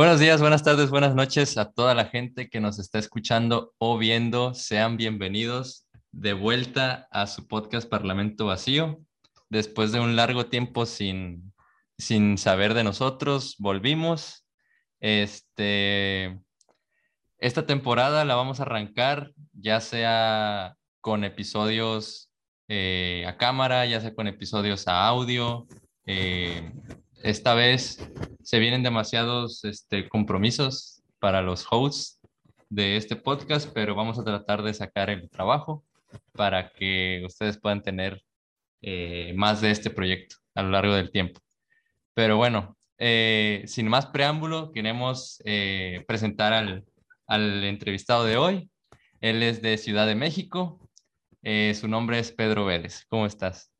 Buenos días, buenas tardes, buenas noches a toda la gente que nos está escuchando o viendo. Sean bienvenidos de vuelta a su podcast Parlamento Vacío. Después de un largo tiempo sin, sin saber de nosotros, volvimos. Este, esta temporada la vamos a arrancar ya sea con episodios eh, a cámara, ya sea con episodios a audio. Eh, esta vez se vienen demasiados este, compromisos para los hosts de este podcast, pero vamos a tratar de sacar el trabajo para que ustedes puedan tener eh, más de este proyecto a lo largo del tiempo. Pero bueno, eh, sin más preámbulo, queremos eh, presentar al, al, entrevistado de hoy. Él es de Ciudad de México. su nombre es Pedro Vélez. ¿Cómo estás?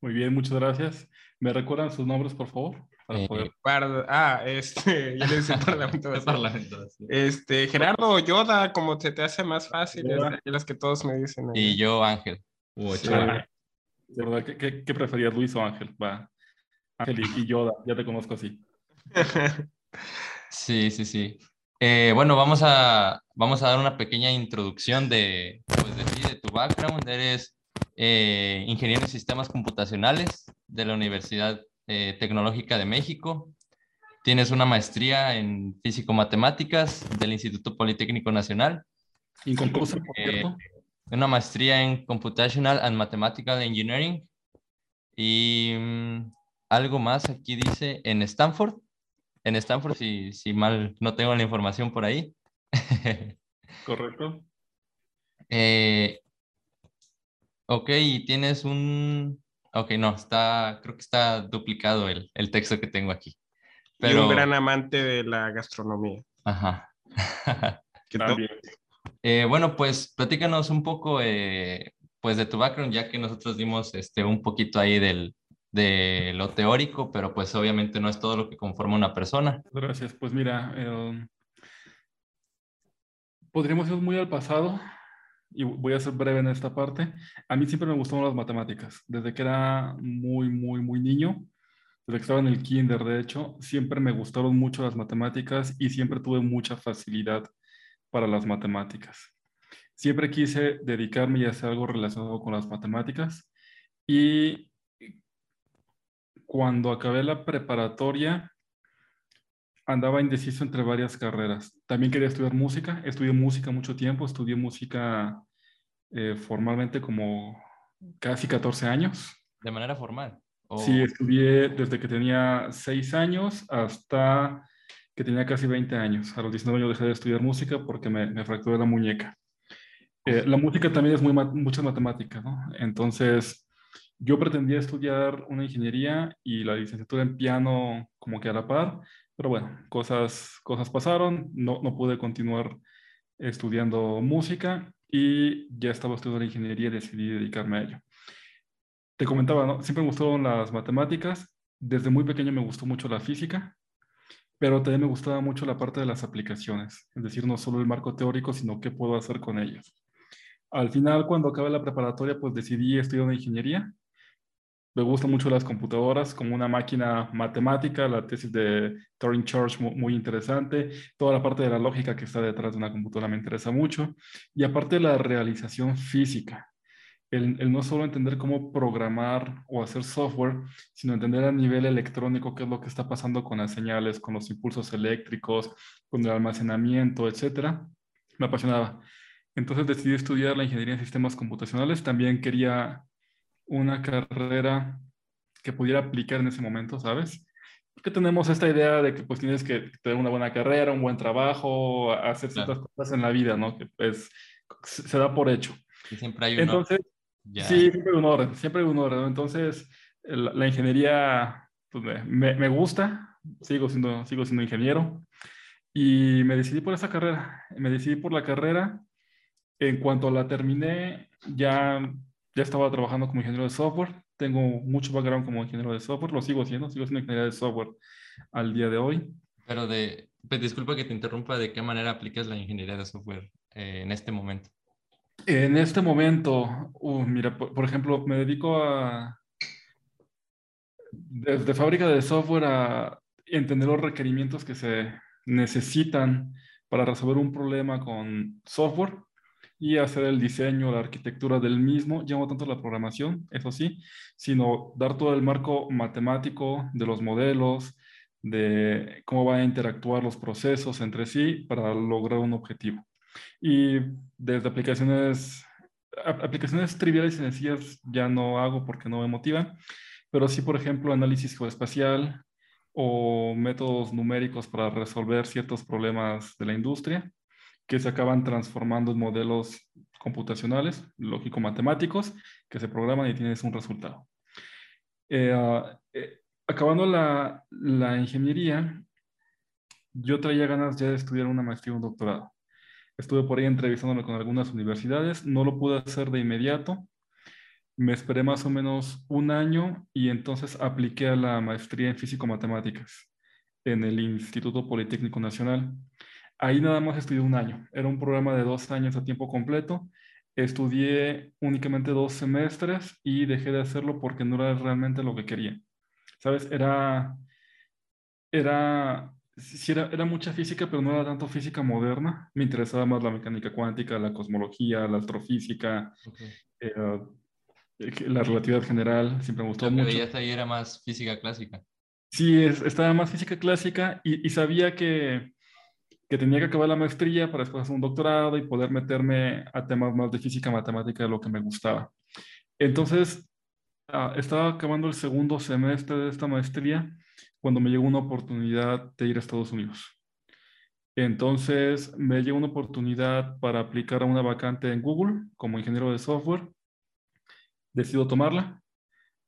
Muy bien, muchas gracias. ¿Me recuerdan sus nombres, por favor? Eh, ah, este, le dice Parlamento. parlamento este, Gerardo Yoda, como se te hace más fácil, es las que todos me dicen. Y yo, Ángel. ¿Verdad? ¿Qué, qué, preferías, Luis o Ángel? Va. Ángel y, Yoda, ya te conozco así. sí, sí, sí. Eh, bueno, vamos a, vamos a dar una pequeña introducción de, pues, de ti, de tu background. Eres eh, ingeniero en sistemas computacionales de la Universidad eh, Tecnológica de México. Tienes una maestría en físico-matemáticas del Instituto Politécnico Nacional. Inconclusa, por eh, una maestría en Computational and Mathematical Engineering. Y mm, algo más aquí dice en Stanford. En Stanford, si, si mal no tengo la información por ahí. Correcto. Eh, ok, y tienes un, Ok, no, está, creo que está duplicado el, el texto que tengo aquí. Pero... Y un gran amante de la gastronomía. Ajá. eh, bueno, pues platícanos un poco eh, pues de tu background, ya que nosotros dimos este, un poquito ahí del, de lo teórico, pero pues obviamente no es todo lo que conforma una persona. Gracias, pues mira, eh, podríamos ir muy al pasado, y voy a ser breve en esta parte, a mí siempre me gustaron las matemáticas. Desde que era muy, muy, muy niño, desde que estaba en el kinder, de hecho, siempre me gustaron mucho las matemáticas y siempre tuve mucha facilidad para las matemáticas. Siempre quise dedicarme y hacer algo relacionado con las matemáticas. Y cuando acabé la preparatoria, andaba indeciso entre varias carreras. También quería estudiar música, estudié música mucho tiempo, estudié música eh, formalmente como casi 14 años. ¿De manera formal? Sí, estudié desde que tenía 6 años hasta que tenía casi 20 años. A los 19 años dejé de estudiar música porque me, me fracturé la muñeca. Eh, la música también es muy mucha matemática, ¿no? Entonces, yo pretendía estudiar una ingeniería y la licenciatura en piano como que a la par, pero bueno, cosas, cosas pasaron, no, no pude continuar estudiando música y ya estaba estudiando ingeniería y decidí dedicarme a ello. Te comentaba, ¿no? siempre me gustaron las matemáticas, desde muy pequeño me gustó mucho la física, pero también me gustaba mucho la parte de las aplicaciones, es decir, no solo el marco teórico, sino qué puedo hacer con ellos. Al final, cuando acabé la preparatoria, pues decidí estudiar una ingeniería me gustan mucho las computadoras como una máquina matemática, la tesis de Turing Church muy, interesante, toda la parte de la lógica que está detrás de una computadora me interesa mucho, y aparte la realización física, el, el, no solo entender cómo programar o hacer software, sino entender a nivel electrónico qué es lo que está pasando con las señales, con los impulsos eléctricos, con el almacenamiento, etcétera, me apasionaba. Entonces decidí estudiar la ingeniería en sistemas computacionales, también quería una carrera que pudiera aplicar en ese momento, ¿sabes? Porque tenemos esta idea de que pues tienes que tener una buena carrera, un buen trabajo, hacer ciertas cosas en la vida, ¿no? Que pues se da por hecho. Y siempre hay un Entonces, sí, siempre hay un orden, siempre hay un orden. Entonces, la, ingeniería pues, me, me, gusta, sigo siendo, sigo siendo ingeniero y me decidí por esa carrera. Me decidí por la carrera. En cuanto la terminé, ya ya estaba trabajando como ingeniero de software, tengo mucho background como ingeniero de software, lo sigo haciendo, sigo siendo ingeniero de software al día de hoy. Pero de, pues, disculpa que te interrumpa, ¿de qué manera aplicas la ingeniería de software eh, en este momento? En este momento, uh, mira, por, ejemplo, me dedico a, desde fábrica de software a entender los requerimientos que se, necesitan para resolver un problema con software y hacer el diseño, la arquitectura del mismo, ya no tanto la programación, eso sí, sino dar todo el marco matemático de los modelos, de cómo van a interactuar los procesos entre sí para lograr un objetivo. Y desde aplicaciones, aplicaciones triviales y sencillas ya no hago porque no me motivan, pero sí, por ejemplo, análisis geoespacial o métodos numéricos para resolver ciertos problemas de la industria que se acaban transformando en modelos computacionales, lógico-matemáticos, que se programan y tienes un resultado. Eh, eh, acabando la, la, ingeniería, yo traía ganas ya de estudiar una maestría o un doctorado. Estuve por ahí entrevistándome con algunas universidades, no lo pude hacer de inmediato. Me esperé más o menos un año y entonces apliqué a la maestría en físico-matemáticas en el Instituto Politécnico Nacional. Ahí nada más estudié un año. Era un programa de dos años a tiempo completo. Estudié únicamente dos semestres y dejé de hacerlo porque no era realmente lo que quería. ¿Sabes? Era, era sí era, era, mucha física, pero no era tanto física moderna. Me interesaba más la mecánica cuántica, la cosmología, la astrofísica, eh, la relatividad general. Siempre me gustó mucho. ya ahí era más física clásica. Sí, estaba más física clásica y, y, sabía que, que tenía que acabar la maestría para después hacer un doctorado y poder meterme a temas más de física matemática de lo que me gustaba. Entonces, ah, estaba acabando el segundo semestre de esta maestría cuando me llegó una oportunidad de ir a Estados Unidos. Entonces me llegó una oportunidad para aplicar a una vacante en Google como ingeniero de software. Decido tomarla,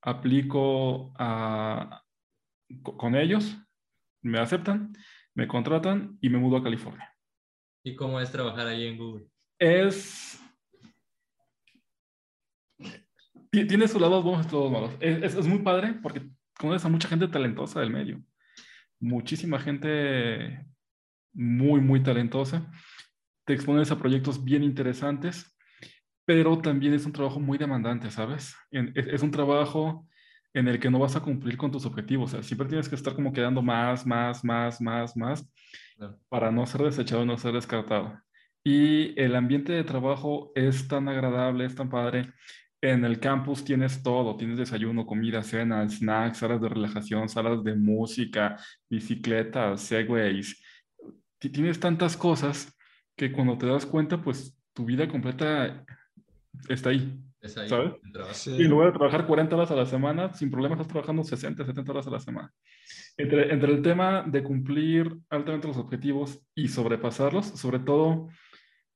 aplico con ellos, me aceptan, me contratan y me mudo a California. ¿Y cómo es trabajar ahí en Google? Es... Tiene sus lados buenos y todos malos. Es, es muy padre porque conoces a mucha gente talentosa del medio. Muchísima gente muy, muy talentosa. Te expones a proyectos bien interesantes, pero también es un trabajo muy demandante, ¿sabes? Es un trabajo en el que no vas a cumplir con tus objetivos. O sea, siempre tienes que estar como quedando más, más, más, más, más, para no ser desechado, no ser descartado. Y el ambiente de trabajo es tan agradable, es tan padre, en el campus tienes todo, tienes desayuno, comida, cena, snacks, salas de relajación, salas de música, bicicletas, segways. Tienes tantas cosas que cuando te das cuenta, pues tu vida completa está ahí. ¿Sabes? Y en lugar de trabajar 40 horas a la semana, sin problema estás trabajando 60, 70 horas a la semana. Entre, entre el tema de cumplir altamente los objetivos y sobrepasarlos, sobre todo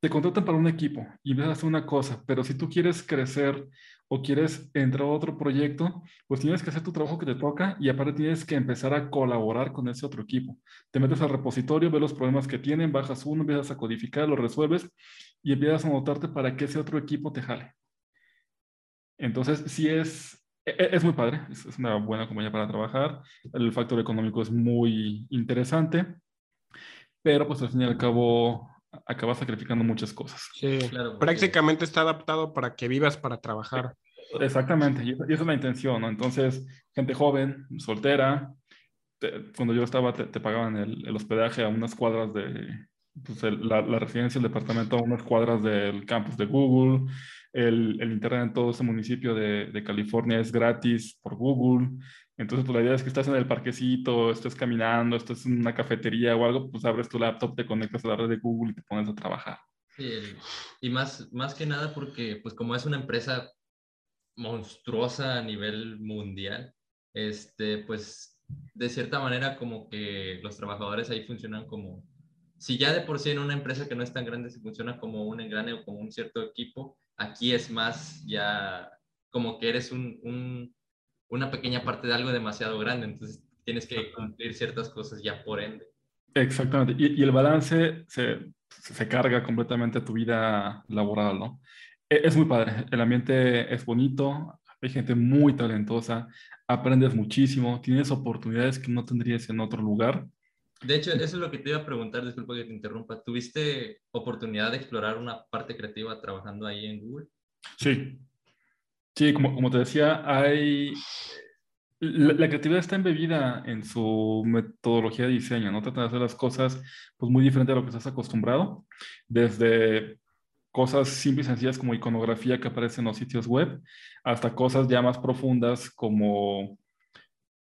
te contratan para un equipo y ves a hacer una cosa, pero si tú quieres crecer o quieres entrar a otro proyecto, pues tienes que hacer tu trabajo que te toca y aparte tienes que empezar a colaborar con ese otro equipo. Te metes al repositorio, ves los problemas que tienen, bajas uno, empiezas a codificar, lo resuelves y empiezas a notarte para que ese otro equipo te jale. Entonces, sí es, e, e, es muy padre, es, una buena compañía para trabajar, el factor económico es muy interesante, pero pues al fin y al cabo acabas sacrificando muchas cosas. Sí, claro, prácticamente está adaptado para que vivas para trabajar. Exactamente, y, esa es la intención, ¿no? Entonces, gente joven, soltera, cuando yo estaba te, pagaban el, hospedaje a unas cuadras de, pues la, la, residencia, el departamento a unas cuadras del campus de Google, el, el internet en todo ese municipio de, de, California es gratis por Google. Entonces, pues la idea es que estás en el parquecito, estás caminando, estás en una cafetería o algo, pues abres tu laptop, te conectas a la red de Google y te pones a trabajar. Sí, y más, más que nada porque, pues como es una empresa monstruosa a nivel mundial, este, pues de cierta manera como que los trabajadores ahí funcionan como, si ya de por sí en una empresa que no es tan grande se funciona como un engrane o como un cierto equipo, aquí es más ya como que eres un, un una pequeña parte de algo demasiado grande, entonces tienes que cumplir ciertas cosas ya por ende. Exactamente, y, el balance se, se, carga completamente a tu vida laboral, ¿no? E, es muy padre, el ambiente es bonito, hay gente muy talentosa, aprendes muchísimo, tienes oportunidades que no tendrías en otro lugar. De hecho, eso es lo que te iba a preguntar, disculpa que te interrumpa. ¿Tuviste oportunidad de explorar una parte creativa trabajando ahí en Google? Sí, Sí, como, como te decía, hay... la, creatividad está embebida en su metodología de diseño, ¿no? Trata de hacer las cosas pues muy diferente a lo que estás acostumbrado, desde cosas simples y sencillas como iconografía que aparece en los sitios web, hasta cosas ya más profundas como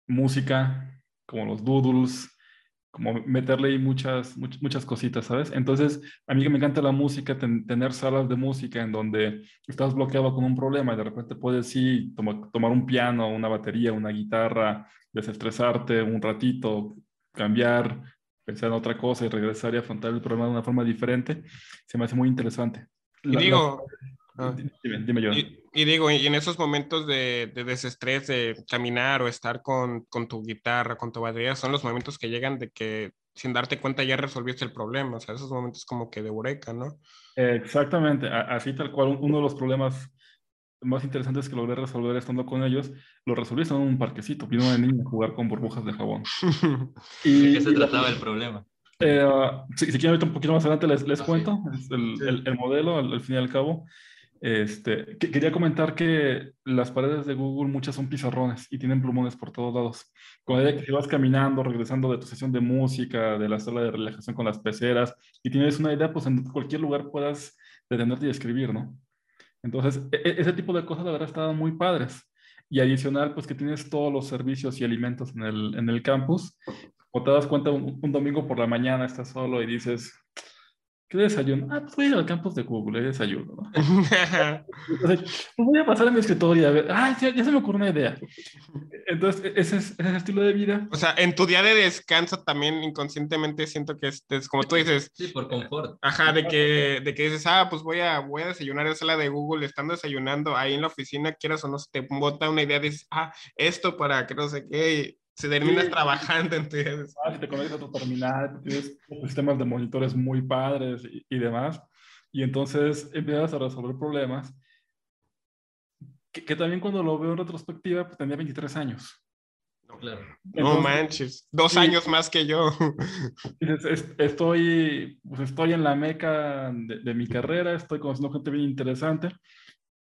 música, como los doodles, como meterle ahí muchas, muchas, cositas, ¿sabes? Entonces, a mí que me encanta la música, tener salas de música en donde estás bloqueado con un problema y de repente puedes sí tomar un piano, una batería, una guitarra, desestresarte un ratito, cambiar, pensar en otra cosa y regresar y afrontar el problema de una forma diferente, se me hace muy interesante. Y digo, Ah. Dime, yo. Y, digo, y en esos momentos de, desestrés, de caminar o estar con, tu guitarra, con tu batería, son los momentos que llegan de que sin darte cuenta ya resolviste el problema, o sea, esos momentos como que de eureka, ¿no? Exactamente, así tal cual, uno de los problemas más interesantes que logré resolver estando con ellos, lo resolví en un parquecito, vino una niña a jugar con burbujas de jabón. y, ¿De qué se trataba el problema? Eh, si, quieren ahorita un poquito más adelante les, les cuento el, el, modelo al, fin y al cabo. Este, quería comentar que las paredes de Google muchas son pizarrones y tienen plumones por todos lados. Con la idea que vas caminando, regresando de tu sesión de música, de la sala de relajación con las peceras, y tienes una idea, pues en cualquier lugar puedas detenerte y escribir, ¿no? Entonces, e, e, ese tipo de cosas, la verdad, estaban muy padres. Y adicional, pues que tienes todos los servicios y alimentos en el, en el campus. O te das cuenta un, un domingo por la mañana, estás solo y dices, ¿Qué desayuno? Ah, pues voy a ir al campus de Google, desayuno. ¿no? Entonces, pues voy a pasar a mi escritorio a ver. Ah, ya, se me ocurrió una idea. Entonces, e-, ese es, ese estilo de vida. O sea, en tu día de descanso también inconscientemente siento que es, como tú dices. Sí, por confort. Ajá, de que, de que dices, ah, pues voy a, voy a desayunar en la sala de Google, estando desayunando ahí en la oficina, quieras o no, te bota una idea, dices, ah, esto para que no sé qué se terminas trabajando entonces. Ah, si te conectas a tu terminal, tienes sistemas de monitores muy padres y, demás, y entonces empiezas a resolver problemas que, también cuando lo veo en retrospectiva, pues tenía 23 años. No, claro. no manches, dos años más que yo. Estoy, pues estoy en la meca de, de mi carrera, estoy conociendo gente bien interesante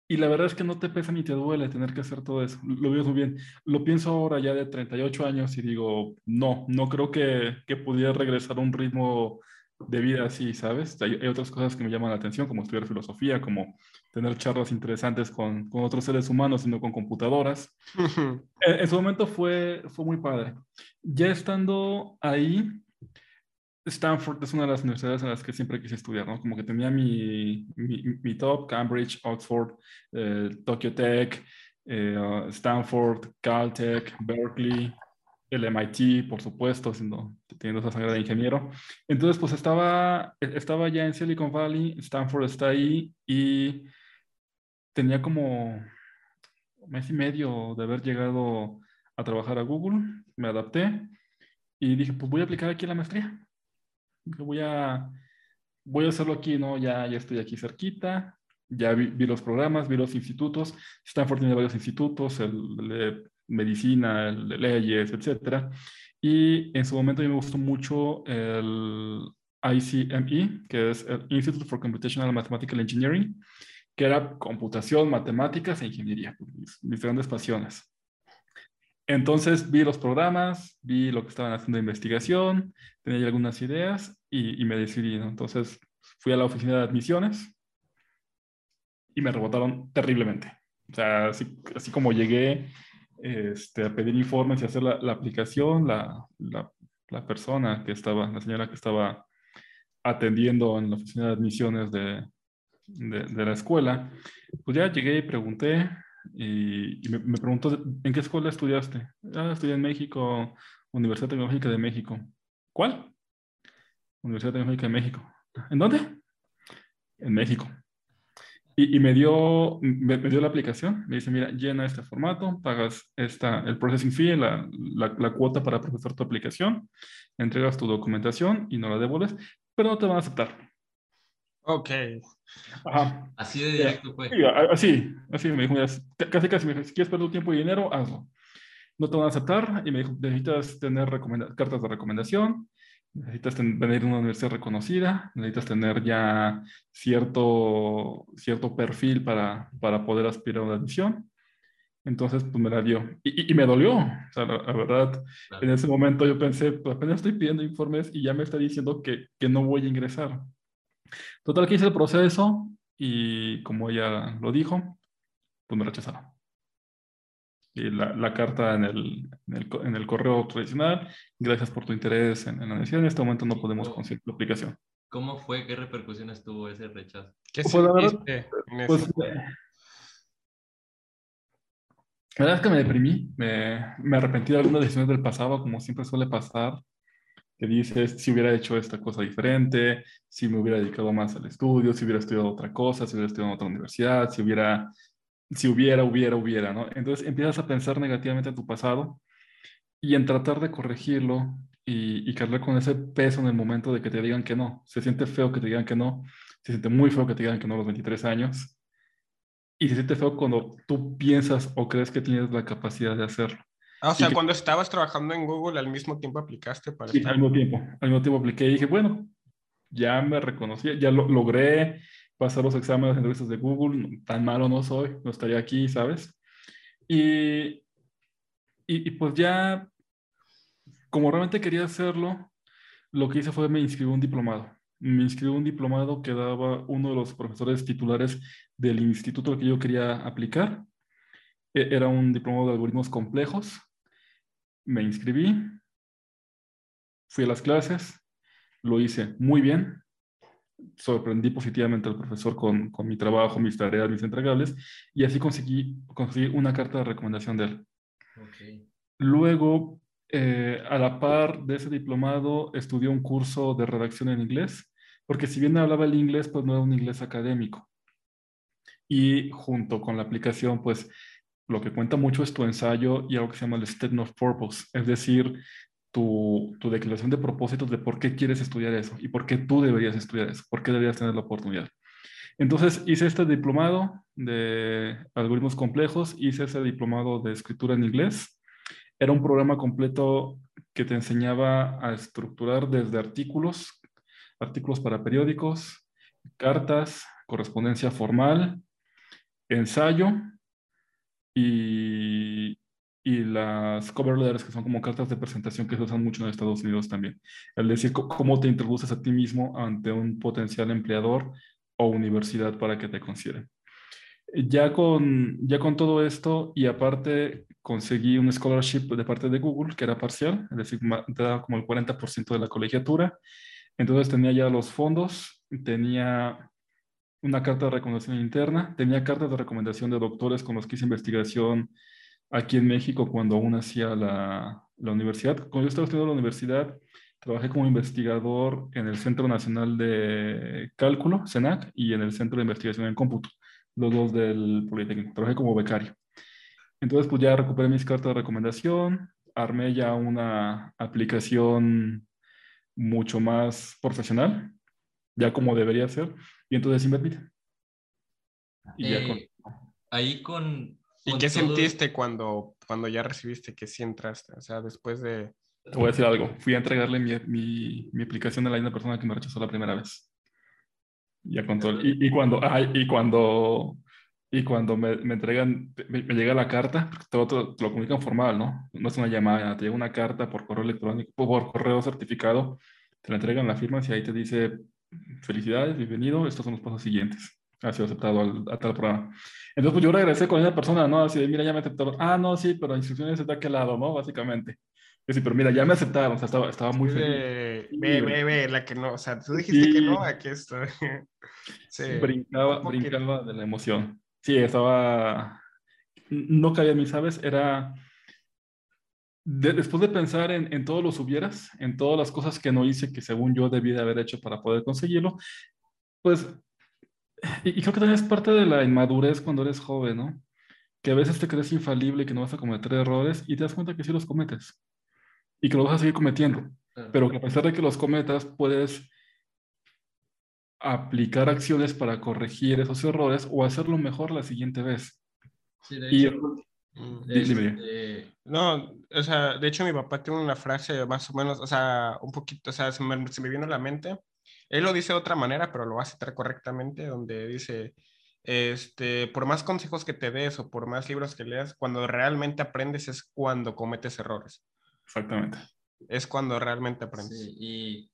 y la verdad es que no te pesa ni te duele tener que hacer todo eso. Lo veo muy bien. Lo pienso ahora ya de 38 años y digo, no, no creo que, que pudiera regresar a un ritmo de vida así, ¿sabes? Hay, otras cosas que me llaman la atención, como estudiar filosofía, como tener charlas interesantes con, con otros seres humanos, sino con computadoras. en, en, su momento fue, fue muy padre. Ya estando ahí, Stanford es una de las universidades en las que siempre quise estudiar, ¿no? Como que tenía mi, mi, top, Cambridge, Oxford, eh, Tokyo Tech, eh, Stanford, Caltech, Berkeley, el MIT, por supuesto, siendo, teniendo esa sangre de ingeniero. Entonces, pues estaba, estaba ya en Silicon Valley, Stanford está ahí y tenía como mes y medio de haber llegado a trabajar a Google, me adapté y dije, pues voy a aplicar aquí la maestría voy a, voy a hacerlo aquí, ¿no? Ya, ya estoy aquí cerquita, ya vi, los programas, vi los institutos. Stanford tiene varios institutos, el de medicina, el de leyes, etcétera. Y en su momento a mí me gustó mucho el ICME, que es el Institute for Computational Mathematical Engineering, que era computación, matemáticas e ingeniería, mis grandes pasiones. Entonces vi los programas, vi lo que estaban haciendo de investigación, tenía algunas ideas y, me decidí. Entonces fui a la oficina de admisiones y me rebotaron terriblemente. O sea, así, así como llegué este, a pedir informes y hacer la, la aplicación, la, la, la, persona que estaba, la señora que estaba atendiendo en la oficina de admisiones de, de, de la escuela, pues ya llegué y pregunté, y, me, preguntó, ¿en qué escuela estudiaste? Ah, estudié en México, Universidad Tecnológica de México. ¿Cuál? Universidad Tecnológica de México. ¿En dónde? En México. Y, me, dio, me, dio la aplicación, me dice, mira, llena este formato, pagas esta, el processing fee, la, la, la, cuota para procesar tu aplicación, entregas tu documentación y no la devuelves, pero no te van a aceptar. Ok. Ajá. Así de directo fue. así, así me dijo, casi casi me dijo, si quieres perder tu tiempo y dinero, hazlo. No te van a aceptar y me dijo, necesitas tener cartas de recomendación, necesitas venir a una universidad reconocida, necesitas tener ya cierto, cierto perfil para, para poder aspirar a una admisión. Entonces, pues me la dio. Y, y, me dolió. O sea, la, verdad, en ese momento yo pensé, pues apenas estoy pidiendo informes y ya me está diciendo que, que no voy a ingresar. Total, que hice el proceso y como ella lo dijo, pues me rechazaron. Y la, la carta en el, en, el, en el, correo tradicional, gracias por tu interés en, en la universidad, en este momento no podemos conseguir la aplicación. ¿Cómo fue? ¿Qué repercusiones tuvo ese rechazo? ¿Qué pues, la verdad, pues, la verdad es que me deprimí, me, me arrepentí de algunas decisiones del pasado, como siempre suele pasar, que dices, si hubiera hecho esta cosa diferente, si me hubiera dedicado más al estudio, si hubiera estudiado otra cosa, si hubiera estudiado en otra universidad, si hubiera, si hubiera, hubiera, hubiera, ¿no? Entonces empiezas a pensar negativamente en tu pasado y en tratar de corregirlo y, y cargar con ese peso en el momento de que te digan que no. Se siente feo que te digan que no, se siente muy feo que te digan que no a los 23 años y se siente feo cuando tú piensas o crees que tienes la capacidad de hacerlo. Ah, o sea, cuando estabas trabajando en Google, al mismo tiempo aplicaste para... Sí, al mismo tiempo. Al mismo tiempo apliqué y dije, bueno, ya me reconocí, ya lo, logré pasar los exámenes de entrevistas de Google, tan malo no soy, no estaría aquí, ¿sabes? Y, y, y, pues ya, como realmente quería hacerlo, lo que hice fue me inscribí un diplomado me inscribí un diplomado que daba uno de los profesores titulares del instituto al que yo quería aplicar. E, era un diplomado de algoritmos complejos. Me inscribí, fui a las clases, lo hice muy bien. Sorprendí positivamente al profesor con, con mi trabajo, mis tareas, mis entregables, y así conseguí, conseguí una carta de recomendación de él. Luego eh, a la par de ese diplomado, estudié un curso de redacción en inglés, porque si bien hablaba el inglés, pues no era un inglés académico. Y junto con la aplicación, pues lo que cuenta mucho es tu ensayo y algo que se llama el statement of purpose, es decir, tu, tu, declaración de propósitos de por qué quieres estudiar eso y por qué tú deberías estudiar eso, por qué deberías tener la oportunidad. Entonces hice este diplomado de algoritmos complejos, hice ese diplomado de escritura en inglés era un programa completo que te enseñaba a estructurar desde artículos, artículos para periódicos, cartas, correspondencia formal, ensayo y, y las cover letters, que son como cartas de presentación que se usan mucho en Estados Unidos también. Es decir, cómo te introduces a ti mismo ante un potencial empleador o universidad para que te consideren. Ya con, ya con todo esto y aparte conseguí un scholarship de parte de Google que era parcial, es decir, te daba como el 40% de la colegiatura. Entonces tenía ya los fondos, tenía una carta de recomendación interna, tenía cartas de recomendación de doctores con los que hice investigación aquí en México cuando aún hacía la, la universidad. Cuando yo estaba estudiando la universidad, trabajé como investigador en el Centro Nacional de Cálculo, CENAC, y en el Centro de Investigación en Cómputo los dos del Politécnico. Trabajé como becario. Entonces, pues ya recuperé mis cartas de recomendación, armé ya una aplicación mucho más profesional, ya como debería ser, y entonces sí me admite. Y ya con... Eh, ahí con... ¿Y qué sentiste cuando, cuando ya recibiste que sí entraste? O sea, después de... Te voy a decir algo. Fui a entregarle mi, mi, mi aplicación a la misma persona que me rechazó la primera vez. Ya con y, y, cuando, ay, y cuando, y cuando me, me entregan, me, llega la carta, todo te, lo comunican formal, ¿no? No es una llamada, te llega una carta por correo electrónico, por correo certificado, te la entregan, la firmas y ahí te dice, felicidades, bienvenido, estos son los pasos siguientes. Ha sido aceptado al, a tal programa. Entonces, pues yo regresé con esa persona, ¿no? Así de, mira, ya me aceptaron. Ah, no, sí, pero instrucciones de aquel lado, ¿no? Básicamente. Sí, pero mira, ya me aceptaron, o sea, estaba, estaba muy feliz. Ve, ve, ve, la que no, o sea, tú dijiste que no, aquí estoy. Sí, brincaba, brincaba de la emoción. Sí, estaba, no cabía mí, ¿sabes? Era, después de pensar en, en todos los hubieras, en todas las cosas que no hice que según yo debía de haber hecho para poder conseguirlo, pues, y, y creo que también es parte de la inmadurez cuando eres joven, ¿no? Que a veces te crees infalible y que no vas a cometer errores y te das cuenta que sí los cometes y que lo vas a seguir cometiendo, pero que a pesar de que los cometas, puedes aplicar acciones para corregir esos errores o hacerlo mejor la siguiente vez. Sí, de hecho. Este, no, o sea, de hecho mi papá tiene una frase más o menos, o sea, un poquito, o sea, se me, se me vino a la mente. Él lo dice de otra manera, pero lo va a citar correctamente, donde dice, este, por más consejos que te des o por más libros que leas, cuando realmente aprendes es cuando cometes errores. Exactamente. Es cuando realmente aprendes. Sí, y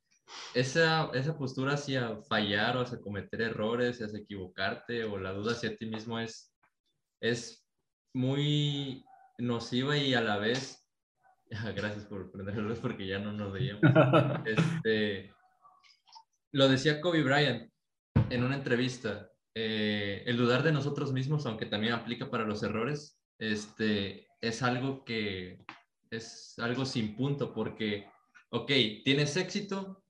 esa, esa postura hacia fallar o hacia cometer errores, hacia equivocarte o la duda hacia ti mismo es, es muy nociva y a la vez, gracias por prender porque ya no nos veíamos, este, lo decía Kobe Bryant en una entrevista, eh, el dudar de nosotros mismos, aunque también aplica para los errores, este, es algo que es algo sin punto porque, ok, tienes éxito,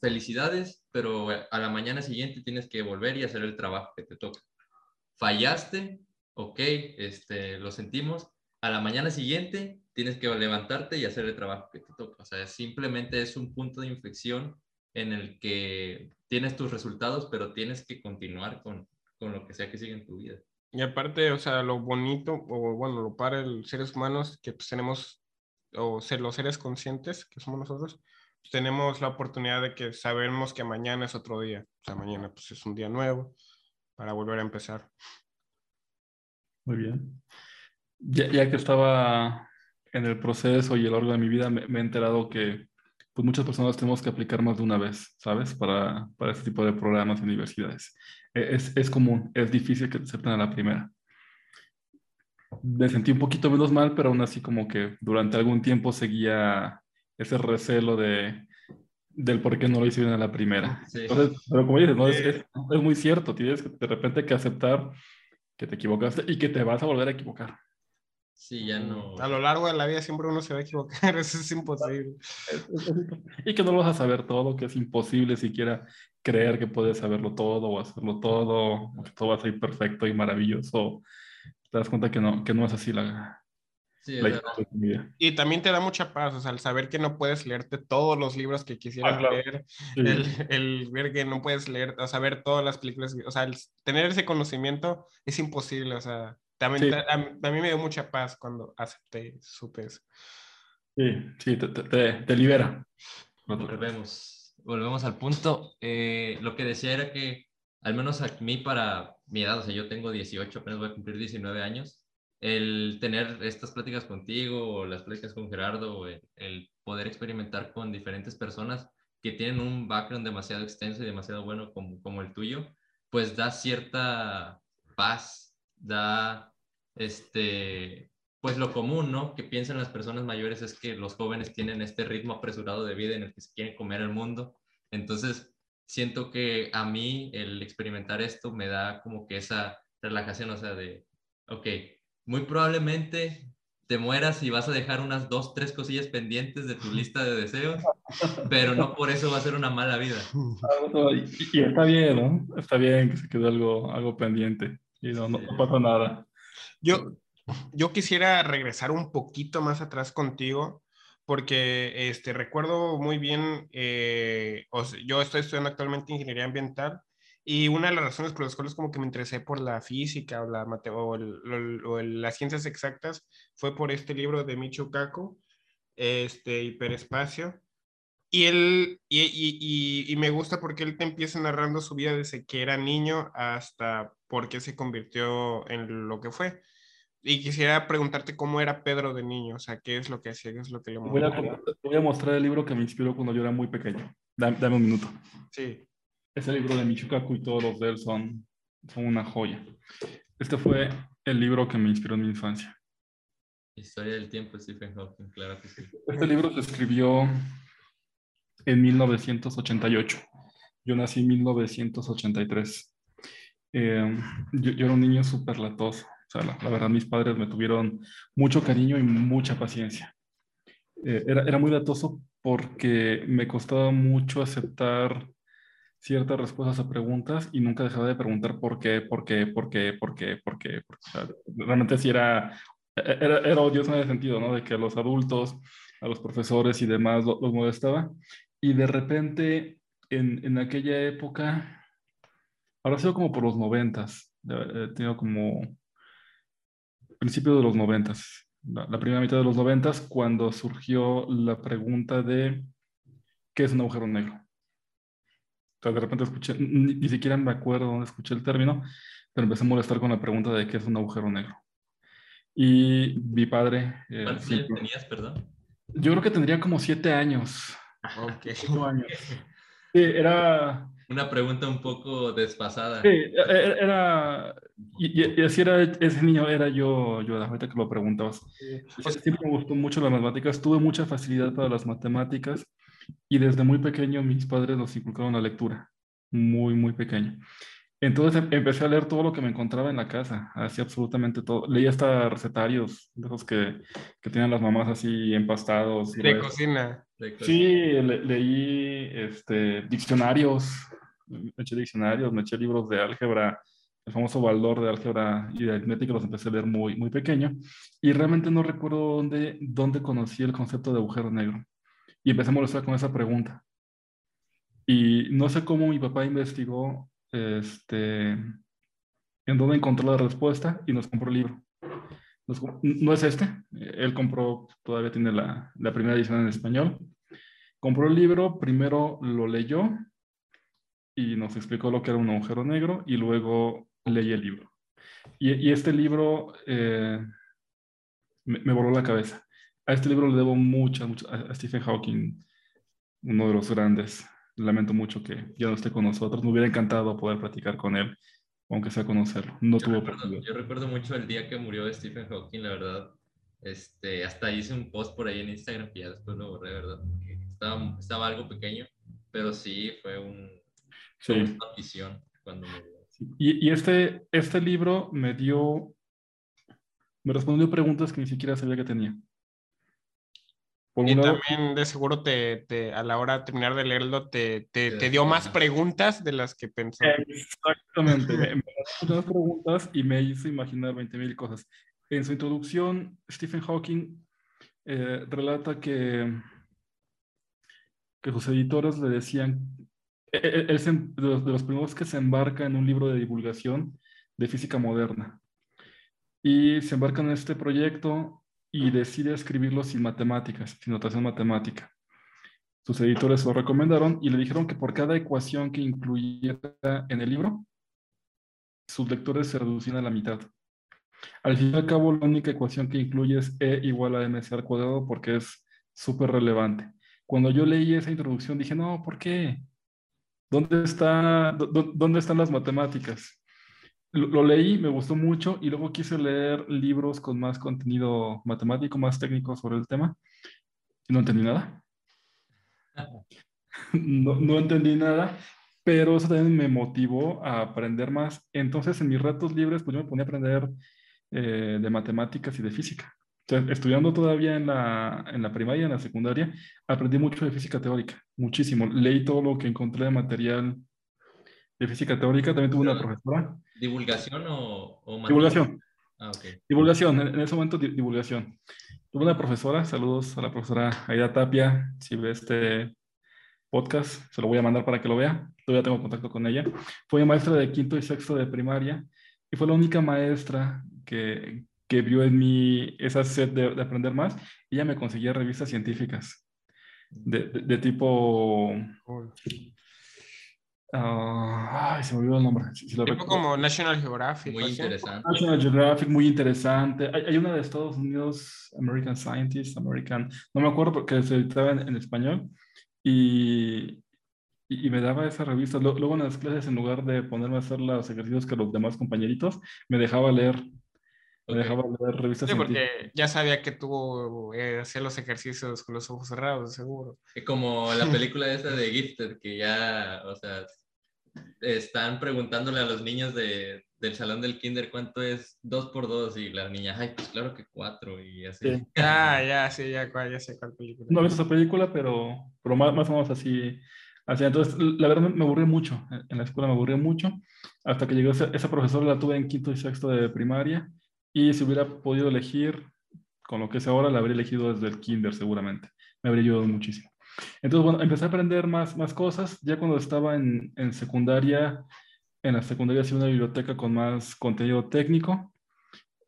felicidades, pero a la mañana siguiente tienes que volver y hacer el trabajo que te toca. Fallaste, ok, este, lo sentimos, a la mañana siguiente tienes que levantarte y hacer el trabajo que te toca. O sea, simplemente es un punto de inflexión en el que tienes tus resultados, pero tienes que continuar con, con lo que sea que siga en tu vida. Y aparte, o sea, lo bonito, o bueno, lo para el seres humanos, que pues tenemos, o ser los seres conscientes, que somos nosotros, pues, tenemos la oportunidad de que sabemos que mañana es otro día. O sea, mañana pues es un día nuevo para volver a empezar. Muy bien. Ya, ya que estaba en el proceso y el orden de mi vida, me, me he enterado que pues muchas personas tenemos que aplicar más de una vez, ¿sabes? Para, para este tipo de programas y universidades. E, es, es común, es difícil que te acepten a la primera. Me sentí un poquito menos mal, pero aún así como que durante algún tiempo seguía ese recelo de, del por qué no lo hicieron a la primera. Entonces, pero como dices, ¿no? es, es, es, muy cierto, tienes que de repente que aceptar que te equivocaste y que te vas a volver a equivocar. Sí, ya no. A lo largo de la vida siempre uno se va a equivocar, eso es imposible. Y que no lo vas a saber todo, que es imposible siquiera creer que puedes saberlo todo o hacerlo todo, que todo va a ser perfecto y maravilloso. Te das cuenta que no, que no es así la, Sí, la y también te da mucha paz, o sea, el saber que no puedes leerte todos los libros que quisieras ah, claro. leer, sí. el, el, ver que no puedes leer, o sea, ver todas las películas, o sea, el tener ese conocimiento es imposible, o sea, también sí. a, a, mí me dio mucha paz cuando acepté, supe eso. Sí, sí, te, te, te libera. Volvemos, volvemos al punto. Eh, lo que decía era que, al menos a mí para mi edad, o sea, yo tengo 18, apenas voy a cumplir 19 años, el tener estas pláticas contigo o las pláticas con Gerardo, el, el poder experimentar con diferentes personas que tienen un background demasiado extenso y demasiado bueno como, como el tuyo, pues da cierta paz da, este, pues lo común, ¿no? Que piensan las personas mayores es que los jóvenes tienen este ritmo apresurado de vida en el que se quieren comer el mundo. Entonces, siento que a mí el experimentar esto me da como que esa relajación, o sea, de, ok, muy probablemente te mueras y vas a dejar unas dos, tres cosillas pendientes de tu lista de deseos, pero no por eso va a ser una mala vida. Y, está bien, ¿no? Está bien que se quede algo, algo pendiente. Y no, no, pasa nada. Yo, yo quisiera regresar un poquito más atrás contigo, porque este, recuerdo muy bien, eh, o sea, yo estoy estudiando actualmente ingeniería ambiental y una de las razones por las cuales como que me interesé por la física o, la, o, el, o el, las ciencias exactas fue por este libro de Michio Kaku, este, Hiperespacio, y él, y, y, y, me gusta porque él te empieza narrando su vida desde que era niño hasta por qué se convirtió en lo que fue. Y quisiera preguntarte cómo era Pedro de niño, o sea, qué es lo que hacía, qué es lo que le voy a, voy a mostrar el libro que me inspiró cuando yo era muy pequeño. Dame, dame un minuto. Sí. Ese libro de Michukaku y todos los de él son, son una joya. Este fue el libro que me inspiró en mi infancia. Historia del tiempo, Stephen Hawking, claro que sí. Este libro se escribió en 1988. Yo nací en 1983. Eh, yo, yo, era un niño súper latoso. O sea, la, la, verdad, mis padres me tuvieron mucho cariño y mucha paciencia. Eh, era, era muy latoso porque me costaba mucho aceptar ciertas respuestas a preguntas y nunca dejaba de preguntar por qué, por qué, por qué, por qué, por qué. Realmente sí era, era, era odioso en el sentido, ¿no? De que a los adultos, a los profesores y demás los, molestaba. Y de repente, en, en aquella época, ahora sido como por los noventas, he tenido como principio de los noventas, la, la, primera mitad de los noventas, cuando surgió la pregunta de ¿qué es un agujero negro? De repente escuché, ni, siquiera me acuerdo dónde escuché el término, pero empecé a molestar con la pregunta de qué es un agujero negro. Y mi padre... Eh, ¿Cuántos años tenías, perdón? Yo creo que tendría como siete años. Ok. años. Sí, era... Una pregunta un poco desfasada. Sí, e, e, era... Y, así era, ese niño era yo, yo ahorita que lo preguntabas. Siempre me gustó mucho las matemáticas, tuve mucha facilidad para las matemáticas y desde muy pequeño mis padres nos inculcaron la lectura, muy, muy pequeño. Entonces em, empecé a leer todo lo que me encontraba en la casa, así absolutamente todo. Leía hasta recetarios, de esos que, que tenían las mamás así empastados. De cocina. Sí, leí este, diccionarios, me eché diccionarios, me eché libros de álgebra, el famoso Baldor de álgebra y de aritmética los empecé a leer muy, muy pequeño y realmente no recuerdo dónde, dónde conocí el concepto de agujero negro. Y empecé a molestar con esa pregunta. Y no sé cómo mi papá investigó este, en dónde encontró la respuesta y nos compró el libro. no es este, él compró, todavía tiene la, la, primera edición en español. Compró el libro, primero lo leyó y nos explicó lo que era un agujero negro y luego leí el libro. Y, este libro eh, me, me, voló la cabeza. A este libro le debo mucho, mucho a Stephen Hawking, uno de los grandes lamento mucho que ya no esté con nosotros. Me hubiera encantado poder platicar con él, aunque sea conocerlo. No yo tuvo recuerdo, Yo recuerdo mucho el día que murió Stephen Hawking, la verdad. Este, hasta hice un post por ahí en Instagram que ya después lo borré, ¿verdad? estaba, estaba algo pequeño, pero sí fue un, sí. una visión cuando murió. Y, y, este, este libro me dio, me respondió preguntas que ni siquiera sabía que tenía y también de seguro te, te, a la hora de terminar de leerlo te, te, te dio más preguntas de las que pensaba. Exactamente, me, me dio más preguntas y me hizo imaginar 20.000 cosas. En su introducción, Stephen Hawking eh, relata que, que sus editores le decían, él, e, él es de los, de los primeros que se embarca en un libro de divulgación de física moderna. Y se embarca en este proyecto y decide escribirlo sin matemáticas, sin notación matemática. Sus editores lo recomendaron y le dijeron que por cada ecuación que incluyera en el libro, sus lectores se reducían a la mitad. Al fin y al cabo, la única ecuación que incluye es E igual a mc al cuadrado porque es súper relevante. Cuando yo leí esa introducción dije, no, ¿por qué? ¿Dónde, está, ¿Dónde están las matemáticas? Lo, leí, me gustó mucho y luego quise leer libros con más contenido matemático, más técnico sobre el tema y no entendí nada. No, no entendí nada, pero eso también me motivó a aprender más. Entonces, en mis ratos libres, pues yo me ponía a aprender eh, de matemáticas y de física. estudiando todavía en la, en la primaria, en la secundaria, aprendí mucho de física teórica, muchísimo. Leí todo lo que encontré de material de física teórica, también tuve una profesora. ¿Divulgación o, Divulgación. Ah, ok. Divulgación, en, ese momento divulgación. Tuve una profesora, saludos a la profesora Aida Tapia, si ve este podcast, se lo voy a mandar para que lo vea, todavía tengo contacto con ella. Fue maestra de quinto y sexto de primaria y fue la única maestra que, que vio en mí esa sed de, aprender más. Ella me conseguía revistas científicas de, de, tipo... Ah, ay, se me olvidó el nombre. como National Geographic. Muy interesante. National Geographic, muy interesante. Hay, una de Estados Unidos, American Scientist, American, no me acuerdo porque se editaba en, español y, y, me daba esa revista. Luego en las clases, en lugar de ponerme a hacer los ejercicios que los demás compañeritos, me dejaba leer. Me dejaba leer revistas. Sí, porque ya sabía que tú eh, hacías los ejercicios con los ojos cerrados, seguro. Como la película esa de Gifted, que ya, o sea, están preguntándole a los niños de, del salón del kinder cuánto es dos por dos y la niña, ay, pues claro que cuatro y así. Ah, ya, sí, ya, ya sé cuál película. No he visto esa película, pero, pero más, más o menos así, así. Entonces, la verdad me aburrió mucho, en la escuela me aburrió mucho, hasta que llegó esa, esa profesora, la tuve en quinto y sexto de primaria, y si hubiera podido elegir, con lo que es ahora, la habría elegido desde el kinder seguramente. Me habría ayudado muchísimo. Entonces, bueno, empecé a aprender más, más cosas. Ya cuando estaba en, en secundaria, en la secundaria hacía una biblioteca con más contenido técnico.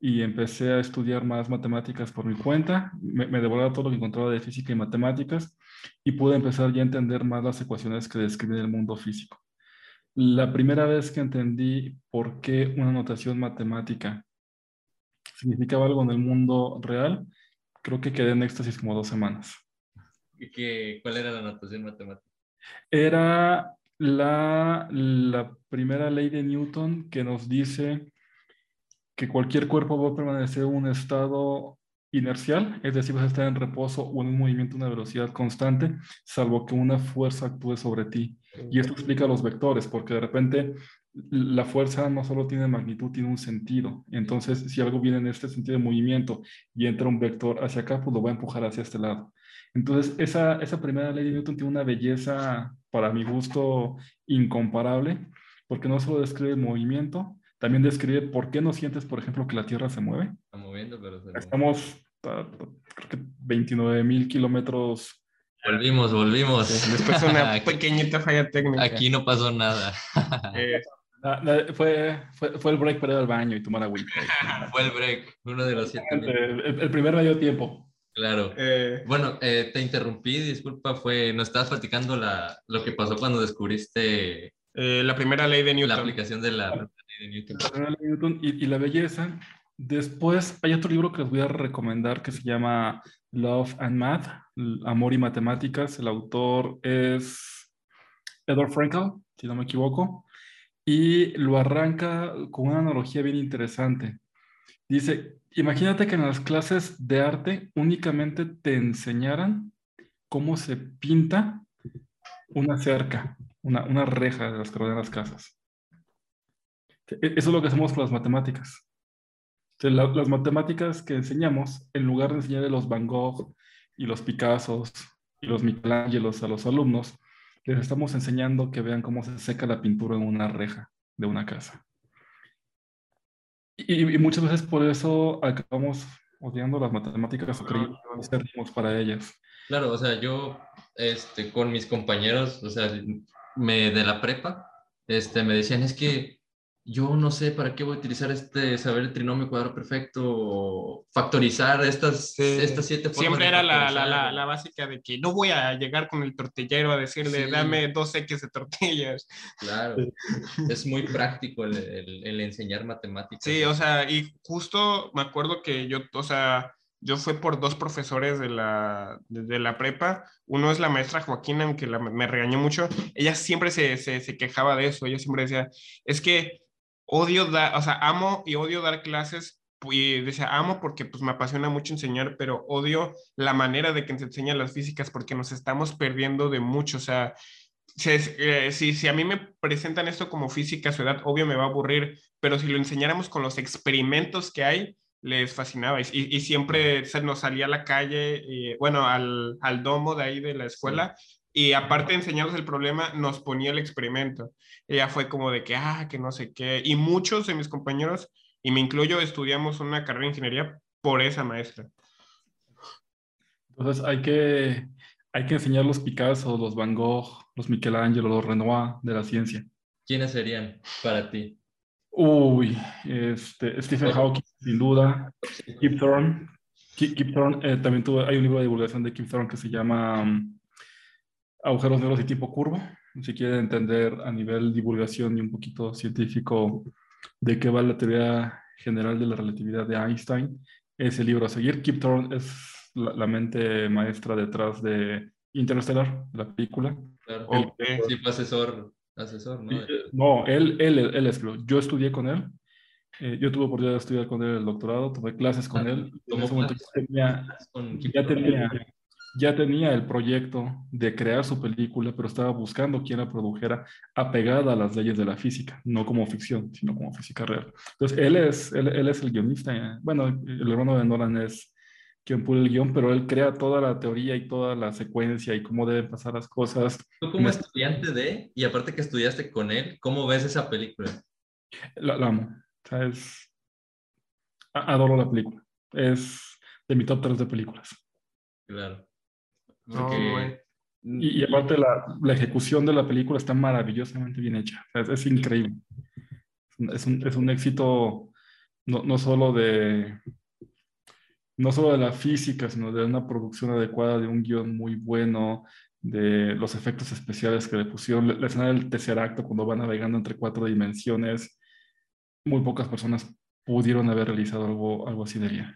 y empecé a estudiar más matemáticas por mi cuenta. Me, me devoraba todo lo que encontraba de física y matemáticas y pude empezar ya a entender más las ecuaciones que describen el mundo físico. La primera vez que entendí por qué una notación matemática significaba algo en el mundo real, creo que quedé en éxtasis como dos semanas. ¿Y qué, cuál era la notación matemática? Era la, la primera ley de Newton que nos dice que cualquier cuerpo va a permanecer en un estado inercial, es decir, vas a estar en reposo o en un movimiento a una velocidad constante, salvo que una fuerza actúe sobre ti. Y esto explica los vectores, porque de repente la fuerza no solo tiene magnitud, tiene un sentido. Entonces, si algo viene en este sentido de movimiento y entra un vector hacia acá, pues lo va a empujar hacia este lado. Entonces, esa, esa primera ley de Newton tiene una belleza, para mi gusto, incomparable, porque no solo describe el movimiento, también describe por qué no sientes, por ejemplo, que la Tierra se mueve. Está moviendo, pero se Estamos, creo que 29 mil kilómetros Volvimos, volvimos. Después una pequeñita falla técnica. Aquí no pasó nada. Eh, fue, fue, fue, el break para ir al baño y tomar agüita. fue el break, uno de los siete. El, el, primer medio tiempo. Claro. Eh, bueno, eh, te interrumpí, disculpa, fue, nos estabas platicando la, lo que pasó cuando descubriste... la primera ley de Newton. La aplicación de la, ley de Newton. La primera ley de Newton y, y la belleza. Después hay otro libro que les voy a recomendar que se llama Love and Math, Amor y Matemáticas. El autor es Edward Frankel, si no me equivoco, y lo arranca con una analogía bien interesante. Dice, imagínate que en las clases de arte únicamente te enseñaran cómo se pinta una cerca, una, una reja de las que rodean las casas. E, eso es lo que hacemos con las matemáticas las matemáticas que enseñamos, en lugar de enseñar los Van Gogh y los Picassos y los Michelangelos a los alumnos, les estamos enseñando que vean cómo se seca la pintura en una reja de una casa. Y, muchas veces por eso acabamos odiando las matemáticas o creyendo que para ellas. Claro, o sea, yo este, con mis compañeros, o sea, me, de la prepa, este, me decían, es que yo no sé para qué voy a utilizar este saber el trinomio cuadrado perfecto o factorizar estas, estas siete formas. Siempre era la, la, la, básica de que no voy a llegar con el tortillero a decirle, dame dos X de tortillas. Claro, es muy práctico el, el, enseñar matemáticas. Sí, o sea, y justo me acuerdo que yo, o sea, yo fui por dos profesores de la, de, la prepa. Uno es la maestra Joaquina, aunque me regañó mucho. Ella siempre se, se, se, quejaba de eso. Ella siempre decía, es que odio dar, o sea, amo y odio dar clases y decía, amo porque pues me apasiona mucho enseñar, pero odio la manera de que se enseñan las físicas porque nos estamos perdiendo de mucho, o sea, si, eh, si, si, a mí me presentan esto como física a su edad, obvio me va a aburrir, pero si lo enseñáramos con los experimentos que hay, les fascinaba y, y siempre se nos salía a la calle, y, bueno, al, al, domo de ahí de la escuela y aparte de enseñarnos el problema, nos ponía el experimento. Ella fue como de que, ah, que no sé qué. Y muchos de mis compañeros, y me incluyo, estudiamos una carrera de ingeniería por esa maestra. Entonces hay que, hay que enseñar los Picasso, los Van Gogh, los Michelangelo, los Renoir de la ciencia. ¿Quiénes serían para ti? Uy, este, Stephen Hawking, sin duda. Kip Thorne. Kip, Thorne, eh, también tuvo, hay un libro de divulgación de Kip Thorne que se llama... Um, agujeros negros y tipo curvo. Si quieren entender a nivel divulgación y un poquito científico de qué va la teoría general de la relatividad de Einstein, ese libro a seguir. Kip Thorne es la, mente maestra detrás de Interstellar, la película. Claro. sí, fue asesor, asesor ¿no? Eh, no, él, él, él escribió. Yo estudié con él. Eh, yo tuve oportunidad de estudiar con él el doctorado, tuve clases con ah, él. En ese momento ya tenía ya tenía el proyecto de crear su película, pero estaba buscando quien la produjera apegada a las leyes de la física, no como ficción, sino como física real. Entonces, él es, él, él es el guionista. Eh, bueno, el hermano de Nolan es quien pone el guion, pero él crea toda la teoría y toda la secuencia y cómo deben pasar las cosas. Tú como estudiante de, y aparte que estudiaste con él, ¿cómo ves esa película? La, amo. O sea, es... Adoro la película. Es de mi top 3 de películas. Claro y, aparte la, la, ejecución de la película está maravillosamente bien hecha. es, increíble. Es un, es un, éxito no, no solo de no solo de la física, sino de una producción adecuada, de un guion muy bueno, de los efectos especiales que le pusieron. La escena del tercer acto, cuando va navegando entre cuatro dimensiones, muy pocas personas pudieron haber realizado algo, algo así de bien.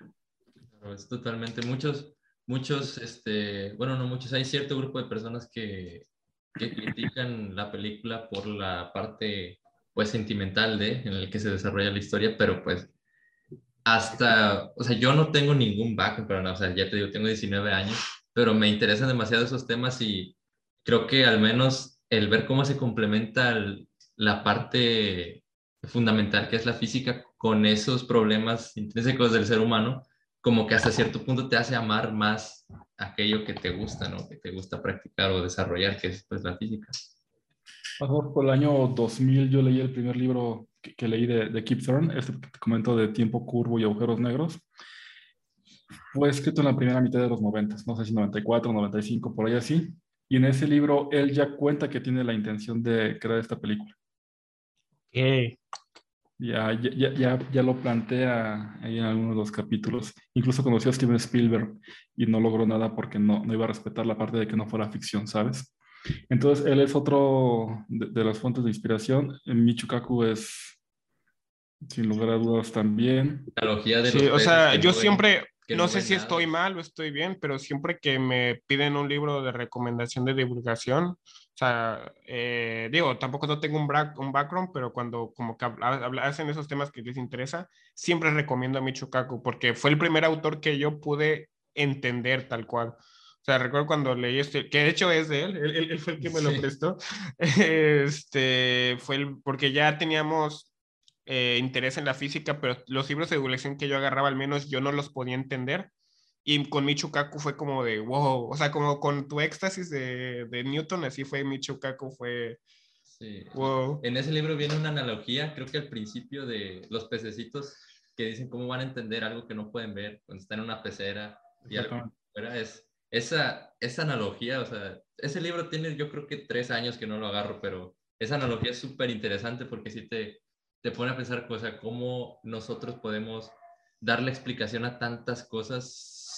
Es totalmente. Muchos, muchos, este, bueno, no muchos, hay cierto grupo de personas que, que critican la película por la parte, pues, sentimental de, en el que se desarrolla la historia, pero pues hasta, o sea, yo no tengo ningún background, pero no, o sea, ya te digo, tengo 19 años, pero me interesan demasiado esos temas y creo que al menos el ver cómo se complementa la parte fundamental que es la física con esos problemas intrínsecos del ser humano, como que hasta cierto punto te hace amar más aquello que te gusta, ¿no? Que te gusta practicar o desarrollar, que es pues la física. Por el año 2000 yo leí el primer libro que, leí de, de Kip Thorne, este que te comento de tiempo curvo y agujeros negros. Fue escrito en la primera mitad de los 90, no sé si 94, 95, por ahí así. Y en ese libro él ya cuenta que tiene la intención de crear esta película. Okay. Ya, ya, ya, ya, lo plantea ahí en algunos de los capítulos. Incluso conoció a Steven Spielberg y no logró nada porque no, no iba a respetar la parte de que no fuera ficción, ¿sabes? Entonces, él es otro de, las fuentes de inspiración. Michukaku es, sin lugar a dudas, también. de sí, o sea, yo siempre, no, sé si estoy mal o estoy bien, pero siempre que me piden un libro de recomendación de divulgación, o sea, eh, digo, tampoco no tengo un, un, background, pero cuando como que hacen esos temas que les interesa, siempre recomiendo a Michukaku porque fue el primer autor que yo pude entender tal cual. O sea, recuerdo cuando leí este, que de hecho es de él, él, fue el que me lo prestó, este, fue el, porque ya teníamos eh, interés en la física, pero los libros de divulgación que yo agarraba al menos yo no los podía entender. Y con Michukaku fue como de wow, o sea, como con tu éxtasis de, de Newton, así fue Michukaku, fue sí. wow. En ese libro viene una analogía, creo que al principio de los pececitos que dicen cómo van a entender algo que no pueden ver cuando están en una pecera y algo fuera es esa, esa analogía, o sea, ese libro tiene yo creo que tres años que no lo agarro, pero esa analogía es súper interesante porque sí te, te pone a pensar, o sea, cómo nosotros podemos darle explicación a tantas cosas,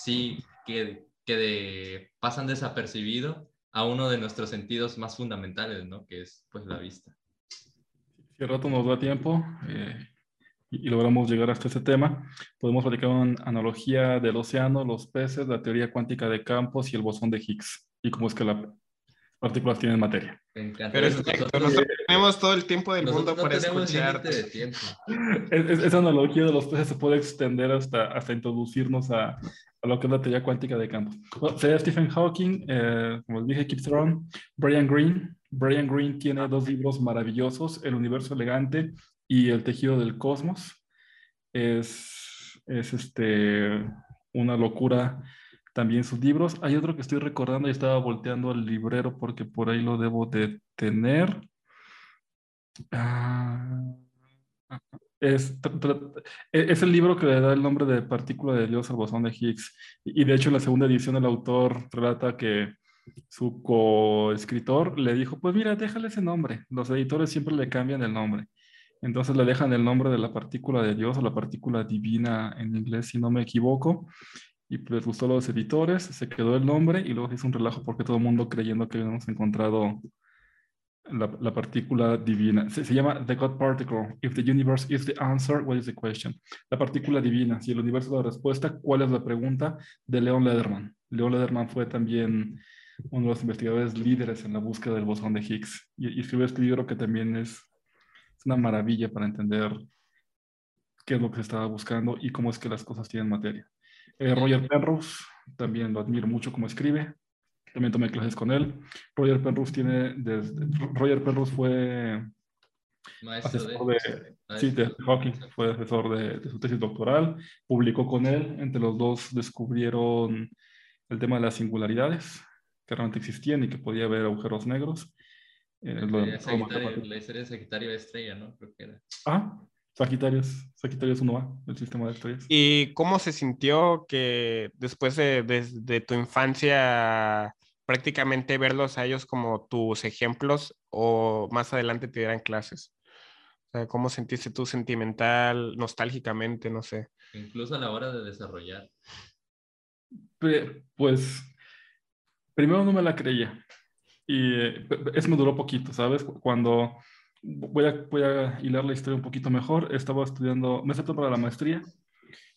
sí, que, que pasan desapercibido a uno de nuestros sentidos más fundamentales, ¿no? Que es, pues, la vista. Si el rato nos da tiempo, eh, y, logramos llegar hasta ese tema, podemos platicar una analogía del océano, los peces, la teoría cuántica de campos y el bosón de Higgs, y cómo es que las partículas tienen materia. Pero nosotros, tenemos todo el tiempo del mundo para escuchar. De tiempo. esa analogía de los peces se puede extender hasta, hasta introducirnos a lo que es la teoría cuántica de campos. Bueno, Stephen Hawking, eh, como dije, Kip Thorne, Brian Greene. Brian Greene tiene dos libros maravillosos, El universo elegante y El tejido del cosmos. Es, es este, una locura también sus libros. Hay otro que estoy recordando y estaba volteando al librero porque por ahí lo debo de tener. Ah, es, es, el libro que le da el nombre de Partícula de Dios al bosón de Higgs. Y de hecho en la segunda edición el autor relata que su coescritor le dijo, pues mira, déjale ese nombre. Los editores siempre le cambian el nombre. Entonces le dejan el nombre de la partícula de Dios o la partícula divina en inglés, si no me equivoco. Y les gustó a los editores, se quedó el nombre y luego hizo un relajo porque todo el mundo creyendo que habíamos encontrado la, la partícula divina. Se, se, llama The God Particle. If the universe is the answer, what is the question? La partícula divina. Si el universo es la respuesta, ¿cuál es la pregunta? De Leon Lederman. Leon Lederman fue también uno de los investigadores líderes en la búsqueda del bosón de Higgs. Y, y escribió este libro que también es una maravilla para entender qué es lo que se estaba buscando y cómo es que las cosas tienen materia. Eh, Roger Penrose, también lo admiro mucho como escribe, también tomé clases con él. Roger Penrose tiene, desde, Roger Penrose fue asesor de, sí, de Hawking, fue asesor de, de, su tesis doctoral, publicó con él, entre los dos descubrieron el tema de las singularidades, que realmente existían y que podía haber agujeros negros. Eh, la, historia de Sagitario Estrella, ¿no? Creo que era. Ah, Sagitario, Sagitario es 1A, el sistema de estrellas. ¿Y cómo se sintió que después de, de, tu infancia prácticamente verlos a ellos como tus ejemplos o más adelante te dieran clases? sea, ¿cómo sentiste tú sentimental, nostálgicamente, no sé? Incluso a la hora de desarrollar. Pues, primero no me la creía. Y eh, eso me duró poquito, ¿sabes? Cuando voy a, voy a hilar la historia un poquito mejor, estaba estudiando, me acepto para la maestría.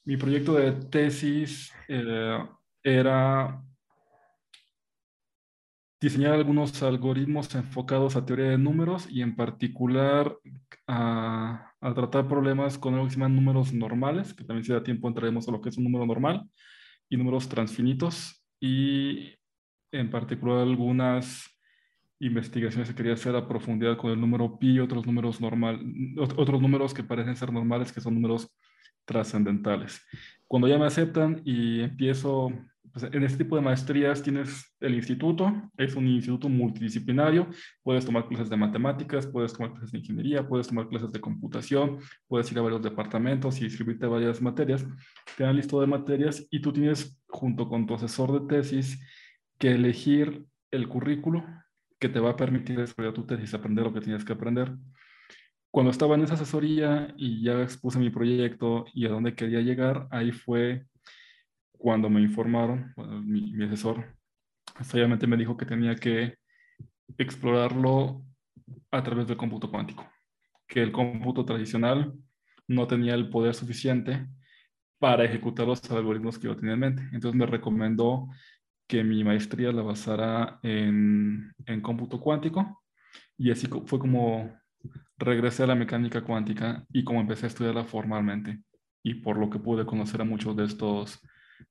Mi proyecto de tesis eh, era diseñar algunos algoritmos enfocados a teoría de números y en particular a, tratar problemas con algo que se llaman números normales, que también si da tiempo entraremos a lo que es un número normal, y números transfinitos, y en particular algunas investigaciones que quería hacer a profundidad con el número pi y otros números normal, otros números que parecen ser normales, que son números trascendentales. Cuando ya me aceptan y empiezo pues, en este tipo de maestrías tienes el instituto, es un instituto multidisciplinario, puedes tomar clases de matemáticas, puedes tomar clases de ingeniería, puedes tomar clases de computación, puedes ir a varios departamentos y inscribirte a varias materias, te dan listo de materias y tú tienes junto con tu asesor de tesis que elegir el currículo que te va a permitir desarrollar tu tesis, aprender lo que tienes que aprender. Cuando estaba en esa asesoría y ya expuse mi proyecto y a dónde quería llegar, ahí fue cuando me informaron, mi, asesor obviamente me dijo que tenía que explorarlo a través del cómputo cuántico, que el cómputo tradicional no tenía el poder suficiente para ejecutar los algoritmos que yo tenía en mente. Entonces me recomendó que mi maestría la basara en, en cómputo cuántico y así fue como regresé a la mecánica cuántica y como empecé a estudiarla formalmente y por lo que pude conocer a muchos de estos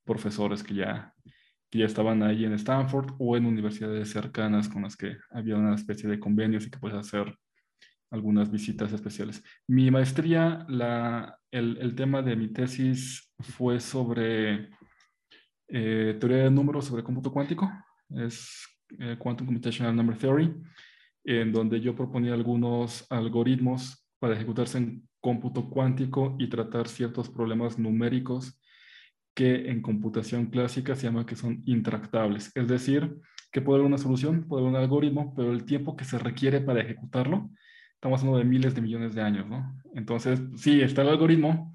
profesores que ya, que ya estaban ahí en Stanford o en universidades cercanas con las que había una especie de convenios y que puedes hacer algunas visitas especiales. Mi maestría, la, el, el tema de mi tesis fue sobre eh, teoría de números sobre cómputo cuántico, es eh, Quantum Computational Number Theory, en donde yo proponía algunos algoritmos para ejecutarse en cómputo cuántico y tratar ciertos problemas numéricos que en computación clásica se llama que son intractables. Es decir, que puede haber una solución, puede haber un algoritmo, pero el tiempo que se requiere para ejecutarlo, estamos hablando de miles de millones de años, ¿no? Entonces, sí, está el algoritmo,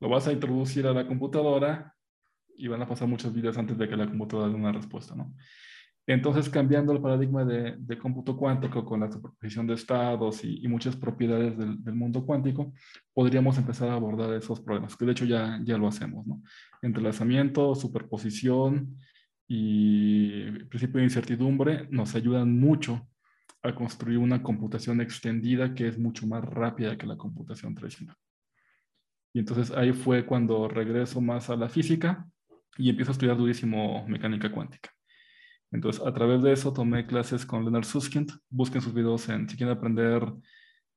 lo vas a introducir a la computadora y van a pasar muchas vidas antes de que la computadora dé una respuesta, ¿no? Entonces, cambiando el paradigma de, de cómputo cuántico con la superposición de estados y, muchas propiedades del, mundo cuántico, podríamos empezar a abordar esos problemas, que de hecho ya, ya lo hacemos, ¿no? Entrelazamiento, superposición y principio de incertidumbre nos ayudan mucho a construir una computación extendida que es mucho más rápida que la computación tradicional. Y entonces ahí fue cuando regreso más a la física y empiezo a estudiar durísimo mecánica cuántica. Entonces, a través de eso tomé clases con Leonard Susskind. Busquen sus videos en si quieren aprender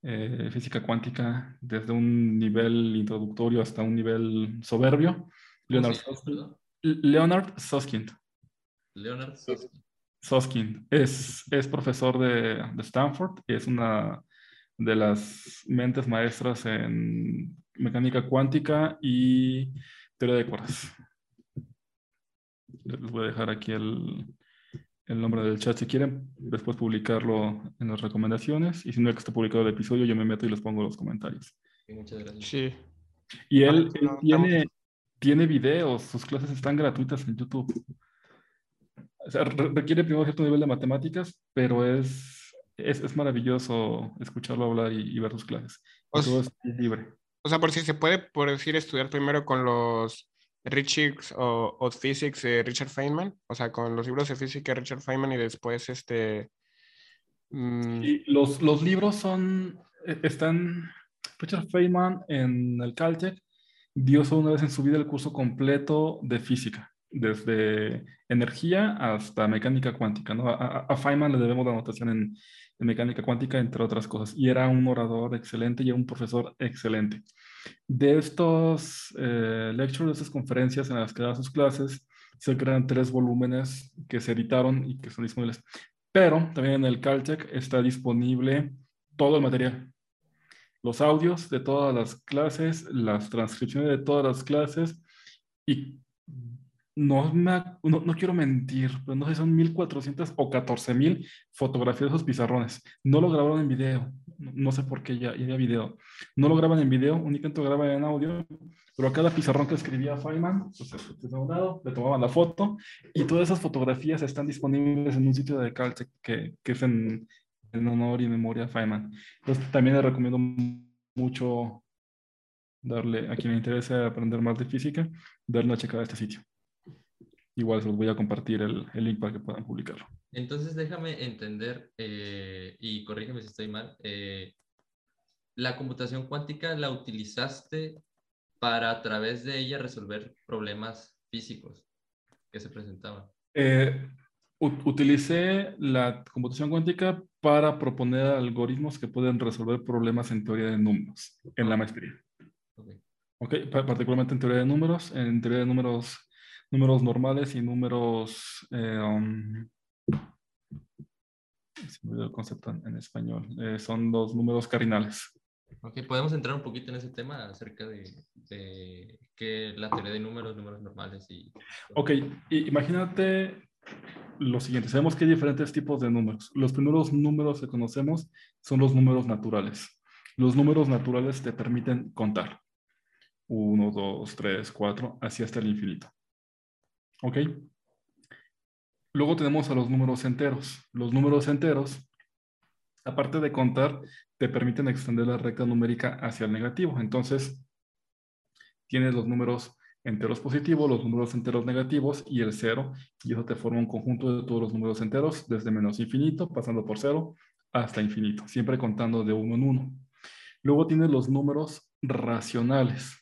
eh, física cuántica desde un nivel introductorio hasta un nivel soberbio. Leonard, Susskind. Leonard Susskind. Leonard Susskind. Susskind. Es, es profesor de, de Stanford. Es una de las mentes maestras en mecánica cuántica y teoría de cuerdas. Les voy a dejar aquí el, el nombre del chat si quieren, después publicarlo en las recomendaciones. Y si no es que esté publicado el episodio, yo me meto y les pongo los comentarios. muchas gracias. Sí. Y él, tiene, tiene videos, sus clases están gratuitas en YouTube. O sea, requiere primero cierto nivel de matemáticas, pero es, es, es maravilloso escucharlo hablar y, ver sus clases. todo es libre. O sea, por si se puede, por decir, estudiar primero con los Richard o, Physics de Richard Feynman, o sea, con los libros de física de Richard Feynman y después este... Mm, los, los libros son, e, están, Richard Feynman en el Caltech dio solo una vez en su vida el curso completo de física, desde energía hasta mecánica cuántica, ¿no? A, Feynman le debemos la anotación en, en mecánica cuántica, entre otras cosas, y era un orador excelente y era un profesor excelente. De estos eh, lectures, de estas conferencias en las que da sus clases, se crean tres volúmenes que se editaron y que son disponibles. Pero también en el Caltech está disponible todo el material. Los audios de todas las clases, las transcripciones de todas las clases y no, no, quiero mentir, pero no sé son 1400 o 14000 fotografías de esos pizarrones. No lo grabaron en video, no sé por qué ya, ya había video. No lo graban en video, únicamente lo graban en audio, pero a cada pizarrón que escribía Feynman, pues, le tomaban la foto y todas esas fotografías están disponibles en un sitio de Caltech que, que es en, en honor y memoria a Feynman. Entonces también le recomiendo mucho darle, a quien le interese aprender más de física, darle una checada a este sitio. Igual se los voy a compartir el link para que puedan publicarlo. Entonces déjame entender, eh, y corrígeme si estoy mal, eh, la computación cuántica la utilizaste para a través de ella resolver problemas físicos que se presentaban. Eh, utilicé la computación cuántica para proponer algoritmos que pueden resolver problemas en teoría de números en la maestría. Ok, particularmente en teoría de números, en teoría de números, números normales y números... Eh, um, se me olvidó el concepto en, español. Eh, son los números cardinales. Ok, podemos entrar un poquito en ese tema acerca de, de que la teoría de números, números normales y... Ok, imagínate lo siguiente. Sabemos que hay diferentes tipos de números. Los primeros números que conocemos son los números naturales. Los números naturales te permiten contar. 1, 2, 3, 4, así hasta el infinito. ¿Ok? Luego tenemos a los números enteros. Los números enteros, aparte de contar, te permiten extender la recta numérica hacia el negativo. Entonces, tienes los números enteros positivos, los números enteros negativos y el cero, y eso te forma un conjunto de todos los números enteros, desde menos infinito, pasando por cero, hasta infinito, siempre contando de uno en uno. Luego tienes los números racionales.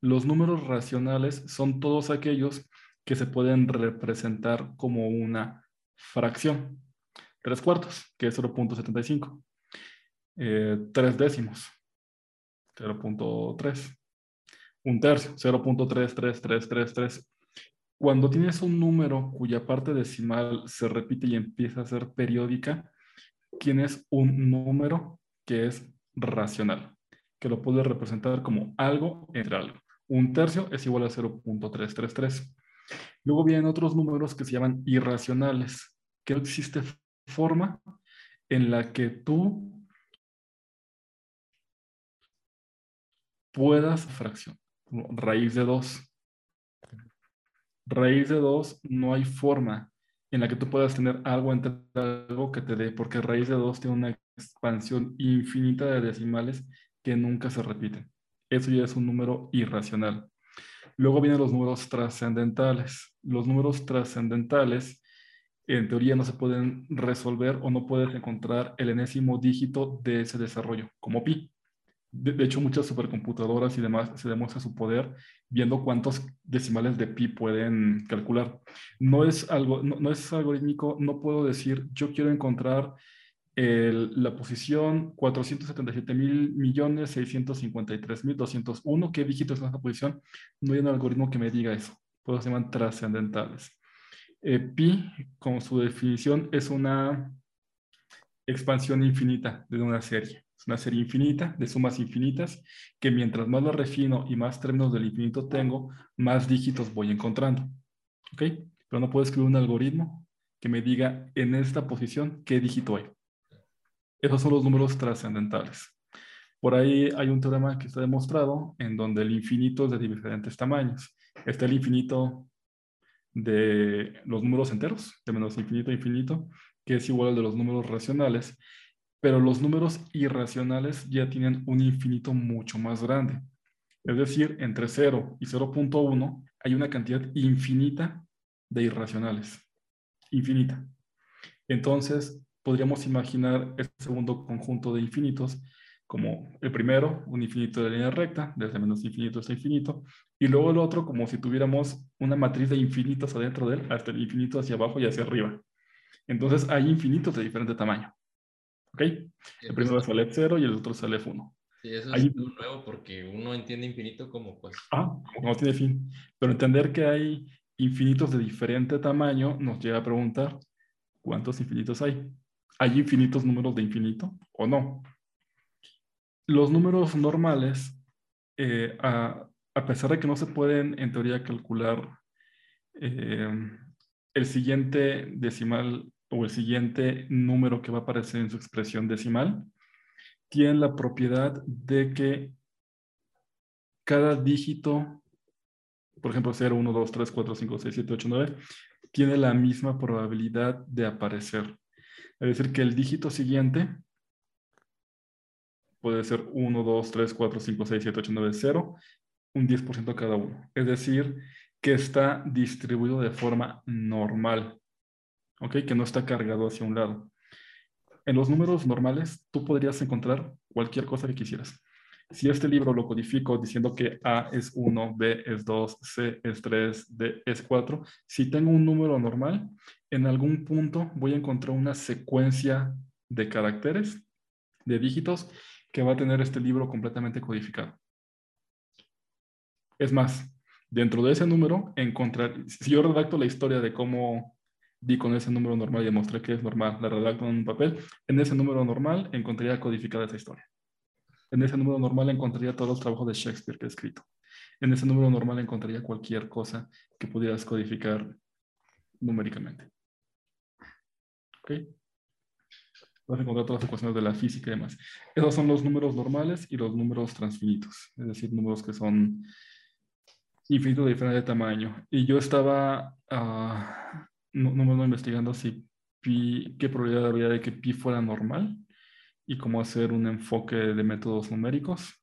Los números racionales son todos aquellos que se pueden representar como una fracción. Tres cuartos, que es 0.75. Eh, tres décimos, 0.3. Un tercio, 0.33333. Cuando tienes un número cuya parte decimal se repite y empieza a ser periódica, tienes un número que es racional, que lo puedes representar como algo entre algo. Un tercio es igual a 0.333. Luego vienen otros números que se llaman irracionales, que no existe forma en la que tú puedas fracción. Raíz de 2. Raíz de 2 no hay forma en la que tú puedas tener algo entre algo que te dé, porque raíz de 2 tiene una expansión infinita de decimales que nunca se repiten. Eso ya es un número irracional. Luego vienen los números trascendentales. Los números trascendentales, en teoría, no se pueden resolver o no puedes encontrar el enésimo dígito de ese desarrollo, como pi. De, hecho, muchas supercomputadoras y demás se demuestra su poder viendo cuántos decimales de pi pueden calcular. No es, algo, no es algorítmico, no puedo decir, yo quiero encontrar la posición 477 mil millones 653 mil 201. ¿Qué dígito es esa posición? No hay un algoritmo que me diga eso. Todos se llaman trascendentales. Eh, pi, como su definición, es una expansión infinita de una serie. Es una serie infinita de sumas infinitas que mientras más lo refino y más términos del infinito tengo, más dígitos voy encontrando. ¿Ok? Pero no puedo escribir un algoritmo que me diga en esta posición qué dígito hay. Esos son los números trascendentales. Por ahí hay un teorema que está demostrado en donde el infinito es de diferentes tamaños. Está el infinito de los números enteros, de menos infinito a infinito, que es igual al de los números racionales, pero los números irracionales ya tienen un infinito mucho más grande. Es decir, entre 0 y 0.1 hay una cantidad infinita de irracionales. Infinita. Entonces, podríamos imaginar este segundo conjunto de infinitos como el primero, un infinito de línea recta, desde menos infinito hasta infinito, y luego el otro como si tuviéramos una matriz de infinitos adentro de él, hasta el infinito hacia abajo y hacia arriba. Entonces hay infinitos de diferente tamaño. ¿Ok? El primero sale F0 y el otro sale F1. Sí, eso es nuevo porque uno entiende infinito como pues... Ah, como no tiene fin. Pero entender que hay infinitos de diferente tamaño nos lleva a preguntar, ¿cuántos infinitos hay? ¿Hay infinitos números de infinito o no? Los números normales, eh, a, pesar de que no se pueden en teoría calcular eh, el siguiente decimal o el siguiente número que va a aparecer en su expresión decimal, tienen la propiedad de que cada dígito, por ejemplo, 0, 1, 2, 3, 4, 5, 6, 7, 8, 9, tiene la misma probabilidad de aparecer. Es decir, que el dígito siguiente puede ser 1, 2, 3, 4, 5, 6, 7, 8, 9, 0, un 10% cada uno. Es decir, que está distribuido de forma normal, ¿ok? Que no está cargado hacia un lado. En los números normales, tú podrías encontrar cualquier cosa que quisieras. Si este libro lo codifico diciendo que A es 1, B es 2, C es 3, D es 4, si tengo un número normal, en algún punto voy a encontrar una secuencia de caracteres, de dígitos, que va a tener este libro completamente codificado. Es más, dentro de ese número, encontrar, si yo redacto la historia de cómo di con ese número normal y demostré que es normal, la redacto en un papel, en ese número normal encontraría codificada esa historia. En ese número normal encontraría todos los trabajos de Shakespeare que he escrito. En ese número normal encontraría cualquier cosa que pudieras codificar numéricamente. ¿Ok? vas a encontrar todas las ecuaciones de la física y demás. Esos son los números normales y los números transfinitos, es decir, números que son infinitos de diferente tamaño. Y yo estaba uh, no, investigando si pi, qué probabilidad había de que pi fuera normal y cómo hacer un enfoque de métodos numéricos.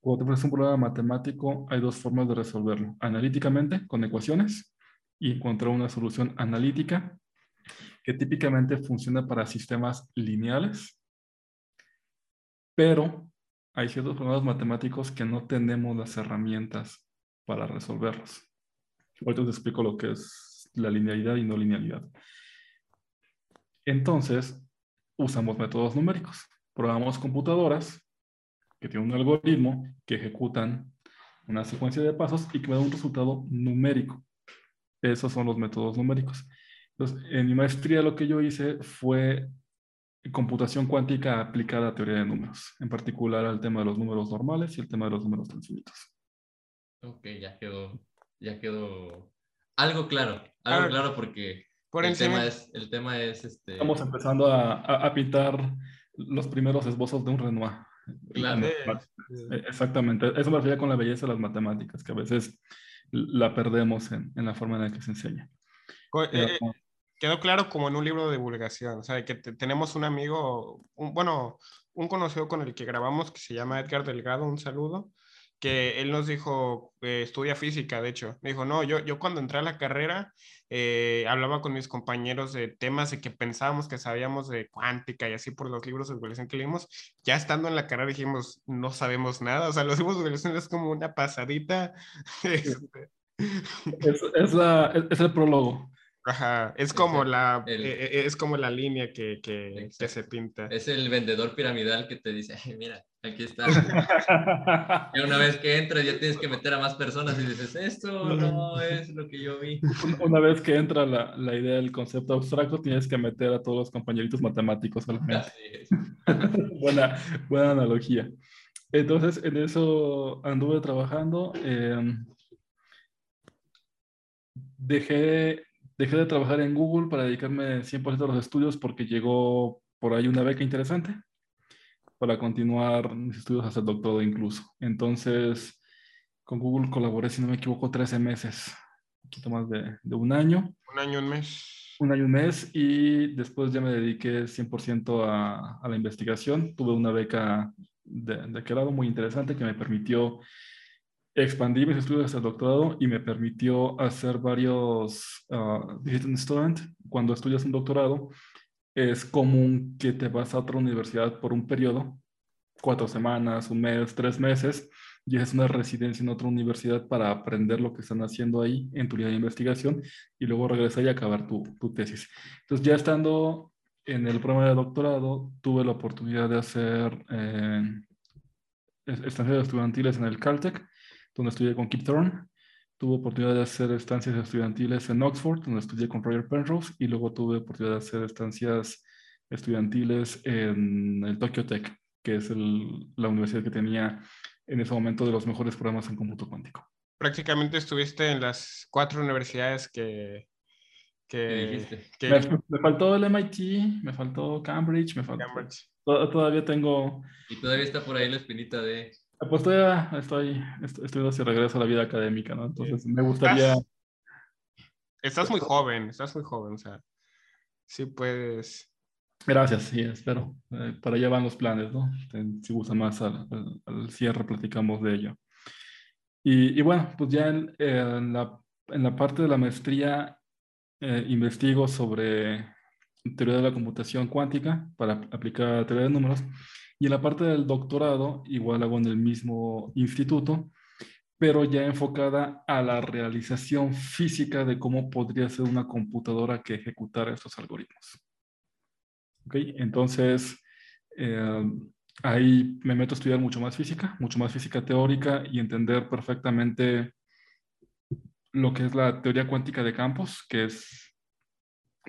Cuando te pones un problema matemático, hay dos formas de resolverlo. Analíticamente, con ecuaciones, y encontrar una solución analítica que típicamente funciona para sistemas lineales, pero hay ciertos problemas matemáticos que no tenemos las herramientas para resolverlos. Ahorita te explico lo que es la linealidad y no linealidad. Entonces, usamos métodos numéricos. Programamos computadoras que tienen un algoritmo que ejecutan una secuencia de pasos y que me da un resultado numérico. Esos son los métodos numéricos. Entonces, en mi maestría lo que yo hice fue computación cuántica aplicada a teoría de números, en particular al tema de los números normales y el tema de los números transfinitos. Ok, ya quedó, ya quedó algo claro, algo claro porque el, tema es, el tema es este... Estamos empezando a, a, pintar los primeros esbozos de un Renoir. Claro. Exactamente, eso me refiero con la belleza de las matemáticas, que a veces la perdemos en, en la forma en la que se enseña. Eh, quedó claro como en un libro de divulgación, o sea, que tenemos un amigo, un, bueno, un conocido con el que grabamos que se llama Edgar Delgado, un saludo, que él nos dijo, eh, estudia física, de hecho, me dijo, no, yo, yo cuando entré a la carrera eh, hablaba con mis compañeros de temas de que pensábamos que sabíamos de cuántica y así por los libros de divulgación que leímos, ya estando en la carrera dijimos, no sabemos nada, o sea, los libros de divulgación es como una pasadita. Este. es, es, la, es el prólogo. Ajá, es como, la, e, e, es como la línea que, que, se pinta. Es el vendedor piramidal que te dice, mira, aquí está. y una vez que entras ya tienes que meter a más personas y dices, esto no es lo que yo vi. Una vez que entra la, la idea del concepto abstracto, tienes que meter a todos los compañeritos matemáticos solamente. buena, buena analogía. Entonces, en eso anduve trabajando. Em, dejé Dejé de trabajar en Google para dedicarme 100% a los estudios porque llegó por ahí una beca interesante para continuar mis estudios hasta el doctorado incluso. Entonces, con Google colaboré, si no me equivoco, 13 meses, un poquito más de, un año. Un año, un mes. Un año, un mes, y después ya me dediqué 100% a, a, la investigación. Tuve una beca de, de aquel lado muy interesante que me permitió expandí mis estudios hasta el doctorado y me permitió hacer varios uh, visiting student. Cuando estudias un doctorado, es común que te vas a otra universidad por un periodo, cuatro semanas, un mes, tres meses, y es una residencia en otra universidad para aprender lo que están haciendo ahí en tu línea de investigación y luego regresar y acabar tu, tu tesis. Entonces, ya estando en el programa de doctorado, tuve la oportunidad de hacer eh, estancias estudiantiles en el Caltech donde estudié con Kip Thorne. Tuve oportunidad de hacer estancias estudiantiles en Oxford, donde estudié con Roger Penrose, y luego tuve oportunidad de hacer estancias estudiantiles en el Tokyo Tech, que es la universidad que tenía en ese momento de los mejores programas en cómputo cuántico. Prácticamente estuviste en las cuatro universidades que... que, Me, faltó el MIT, me faltó Cambridge, me faltó... Cambridge. Todavía tengo... Y todavía está por ahí la espinita de... Pues todavía estoy, estoy, estoy hacia regreso a la vida académica, ¿no? Entonces me gustaría... Estás, muy joven, estás muy joven, o sea, sí puedes... Gracias, sí, espero. Eh, para allá van los planes, ¿no? Si gusta más al, cierre platicamos de ello. Y, y bueno, pues ya en, en, la, en, la, parte de la maestría eh, investigo sobre teoría de la computación cuántica para aplicar a teoría de números. Y en la parte del doctorado, igual hago en el mismo instituto, pero ya enfocada a la realización física de cómo podría ser una computadora que ejecutara estos algoritmos. ¿Okay? Entonces, eh, ahí me meto a estudiar mucho más física, mucho más física teórica y entender perfectamente lo que es la teoría cuántica de campos, que es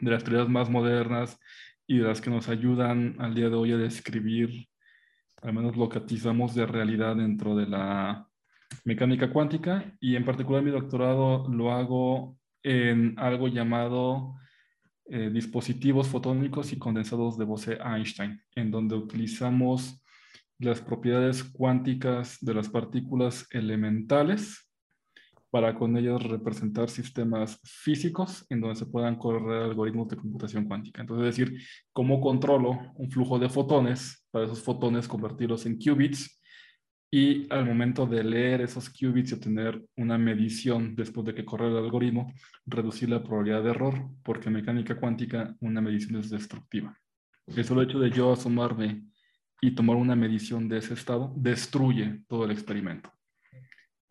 de las teorías más modernas y de las que nos ayudan al día de hoy a describir al menos lo que atizamos de realidad dentro de la mecánica cuántica y en particular mi doctorado lo hago en algo llamado eh, dispositivos fotónicos y condensados de Bose-Einstein, en donde utilizamos las propiedades cuánticas de las partículas elementales para con ellos representar sistemas físicos en donde se puedan correr algoritmos de computación cuántica. Entonces, es decir, cómo controlo un flujo de fotones para esos fotones convertirlos en qubits y al momento de leer esos qubits y obtener una medición después de que corre el algoritmo, reducir la probabilidad de error, porque en mecánica cuántica una medición es destructiva. El solo hecho de yo asomarme y tomar una medición de ese estado destruye todo el experimento.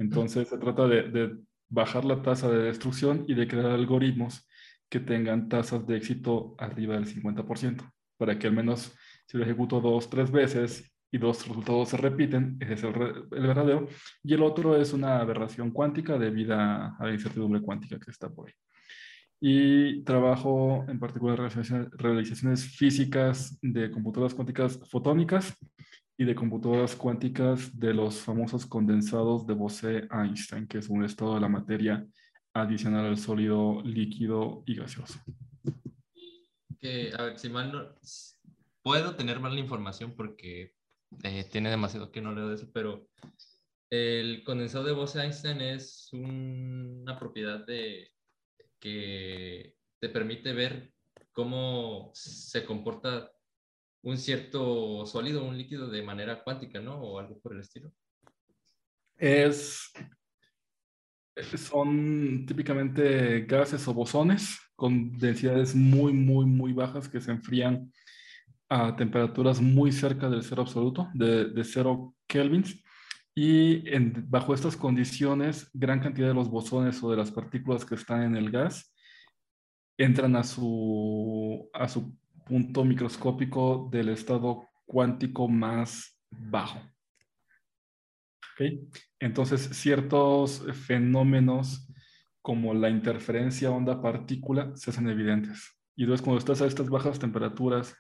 Entonces se trata de, bajar la tasa de destrucción y de crear algoritmos que tengan tasas de éxito arriba del 50%, para que al menos si lo ejecuto dos, tres veces y dos resultados se repiten, ese es el, verdadero, y el otro es una aberración cuántica debido a la incertidumbre cuántica que está por ahí. Y trabajo en particular en realizaciones físicas de computadoras cuánticas fotónicas y de computadoras cuánticas de los famosos condensados de Bose-Einstein, que es un estado de la materia adicional al sólido, líquido y gaseoso. Que, a ver, si mal no, puedo tener mal la información porque eh, tiene demasiado que no leo de eso, pero el condensado de Bose-Einstein es una propiedad de, que te permite ver cómo se comporta un cierto sólido, un líquido de manera cuántica, ¿no? O algo por el estilo. Es, son típicamente gases o bosones con densidades muy, muy, muy bajas que se enfrían a temperaturas muy cerca del cero absoluto, de, cero kelvins. Y en, bajo estas condiciones, gran cantidad de los bosones o de las partículas que están en el gas entran a su, a su punto microscópico del estado cuántico más bajo. Entonces, ciertos fenómenos como la interferencia onda-partícula se hacen evidentes. Y entonces, cuando estás a estas bajas temperaturas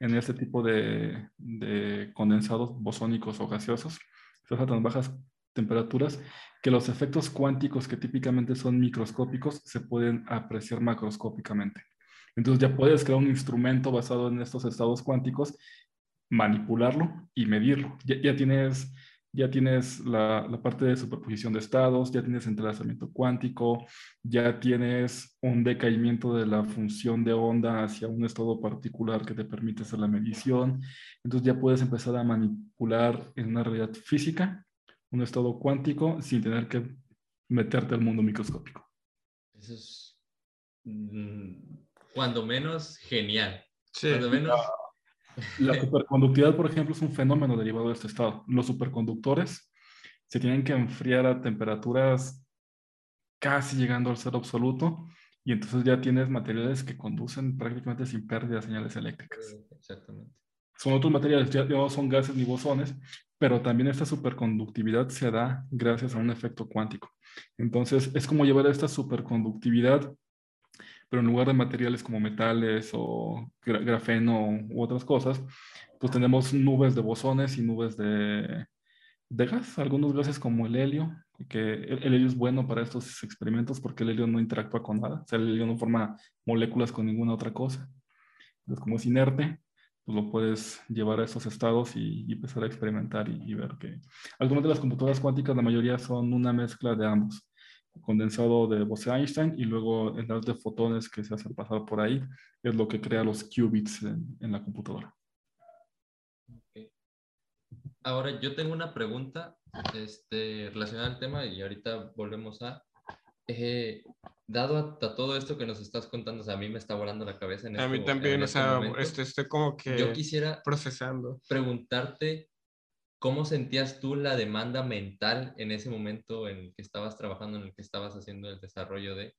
en este tipo de, de condensados bosónicos o gaseosos, estás a tan bajas temperaturas que los efectos cuánticos que típicamente son microscópicos se pueden apreciar macroscópicamente. Entonces ya puedes crear un instrumento basado en estos estados cuánticos, manipularlo y medirlo. Ya, tienes, ya tienes la, la, parte de superposición de estados, ya tienes entrelazamiento cuántico, ya tienes un decaimiento de la función de onda hacia un estado particular que te permite hacer la medición. Entonces ya puedes empezar a manipular en una realidad física un estado cuántico sin tener que meterte al mundo microscópico. Eso es... Cuando menos genial. Cuando menos... La, superconductividad, por ejemplo, es un fenómeno derivado de este estado. Los superconductores se tienen que enfriar a temperaturas casi llegando al cero absoluto y entonces ya tienes materiales que conducen prácticamente sin pérdida de señales eléctricas. Exactamente. Son otros materiales, ya no son gases ni bosones, pero también esta superconductividad se da gracias a un efecto cuántico. Entonces, es como llevar esta superconductividad pero en lugar de materiales como metales o grafeno u otras cosas, pues tenemos nubes de bosones y nubes de, de gas, algunos gases como el helio, que el, helio es bueno para estos experimentos porque el helio no interactúa con nada, o sea, el helio no forma moléculas con ninguna otra cosa. Entonces, como es inerte, pues lo puedes llevar a esos estados y, empezar a experimentar y, ver que algunas de las computadoras cuánticas, la mayoría son una mezcla de ambos. Condensado de Bose-Einstein y luego el de fotones que se hacen pasar por ahí es lo que crea los qubits en, la computadora. Ahora, yo tengo una pregunta este, relacionada al tema y ahorita volvemos a eh, dado a, todo esto que nos estás contando, a mí me está volando la cabeza. En a mí también, o este sea, este, estoy como que yo quisiera procesando. Preguntarte cómo sentías tú la demanda mental en ese momento en el que estabas trabajando, en el que estabas haciendo el desarrollo de...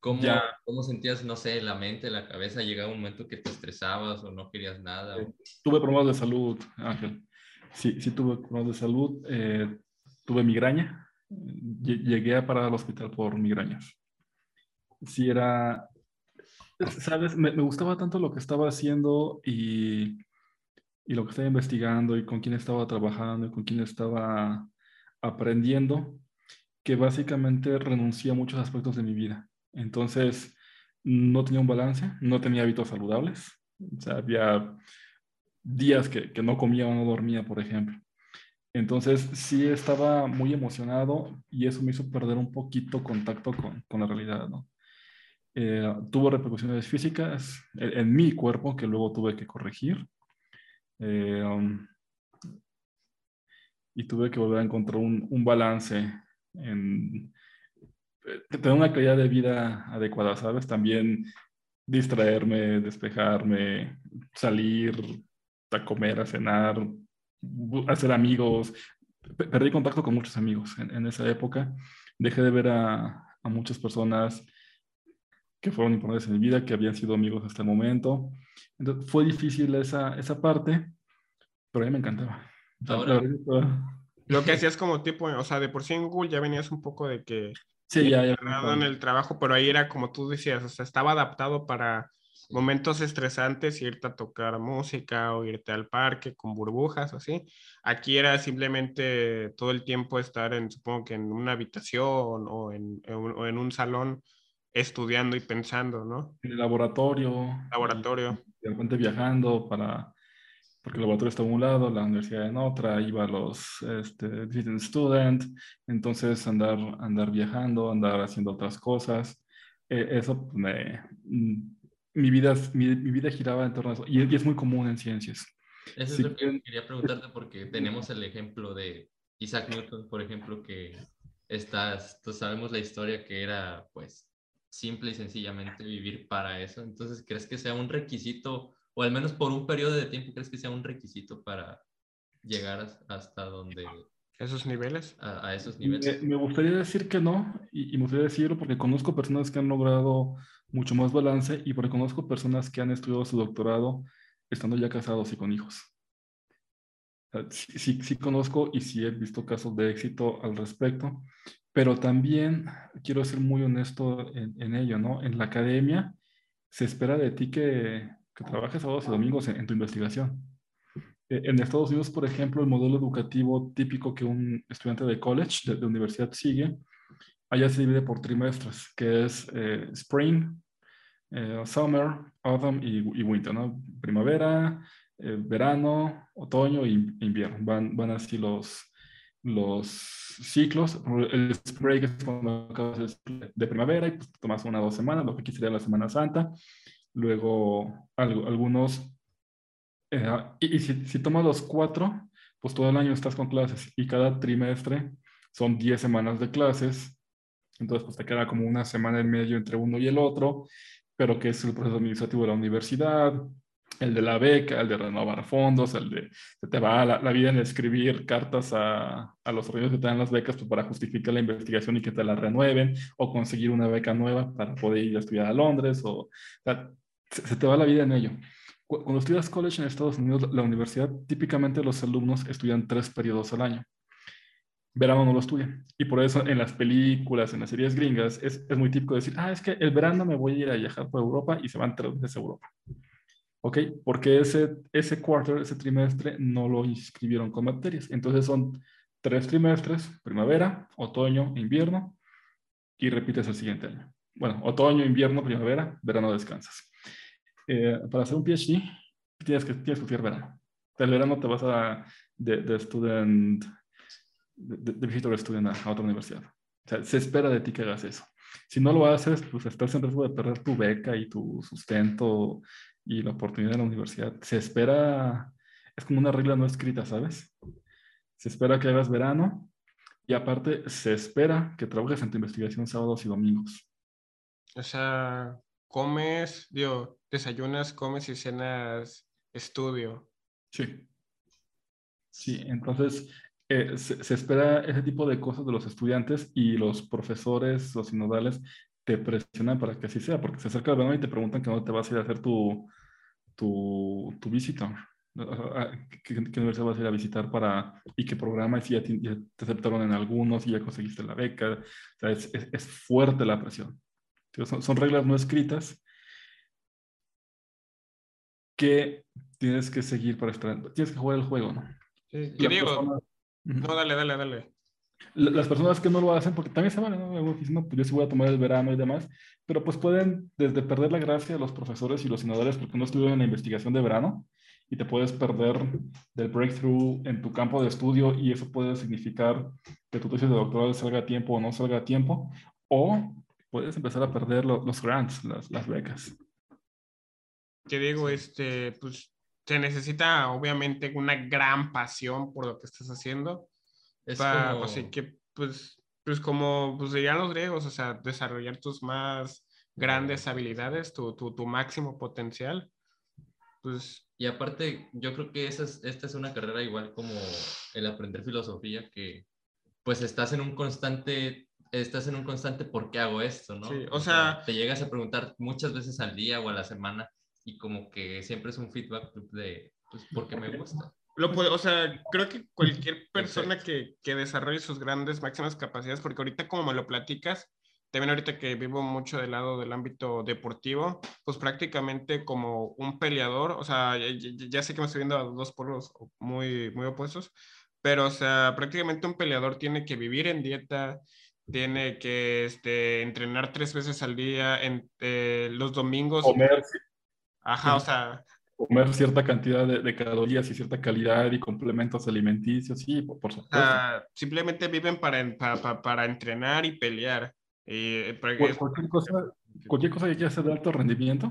¿Cómo, ¿Cómo sentías, no sé, la mente, la cabeza? ¿Llegaba un momento que te estresabas o no querías nada? Eh, tuve problemas de salud, Ángel. Sí, sí tuve problemas de salud. Eh, tuve migraña llegué a parar al hospital por migrañas. Sí era, sabes, me, gustaba tanto lo que estaba haciendo y, y, lo que estaba investigando y con quién estaba trabajando y con quién estaba aprendiendo, que básicamente renuncié a muchos aspectos de mi vida. Entonces, no tenía un balance, no tenía hábitos saludables. O sea, había días que, que no comía o no dormía, por ejemplo. Entonces sí estaba muy emocionado y eso me hizo perder un poquito contacto con, con la realidad, ¿no? Eh, tuvo repercusiones físicas en, mi cuerpo que luego tuve que corregir. Eh, um, y tuve que volver a encontrar un, un balance en eh, tener una calidad de vida adecuada, ¿sabes? También distraerme, despejarme, salir a comer, a cenar, hacer amigos. Perdí contacto con muchos amigos en, esa época. Dejé de ver a, muchas personas que fueron importantes en mi vida, que habían sido amigos hasta el momento. Entonces, fue difícil esa, esa parte, pero a mí me encantaba. lo que hacías como tipo, o sea, de por sí en Google ya venías un poco de que... Sí, ya, ya. En el trabajo, pero ahí era como tú decías, o sea, estaba adaptado para momentos estresantes, irte a tocar música o irte al parque con burbujas o así. Aquí era simplemente todo el tiempo estar en, supongo que en una habitación o en, en un salón estudiando y pensando, ¿no? En el laboratorio. Laboratorio. de repente viajando para, porque el laboratorio está en un lado, la universidad en otra, iba los este, visiting student, entonces andar, andar viajando, andar haciendo otras cosas. Eh, eso me, mi vida, mi, vida giraba en torno a eso. Y, es muy común en ciencias. Eso es lo que quería preguntarte porque tenemos el ejemplo de Isaac Newton, por ejemplo, que estás, todos sabemos la historia que era pues simple y sencillamente vivir para eso. Entonces, ¿crees que sea un requisito, o al menos por un periodo de tiempo, crees que sea un requisito para llegar hasta donde... ¿Esos niveles? A, esos niveles. Me, gustaría decir que no, y, y, me gustaría decirlo porque conozco personas que han logrado mucho más balance y porque conozco personas que han estudiado su doctorado estando ya casados y con hijos. sí, sí, conozco y sí he visto casos de éxito al respecto, pero también quiero ser muy honesto en, ello, ¿no? En la academia se espera de ti que, trabajes sábados y domingos en, tu investigación. E, en Estados Unidos, por ejemplo, el modelo educativo típico que un estudiante de college, de universidad, sigue allá se divide por trimestres, que es eh, spring, eh, summer, autumn y, winter, ¿no? Primavera, eh, verano, otoño e invierno. Van, van así los, los ciclos. El spring es cuando acabas de primavera y pues tomas una o dos semanas, lo que aquí sería la Semana Santa. Luego algo, algunos... y, si, si tomas los cuatro, pues todo el año estás con clases y cada trimestre son 10 semanas de clases entonces, pues te queda como una semana y medio entre uno y el otro, pero que es el proceso administrativo de la universidad, el de la beca, el de renovar fondos, el de se te va la, vida en escribir cartas a, a los organismos que te dan las becas pues, para justificar la investigación y que te la renueven, o conseguir una beca nueva para poder ir a estudiar a Londres, o, se, te va la vida en ello. Cuando estudias college en Estados Unidos, la universidad, típicamente los alumnos estudian tres periodos al año verano no lo estudian. Y por eso en las películas, en las series gringas, es, es, muy típico decir, ah, es que el verano me voy a ir a viajar por Europa y se van tres veces a Europa. ¿Ok? Porque ese, ese quarter, ese trimestre, no lo inscribieron con materias. Entonces son tres trimestres, primavera, otoño, invierno, y repites el siguiente año. Bueno, otoño, invierno, primavera, verano descansas. Eh, para hacer un PhD, tienes que, tienes que estudiar verano. El verano te vas a de, de student, de, de visitor student a, otra universidad. O sea, se espera de ti que hagas eso. Si no lo haces, pues estás en riesgo de perder tu beca y tu sustento y la oportunidad de la universidad. Se espera, es como una regla no escrita, ¿sabes? Se espera que hagas verano y aparte se espera que trabajes en tu investigación sábados y domingos. O sea, comes, digo, desayunas, comes y cenas estudio. Sí. Sí, entonces eh, se, espera ese tipo de cosas de los estudiantes y los profesores, los sinodales, te presionan para que así sea, porque se acerca el verano y te preguntan que no te vas a ir a hacer tu, tu, tu visita. ¿Qué, universidad vas a ir a visitar para y qué programa? Y si ya te, aceptaron en algunos y ya conseguiste la beca. O sea, es, es, fuerte la presión. Son, son, reglas no escritas que tienes que seguir para estar. Tienes que jugar el juego, ¿no? Sí, yo digo. No, dale, dale, dale. Las personas que no lo hacen, porque también se vale, ¿no? pues yo sí voy a tomar el verano y demás, pero pues pueden desde perder la gracia a los profesores y los senadores porque no estuvieron en la investigación de verano y te puedes perder del breakthrough en tu campo de estudio y eso puede significar que tu tesis de doctorado salga a tiempo o no salga a tiempo, o puedes empezar a perder los grants, las, las becas. ¿Qué digo, este, pues se necesita obviamente una gran pasión por lo que estás haciendo. Es para, pues, que, pues, pues como pues dirían los griegos, o sea, desarrollar tus más grandes habilidades, tu, tu, tu máximo potencial. Pues, y aparte, yo creo que esa es, esta es una carrera igual como el aprender filosofía, que pues estás en un constante, estás en un constante ¿por qué hago esto? ¿no? Sí, o, sea, te llegas a preguntar muchas veces al día o a la semana, y como que siempre es un feedback de, pues, porque me gusta. Lo puede, o sea, creo que cualquier persona que, que, desarrolle sus grandes máximas capacidades, porque ahorita como me lo platicas, también ahorita que vivo mucho del lado del ámbito deportivo, pues prácticamente como un peleador, o sea, ya, sé que me estoy viendo a dos polos muy, muy opuestos, pero o sea, prácticamente un peleador tiene que vivir en dieta, tiene que este, entrenar tres veces al día, en, eh, los domingos. Comer, Ajá, o sea. Comer cierta cantidad de, calorías y cierta calidad y complementos alimenticios, sí, por, supuesto. simplemente viven para, para, para, entrenar y pelear. Eh, cualquier, cosa, cualquier cosa que quiera hacer de alto rendimiento,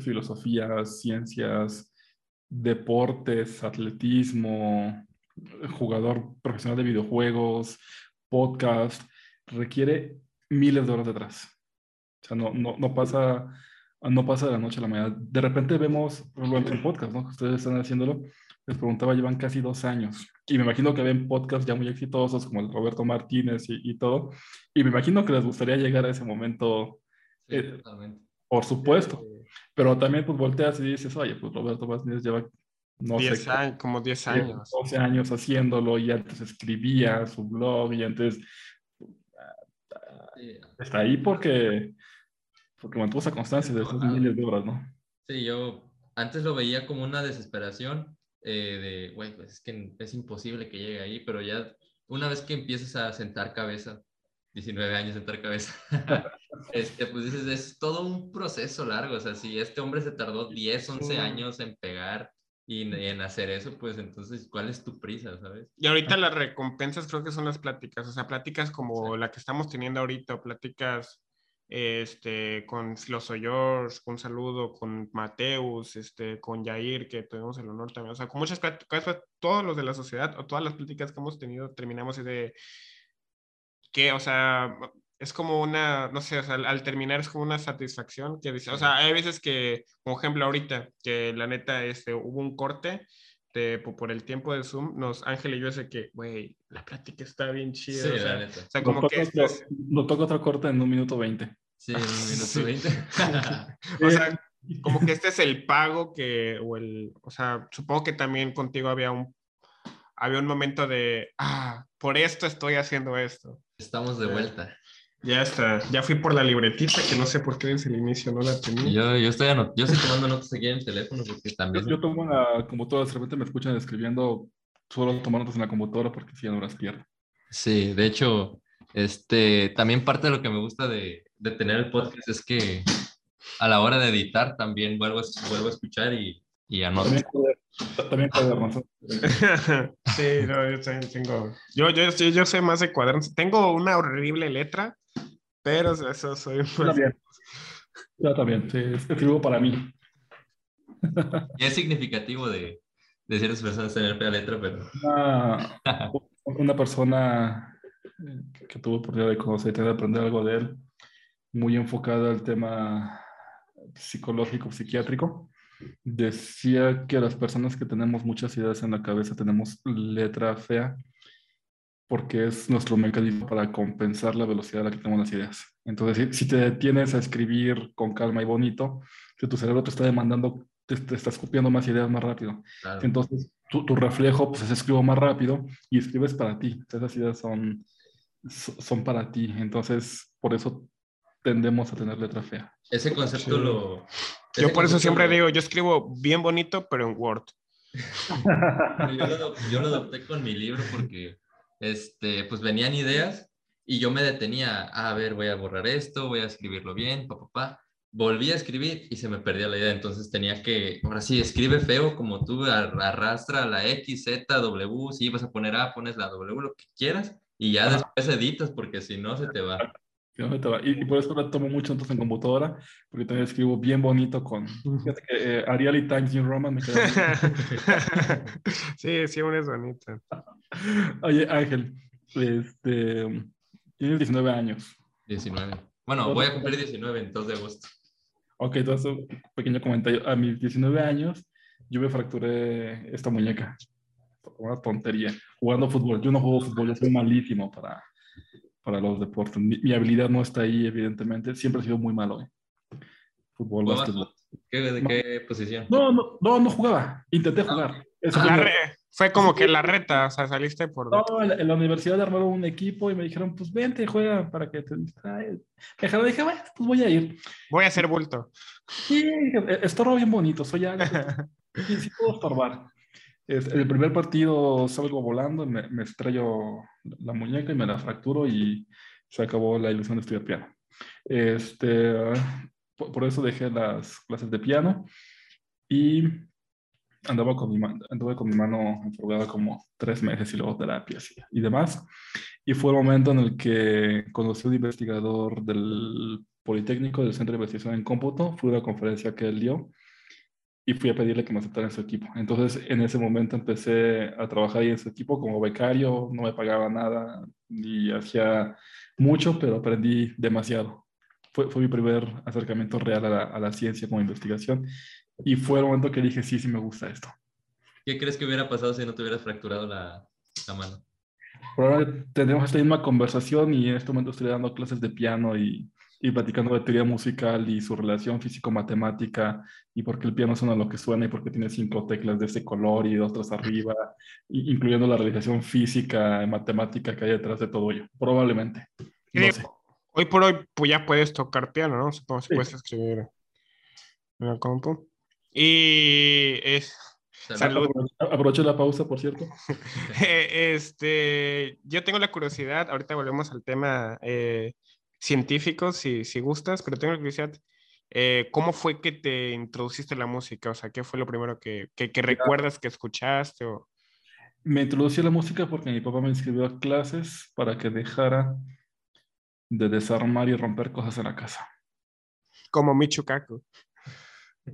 filosofía, ciencias, deportes, atletismo, jugador profesional de videojuegos, podcast, requiere miles de horas detrás. O sea, no, no, no pasa no pasa de la noche a la mañana. De repente vemos, por ejemplo, en podcast, ¿no? Ustedes están haciéndolo. Les preguntaba, llevan casi dos años. Y me imagino que ven podcasts ya muy exitosos, como el Roberto Martínez y, todo. Y me imagino que les gustaría llegar a ese momento. Eh, por supuesto. Pero también, pues volteas y dices, oye, pues Roberto Martínez lleva no sé, años, como 10 años. 12 años haciéndolo y antes escribía su blog y antes está ahí porque porque mantuvo esa constancia de esos miles de horas, ¿no? Sí, yo antes lo veía como una desesperación eh, de, güey, pues es que es imposible que llegue ahí, pero ya una vez que empiezas a sentar cabeza, 19 años sentar cabeza, este, pues dices, es todo un proceso largo, o sea, si este hombre se tardó 10, 11 años en pegar y en hacer eso, pues entonces, ¿cuál es tu prisa, sabes? Y ahorita las recompensas creo que son las pláticas, o sea, pláticas como la que estamos teniendo ahorita, pláticas este, con Filoso George, un saludo con Mateus, este, con Jair, que tuvimos el honor también, o sea, con muchas pláticas, todos los de la sociedad o todas las pláticas que hemos tenido, terminamos de que, o sea, es como una, no sé, o sea, al, terminar es como una satisfacción que dice, o sea, hay veces que, como ejemplo ahorita, que la neta, este, hubo un corte, de, por el tiempo de Zoom, nos, Ángel y yo sé que, güey, la plática está bien chida. o, sea, o sea, como que... Otro, no toca otro corte en un minuto veinte. Sí, en un minuto veinte. o sea, como que este es el pago que, o el, o sea, supongo que también contigo había un, había un momento de, ah, por esto estoy haciendo esto. Estamos de vuelta. Ya está, ya fui por la libretita que no sé por qué desde el inicio no la tenía. Yo, yo, estoy, yo estoy tomando notas aquí en el teléfono porque también... Yo, tomo la computadora, de repente me escuchan escribiendo, solo tomar notas en la computadora porque si no las pierdo. Sí, de hecho, este, también parte de lo que me gusta de, de tener el podcast es que a la hora de editar también vuelvo, vuelvo a escuchar y y anoto. También cuadernos. sí, no, yo tengo. Yo, yo, yo, sé más de cuadernos. Tengo una horrible letra, pero eso soy. Yo también. Yo también, sí, escribo para mí. Y es significativo de, de ciertas personas tener fea letra, pero. Una, una persona que tuvo oportunidad de conocer y de aprender algo de él, muy enfocada al tema psicológico, psiquiátrico decía que las personas que tenemos muchas ideas en la cabeza tenemos letra fea porque es nuestro mecanismo para compensar la velocidad a la que tenemos las ideas. Entonces, si, te detienes a escribir con calma y bonito, que tu cerebro te está demandando, te, te estás copiando más ideas más rápido. Entonces, tu, tu, reflejo pues, es escribo más rápido y escribes para ti. Esas ideas son, son para ti. Entonces, por eso tendemos a tener letra fea. Ese concepto lo... yo por eso siempre digo, yo escribo bien bonito, pero en Word. yo, lo, adopté con mi libro porque este, pues venían ideas y yo me detenía, a ver, voy a borrar esto, voy a escribirlo bien, papá, pa, Volví a escribir y se me perdía la idea, entonces tenía que, ahora sí, escribe feo como tú, arrastra la X, Z, W, si vas a poner A, pones la W, lo que quieras, y ya después editas porque si no se te va. Y, por eso la tomo mucho entonces en computadora, porque también escribo bien bonito con fíjate que, eh, Arial Times New Roman me Sí, sí, es bonito. Oye, Ángel, este, tienes 19 años. 19. Bueno, voy a cumplir 19 en 2 de agosto. Ok, entonces un pequeño comentario. A mis 19 años yo me fracturé esta muñeca. Una tontería. Jugando fútbol. Yo no juego fútbol, yo soy malísimo para para los deportes. Mi, habilidad no está ahí, evidentemente. Siempre he sido muy malo. ¿eh? Fútbol, básquetbol. ¿De qué posición? No, no, no, no jugaba. Intenté jugar. fue, como que la reta, o sea, saliste por... No, en la, universidad armaron un equipo y me dijeron, pues vente, juega para que te distraigas. Me dije, bueno, pues voy a ir. Voy a hacer bulto. Sí, estorbo bien bonito, soy algo. sí, sí puedo estorbar. Es, el primer partido salgo volando, me, me, estrello la muñeca y me la fracturo y se acabó la ilusión de estudiar piano. Este, por, eso dejé las clases de piano y andaba con mi, anduve con mi mano enfermada como tres meses y luego terapias y, y demás. Y fue el momento en el que conocí a un investigador del Politécnico del Centro de Investigación en Cómputo, fue una conferencia que él dio y fui a pedirle que me aceptara en su equipo. Entonces, en ese momento empecé a trabajar ahí en su equipo como becario, no me pagaba nada ni hacía mucho, pero aprendí demasiado. Fue, fue mi primer acercamiento real a la, a la, ciencia como investigación y fue el momento que dije, sí, sí me gusta esto. ¿Qué crees que hubiera pasado si no te hubieras fracturado la, la mano? Probablemente tendríamos esta misma conversación y en este momento estoy dando clases de piano y y platicando de teoría musical y su relación físico-matemática y por qué el piano suena lo que suena y por qué tiene cinco teclas de ese color y otras arriba, incluyendo la realización física y matemática que hay detrás de todo ello, probablemente. Hoy por hoy pues ya puedes tocar piano, ¿no? Supongo que puedes escribir en el compu. Y es... Salud. Aprovecho la pausa, por cierto. este, yo tengo la curiosidad, ahorita volvemos al tema eh, científicos, si, si gustas, pero tengo curiosidad, eh, ¿cómo fue que te introduciste la música? O sea, ¿qué fue lo primero que, que, recuerdas que escuchaste? O... Me introducí a la música porque mi papá me inscribió a clases para que dejara de desarmar y romper cosas en la casa. Como Michucaco.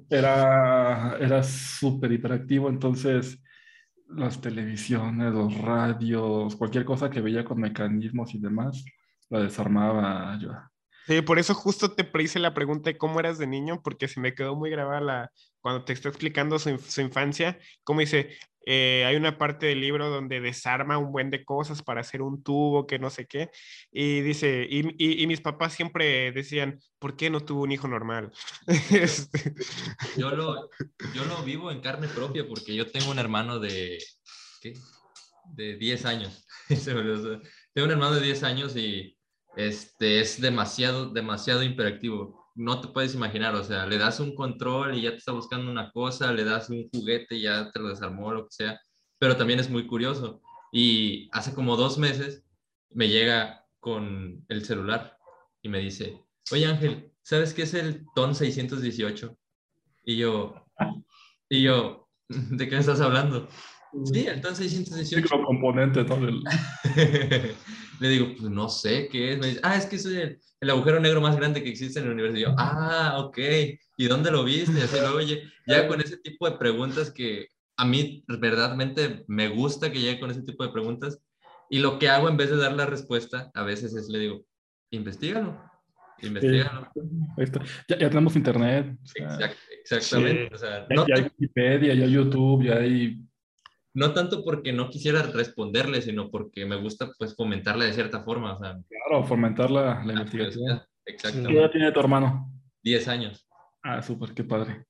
Era, era súper hiperactivo, entonces las televisiones, los radios, cualquier cosa que veía con mecanismos y demás, la desarmaba yo. Sí, por eso justo te hice la pregunta de cómo eras de niño, porque se me quedó muy grabada la, cuando te está explicando su, su infancia, como dice, eh, hay una parte del libro donde desarma un buen de cosas para hacer un tubo, que no sé qué, y dice, y, y, mis papás siempre decían, ¿por qué no tuvo un hijo normal? Este. yo, lo, yo lo vivo en carne propia porque yo tengo un hermano de, ¿qué? De 10 años. tengo un hermano de 10 años y este, es demasiado, demasiado hiperactivo. No te puedes imaginar, o sea, le das un control y ya te está buscando una cosa, le das un juguete y ya te lo desarmó, lo que sea, pero también es muy curioso. Y hace como dos meses me llega con el celular y me dice, oye Ángel, ¿sabes qué es el TON 618? Y yo, Y yo, ¿de qué estás hablando? Sí, entonces 618. componente todo el... Le digo, pues no sé qué es. Me dice, ah, es que es el, el, agujero negro más grande que existe en el universo. Y yo, ah, ok. ¿Y dónde lo viste? Y así luego, oye, ya con ese tipo de preguntas que a mí verdaderamente me gusta que llegue con ese tipo de preguntas. Y lo que hago en vez de dar la respuesta, a veces es le digo, investigalo, investigalo. ya, ya, tenemos internet. exactamente. ya, hay Wikipedia, ya hay YouTube, ya hay no tanto porque no quisiera responderle, sino porque me gusta pues fomentarla de cierta forma. O sea, claro, fomentar la, la ah, investigación. Exacto. ¿Qué edad tiene tu hermano? Diez años. Ah, súper, qué padre.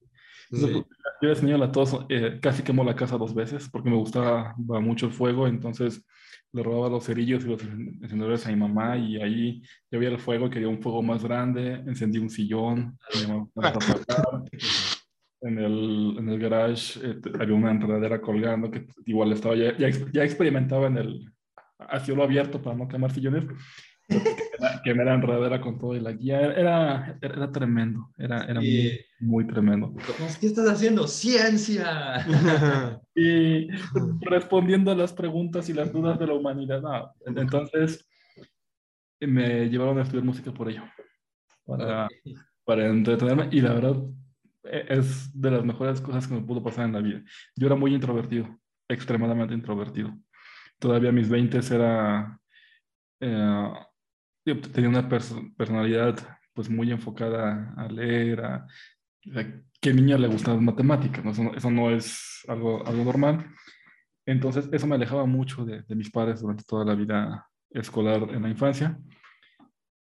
Yo le enseñé a todos, eh, casi quemó la casa dos veces porque me gustaba mucho el fuego, entonces le robaba los cerillos y los encendedores a mi mamá y ahí yo veía el fuego, quería un fuego más grande, encendí un sillón, en el, en el garage eh, había una enredadera colgando que igual estaba, ya, ya, experimentaba en el, a cielo abierto para no quemar sillones, que me era enredadera con todo y la guía, era, era, tremendo, era, era muy, muy, tremendo. ¿Qué estás haciendo? ¡Ciencia! y respondiendo a las preguntas y las dudas de la humanidad. entonces me llevaron a estudiar música por ello, para, para entretenerme y la verdad es de las mejores cosas que me pudo pasar en la vida. Yo era muy introvertido, extremadamente introvertido. Todavía a mis 20 era... Eh, tenía una personalidad pues muy enfocada a leer, a, qué niña le gustaban matemáticas, Eso, no es algo, algo normal. Entonces eso me alejaba mucho de mis padres durante toda la vida escolar en la infancia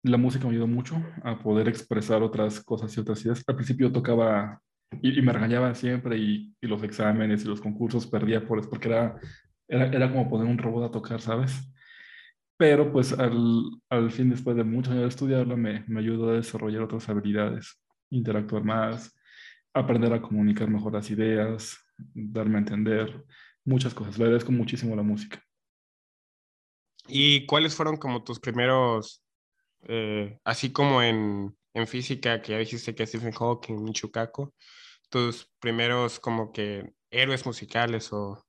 la música me ayudó mucho a poder expresar otras cosas y otras ideas. Al principio tocaba y, me regañaban siempre y, los exámenes y los concursos perdía por eso, porque era, era, como poner un robot a tocar, ¿sabes? Pero pues al, al fin, después de muchos años de estudiarlo, me, me ayudó a desarrollar otras habilidades, interactuar más, aprender a comunicar mejor las ideas, darme a entender, muchas cosas. Le agradezco muchísimo la música. ¿Y cuáles fueron como tus primeros eh, así como en, en, física, que ya dijiste que Stephen Hawking, Michio Kaku, tus primeros como que héroes musicales o...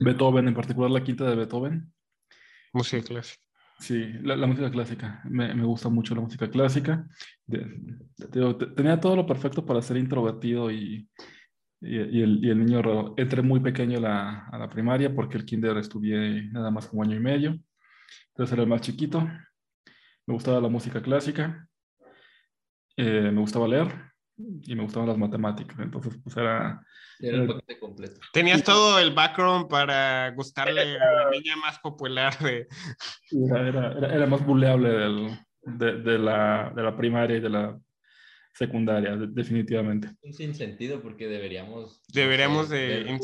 Beethoven, en particular la quinta de Beethoven. Música clásica. Sí, la, la música clásica. Me, me, gusta mucho la música clásica. tenía todo lo perfecto para ser introvertido y, y, el, y, el, niño raro. Entré muy pequeño a la, a la primaria porque el kinder estudié nada más como año y medio. Entonces era el más chiquito me gustaba la música clásica, eh, me gustaba leer y me gustaban las matemáticas. Entonces, pues era... Era el paquete completo. Tenías todo el background para gustarle a la niña más popular de... Era, era, era más buleable del, de, de, la, de la primaria y de la secundaria, definitivamente. Un sinsentido porque deberíamos... Deberíamos de...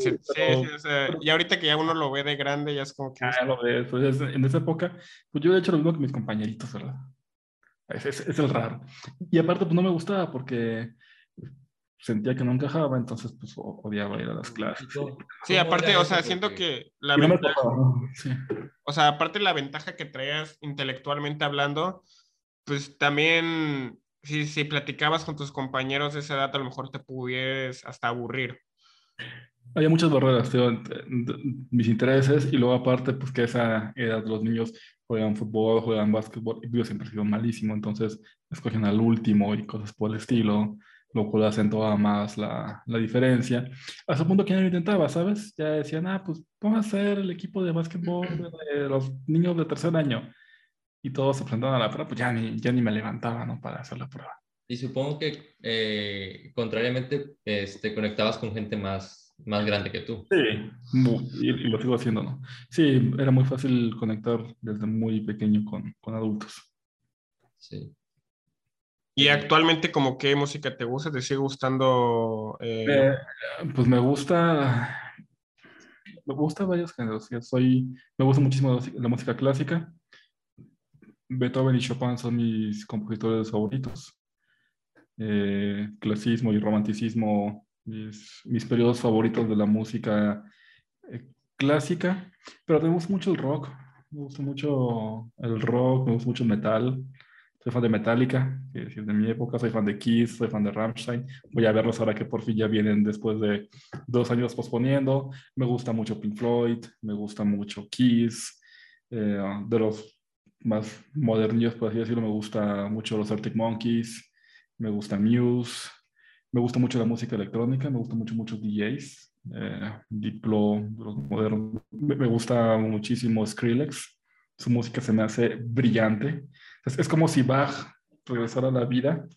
y ahorita que ya uno lo ve de grande, ya es como que... Ah, lo ves, pues en esa época, pues yo he hecho lo mismo que mis compañeritos, ¿verdad? Es, es, el raro. Y aparte, pues no me gustaba porque sentía que no encajaba, entonces pues odiaba ir a las clases. Sí, aparte, o sea, siento que la ventaja, o sea, aparte la ventaja que traías intelectualmente hablando, pues también si, si platicabas con tus compañeros de esa edad, a lo mejor te pudieras hasta aburrir. Había muchas barreras, mis intereses, y luego aparte, pues que a esa edad los niños juegan fútbol, juegan básquetbol, y yo siempre he sido malísimo, entonces escogen al último y cosas por el estilo, lo cual hacen toda más la, la diferencia. Hasta el punto que ya no intentaba, ¿sabes? Ya decían, ah, pues vamos a hacer el equipo de básquetbol de los niños de tercer año y todos se presentaban a la prueba, pues ya ni, ya ni me levantaba, ¿no? Para hacer la prueba. Y supongo que, eh, contrariamente, este, conectabas con gente más, más grande que tú. Sí, y, lo sigo haciendo, ¿no? Sí, era muy fácil conectar desde muy pequeño con, con adultos. Sí. ¿Y actualmente como qué música te gusta? ¿Te sigue gustando? Eh? Eh, pues me gusta, me gusta varios géneros. Soy, me gusta muchísimo la música clásica. Beethoven y Chopin son mis compositores favoritos. Eh, clasismo y romanticismo, mis, mis, periodos favoritos de la música eh, clásica, pero gusta mucho el rock, me gusta mucho el rock, me gusta mucho el metal. soy fan de Metallica, que es de mi época, soy fan de Kiss, soy fan de Rammstein. Voy a verlos ahora que por fin ya vienen después de dos años posponiendo. Me gusta mucho Pink Floyd, me gusta mucho Kiss. Eh, de los más modernos, por así decirlo, me gusta mucho los Arctic Monkeys, me gusta Muse, me gusta mucho la música electrónica, me gusta mucho muchos DJs, eh, Diplo, los modernos. Me gusta muchísimo Skrillex, su música se me hace brillante es, como si Bach regresara a la vida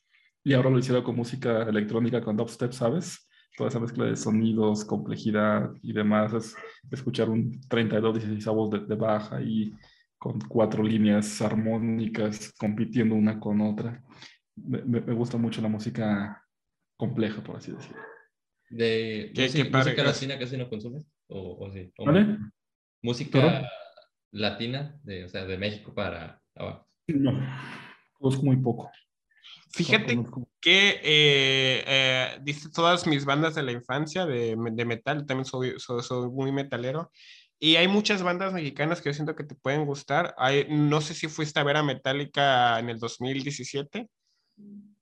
y ahora lo hiciera con música electrónica, con dubstep, ¿sabes? Toda esa mezcla de sonidos, complejidad y demás, es escuchar un 32 16 de, de Bach ahí con cuatro líneas armónicas compitiendo una con otra. Me, me, gusta mucho la música compleja, por así decirlo. ¿De ¿Qué, música, latina casi no consumes? ¿O, o sí? ¿Vale? ¿Música latina, de, o sea, de México para abajo? No, conozco muy poco. Fíjate que eh, eh, dice todas mis bandas de la infancia de, de metal, también soy, soy, muy metalero. Y hay muchas bandas mexicanas que yo siento que te pueden gustar. Hay, no sé si fuiste a ver a Metallica en el 2017,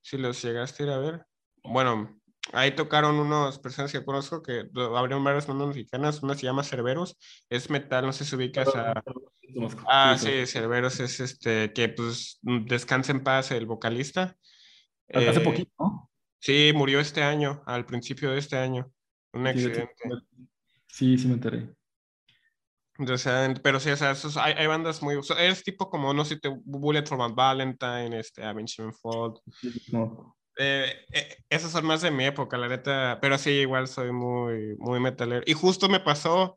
si los llegaste a ir a ver. Bueno, ahí tocaron unas personas que conozco que abrieron varias bandas mexicanas. Una se llama Cerberus, es metal, no sé si ubicas a, Ah, sí, Cerveros es este, que pues descanse en paz el vocalista. Hace eh, poquito, ¿no? Sí, murió este año, al principio de este año. Un accidente. Sí, sí me enteré. O sea, pero sí, o sea, hay, hay, bandas muy... es tipo como, no sé, Bullet for My Valentine, este, Avenged Sevenfold. Eh, eh, esas son más de mi época, la neta. Pero sí, igual soy muy, muy metalero. Y justo me pasó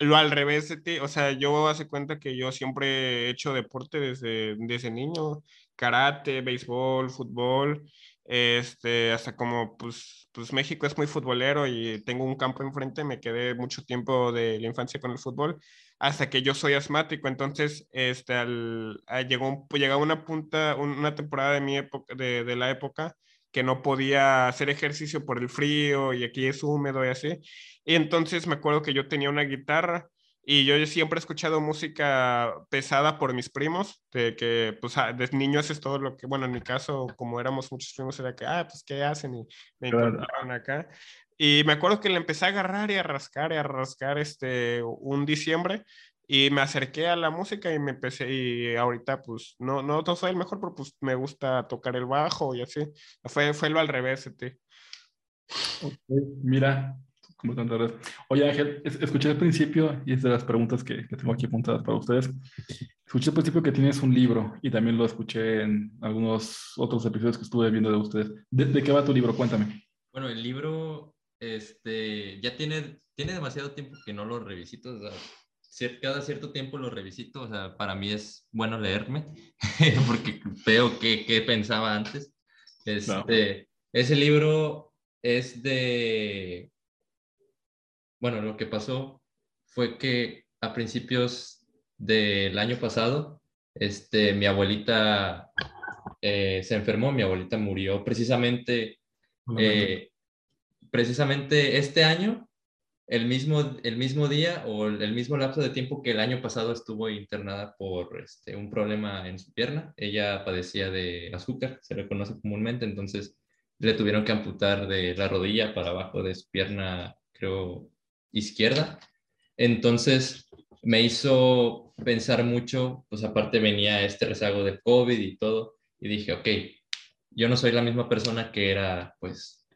lo al revés de ti, o sea, yo hace cuenta que yo siempre he hecho deporte desde, desde niño, karate, béisbol, fútbol, este, hasta como, pues, pues México es muy futbolero y tengo un campo enfrente, me quedé mucho tiempo de la infancia con el fútbol, hasta que yo soy asmático, entonces, este, al, llegó, llegaba una punta, una temporada de mi época, de la época, que no podía hacer ejercicio por el frío y aquí es húmedo y así. Y entonces me acuerdo que yo tenía una guitarra y yo siempre he escuchado música pesada por mis primos, de que pues ah, de niño haces todo lo que, bueno, en mi caso, como éramos muchos primos, era que, ah, pues, ¿qué hacen? Y me encontraron acá. Y me acuerdo que le empecé a agarrar y a rascar y a rascar este, un diciembre y me acerqué a la música y me empecé, y ahorita pues no, no, no soy el mejor, pero pues me gusta tocar el bajo y así. Fue, fue lo al revés, este. mira, como tantas Oye Ángel, escuché al principio, y es de las preguntas que, que, tengo aquí apuntadas para ustedes, escuché al principio que tienes un libro y también lo escuché en algunos otros episodios que estuve viendo de ustedes. ¿De, qué va tu libro? Cuéntame. Bueno, el libro este, ya tiene, tiene demasiado tiempo que no lo revisito. O sea, cada cierto tiempo lo revisito, o sea, para mí es bueno leerme, porque veo qué, pensaba antes. Este, Ese libro es de, bueno, lo que pasó fue que a principios del año pasado, este, mi abuelita eh, se enfermó, mi abuelita murió precisamente, eh, precisamente este año el mismo, el mismo día o el mismo lapso de tiempo que el año pasado estuvo internada por este, un problema en su pierna. Ella padecía de azúcar, se le conoce comúnmente, entonces le tuvieron que amputar de la rodilla para abajo de su pierna, creo, izquierda. Entonces me hizo pensar mucho, pues aparte venía este rezago del COVID y todo, y dije, ok, yo no soy la misma persona que era, pues,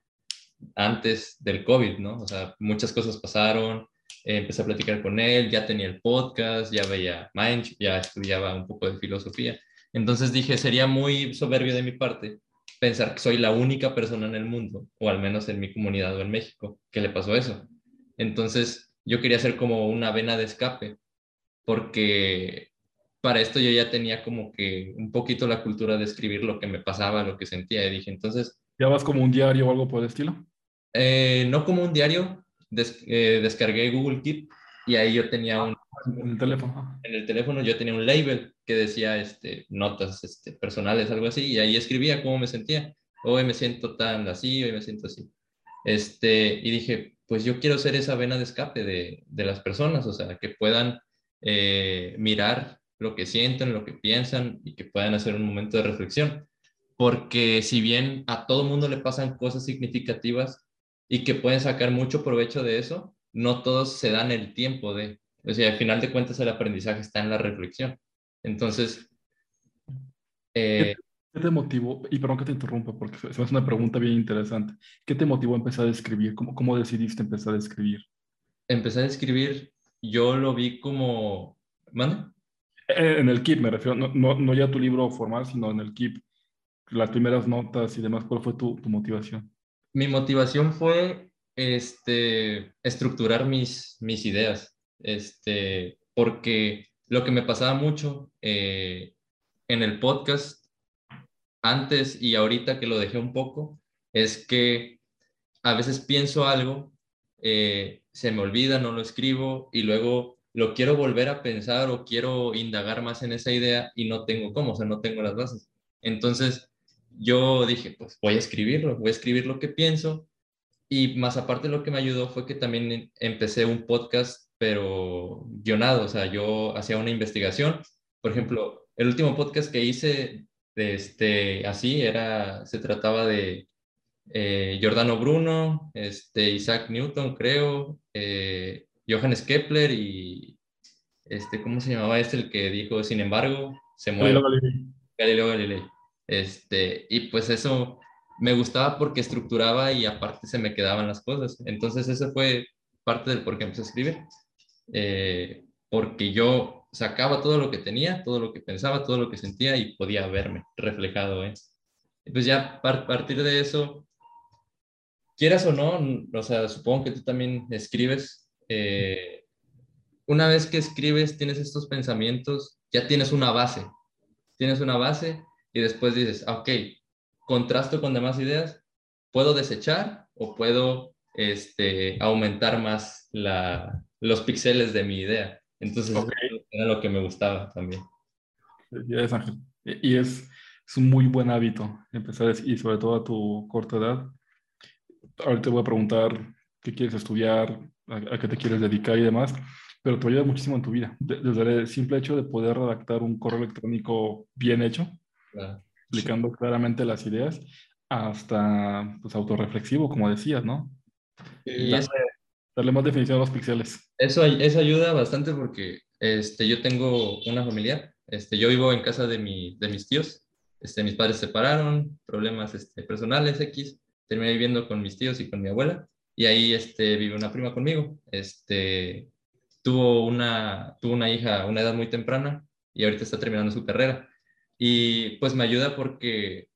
antes del COVID, ¿no? O sea, muchas cosas pasaron, eh, empecé a platicar con él, ya tenía el podcast, ya veía Mind, ya estudiaba un poco de filosofía. Entonces dije, sería muy soberbio de mi parte pensar que soy la única persona en el mundo, o al menos en mi comunidad o en México, que le pasó eso. Entonces yo quería hacer como una vena de escape, porque para esto yo ya tenía como que un poquito la cultura de escribir lo que me pasaba, lo que sentía, y dije, entonces... ¿Ya vas como un diario o algo por el estilo? Eh, no como un diario, eh, descargué Google Keep y ahí yo tenía un... En el teléfono. En el teléfono yo tenía un label que decía este, notas este, personales, algo así, y ahí escribía cómo me sentía. Hoy me siento tan así, hoy me siento así. Este, y dije, pues yo quiero ser esa vena de escape de, de las personas, o sea, que puedan eh, mirar lo que sienten, lo que piensan y que puedan hacer un momento de reflexión. Porque si bien a todo mundo le pasan cosas significativas y que pueden sacar mucho provecho de eso, no todos se dan el tiempo de, o sea, al final de cuentas el aprendizaje está en la reflexión. Entonces, eh, ¿Qué te motivó? Y perdón que te interrumpa porque es una pregunta bien interesante. ¿Qué te motivó a empezar a escribir? ¿Cómo, cómo decidiste empezar a escribir? Empezar a escribir, yo lo vi como... ¿Mande? Eh, en el KIP me refiero, no, no, no, ya tu libro formal, sino en el KIP, las primeras notas y demás. ¿Cuál fue tu, tu motivación? Mi motivación fue este, estructurar mis, mis ideas, este, porque lo que me pasaba mucho eh, en el podcast antes y ahorita que lo dejé un poco, es que a veces pienso algo, eh, se me olvida, no lo escribo y luego lo quiero volver a pensar o quiero indagar más en esa idea y no tengo cómo, o sea, no tengo las bases. Entonces yo dije, pues voy a escribirlo, voy a escribir lo que pienso y más aparte lo que me ayudó fue que también empecé un podcast, pero guionado, o sea, yo hacía una investigación. Por ejemplo, el último podcast que hice este, así era, se trataba de eh, Giordano Bruno, este, Isaac Newton, creo, eh, Johannes Kepler y, este, ¿cómo se llamaba este el que dijo, sin embargo, se muere? Galileo Galilei. Este, y pues eso me gustaba porque estructuraba y aparte se me quedaban las cosas. Entonces ese fue parte del por qué empecé a escribir. Eh, porque yo sacaba todo lo que tenía, todo lo que pensaba, todo lo que sentía y podía verme reflejado. ¿eh? Pues ya a partir de eso, quieras o no, o sea, supongo que tú también escribes. Eh, una vez que escribes, tienes estos pensamientos, ya tienes una base. Tienes una base y después dices, ah, ok, contrasto con demás ideas, puedo desechar o puedo este, aumentar más la, los píxeles de mi idea. Entonces, era lo que me gustaba también. Y es, es un muy buen hábito empezar, y sobre todo a tu corta edad. Ahorita te voy a preguntar qué quieres estudiar, a, qué te quieres dedicar y demás, pero te ayuda muchísimo en tu vida. Desde el simple hecho de poder redactar un correo electrónico bien hecho, explicando claramente las ideas, hasta pues, autorreflexivo, como decías, ¿no? Y darle, más definición a los píxeles. Eso, eso ayuda bastante porque este, yo tengo una familiar. Este, yo vivo en casa de, mi, de mis tíos. Este, mis padres se separaron, problemas este, personales X. Terminé viviendo con mis tíos y con mi abuela. Y ahí este, vive una prima conmigo. Este, tuvo, una, tuvo una hija a una edad muy temprana y ahorita está terminando su carrera. Y pues me ayuda porque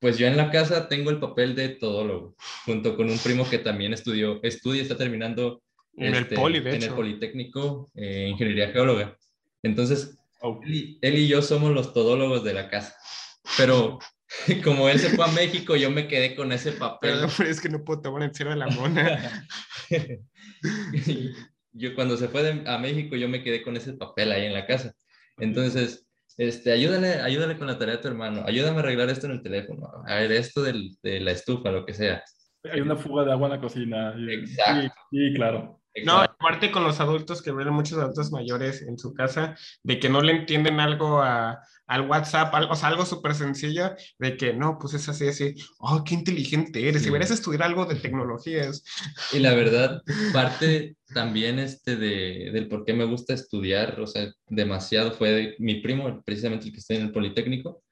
pues yo en la casa tengo el papel de todólogo, junto con un primo que también estudió, estudia, está terminando en el este, Poli, de En el Politécnico, eh, Ingeniería Geóloga. Entonces, él, y yo somos los todólogos de la casa. Pero como él se fue a México, yo me quedé con ese papel. Pero es que no puedo tomar encima de la mona. yo cuando se fue a México, yo me quedé con ese papel ahí en la casa. Entonces, este, ayúdale, ayúdale con la tarea de tu hermano, ayúdame a arreglar esto en el teléfono, a ver esto del, de la estufa, lo que sea. Hay una fuga de agua en la cocina. Exacto. sí claro. No, aparte con los adultos que ven muchos adultos mayores en su casa, de que no le entienden algo a, al WhatsApp, algo, o sea, algo súper sencillo, de que no, pues es así, así, oh, qué inteligente eres, si deberías estudiar algo de tecnologías. Y la verdad, parte también este de, del por qué me gusta estudiar, o sea, demasiado, fue mi primo, precisamente el que está en el Politécnico,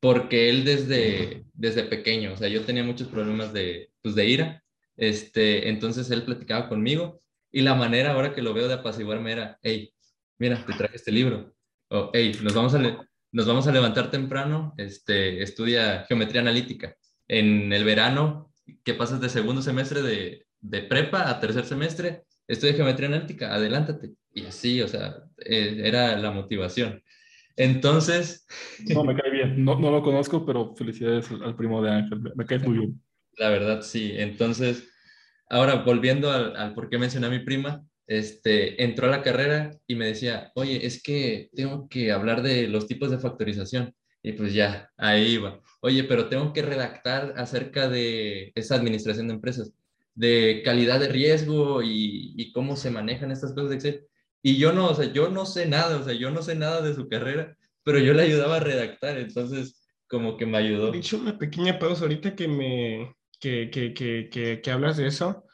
porque él desde, desde pequeño, o sea, yo tenía muchos problemas de, pues, de ira, este, entonces él platicaba conmigo y la manera ahora que lo veo de apaciguarme era, hey, mira, te traje este libro. O, hey, nos vamos a, nos vamos a levantar temprano, este, estudia geometría analítica. En el verano, que pasas de segundo semestre de, de prepa a tercer semestre, estudia geometría analítica, adelántate. Y así, o sea, eh, era la motivación. Entonces... No, me cae bien. No, no lo conozco, pero felicidades al primo de Ángel. Me cae muy bien. La verdad, sí. Entonces, Ahora, volviendo al, por qué mencioné a mi prima, este, entró a la carrera y me decía, oye, es que tengo que hablar de los tipos de factorización. Y pues ya, ahí iba. Oye, pero tengo que redactar acerca de esa administración de empresas, de calidad de riesgo y, cómo se manejan estas cosas de. Y yo no, o sea, yo no sé nada, o sea, yo no sé nada de su carrera, pero yo le ayudaba a redactar, entonces como que me ayudó. He dicho una pequeña pausa ahorita que me, que, que, que, que, hablas de eso.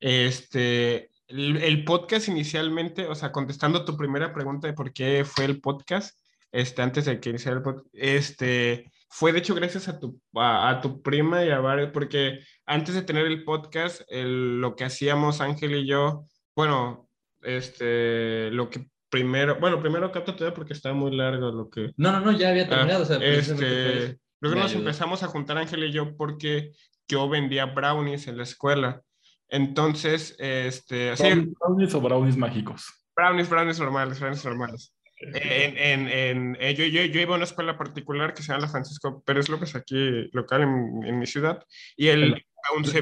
Este, el, podcast inicialmente, o sea, contestando tu primera pregunta de por qué fue el podcast, este, antes de que iniciara el podcast, este, fue de hecho gracias a tu, a, tu prima y a varios, porque antes de tener el podcast, lo que hacíamos Ángel y yo, bueno, este, lo que primero, bueno, primero capta todavía porque estaba muy largo lo que... No, no, no, ya había terminado. o sea, este, luego nos empezamos a juntar Ángel y yo porque yo vendía brownies en la escuela. Entonces, este... ¿Brownies, o brownies mágicos? Brownies, brownies normales, brownies normales. En, en, en, eh, yo, yo, yo, iba a una escuela particular que se llama la Francisco Pérez López, aquí local en, en mi ciudad, y él...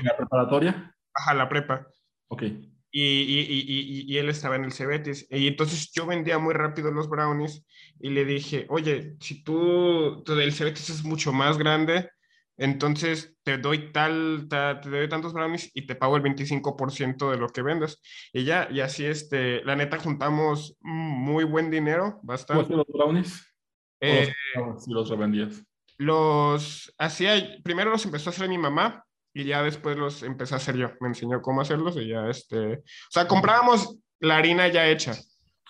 ¿La preparatoria? Ajá, la prepa. Ok y, y, él estaba en el Cebetis. Y entonces yo vendía muy rápido los brownies y le dije, oye, si tú, el Cebetis es mucho más grande, entonces te doy tal, te doy tantos brownies y te pago el 25% de lo que vendes. Y ya, y así, este, la neta, juntamos muy buen dinero, bastante. los brownies? Eh, si los revendías? Los hacía, primero los empezó a hacer mi mamá, y ya después los empecé a hacer yo. Me enseñó cómo hacerlos y ya este. O sea, comprábamos la harina ya hecha.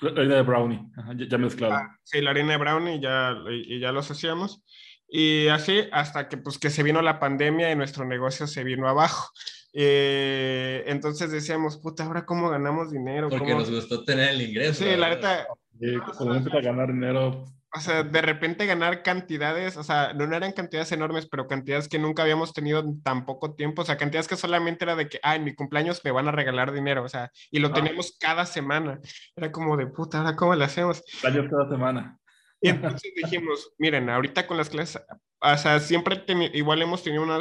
La harina de brownie, ya, mezclada. Ah, sí, la harina de brownie y ya, y, ya los hacíamos. Y así hasta que pues que se vino la pandemia y nuestro negocio se vino abajo. Eh, entonces decíamos, puta, ahora cómo ganamos dinero. Porque nos gustó tener el ingreso. Sí, la neta. Sí, cuando a ganar dinero, o sea, de repente ganar cantidades, o sea, no eran cantidades enormes, pero cantidades que nunca habíamos tenido en tan poco tiempo, o sea, cantidades que solamente era de que, ah, en mi cumpleaños me van a regalar dinero, o sea, y lo ah. teníamos cada semana. Era como de puta, ahora cómo le hacemos. Años cada semana. Y entonces dijimos, miren, ahorita con las clases, o sea, siempre igual hemos tenido una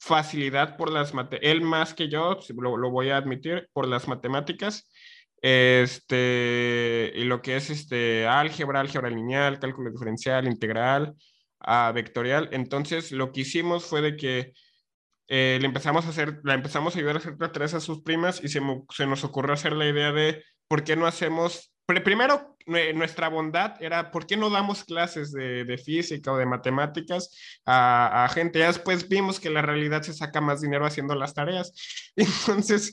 facilidad por las matemáticas, él más que yo, lo, lo voy a admitir, por las matemáticas este, y lo que es este, álgebra, álgebra lineal, cálculo diferencial, integral, a vectorial. Entonces, lo que hicimos fue de que eh, le empezamos a hacer, la empezamos a ayudar a hacer tareas a sus primas y se, se nos ocurrió hacer la idea de por qué no hacemos primero, nuestra bondad era, ¿por qué no damos clases de, física o de matemáticas a, gente? Ya después vimos que la realidad se saca más dinero haciendo las tareas. Entonces...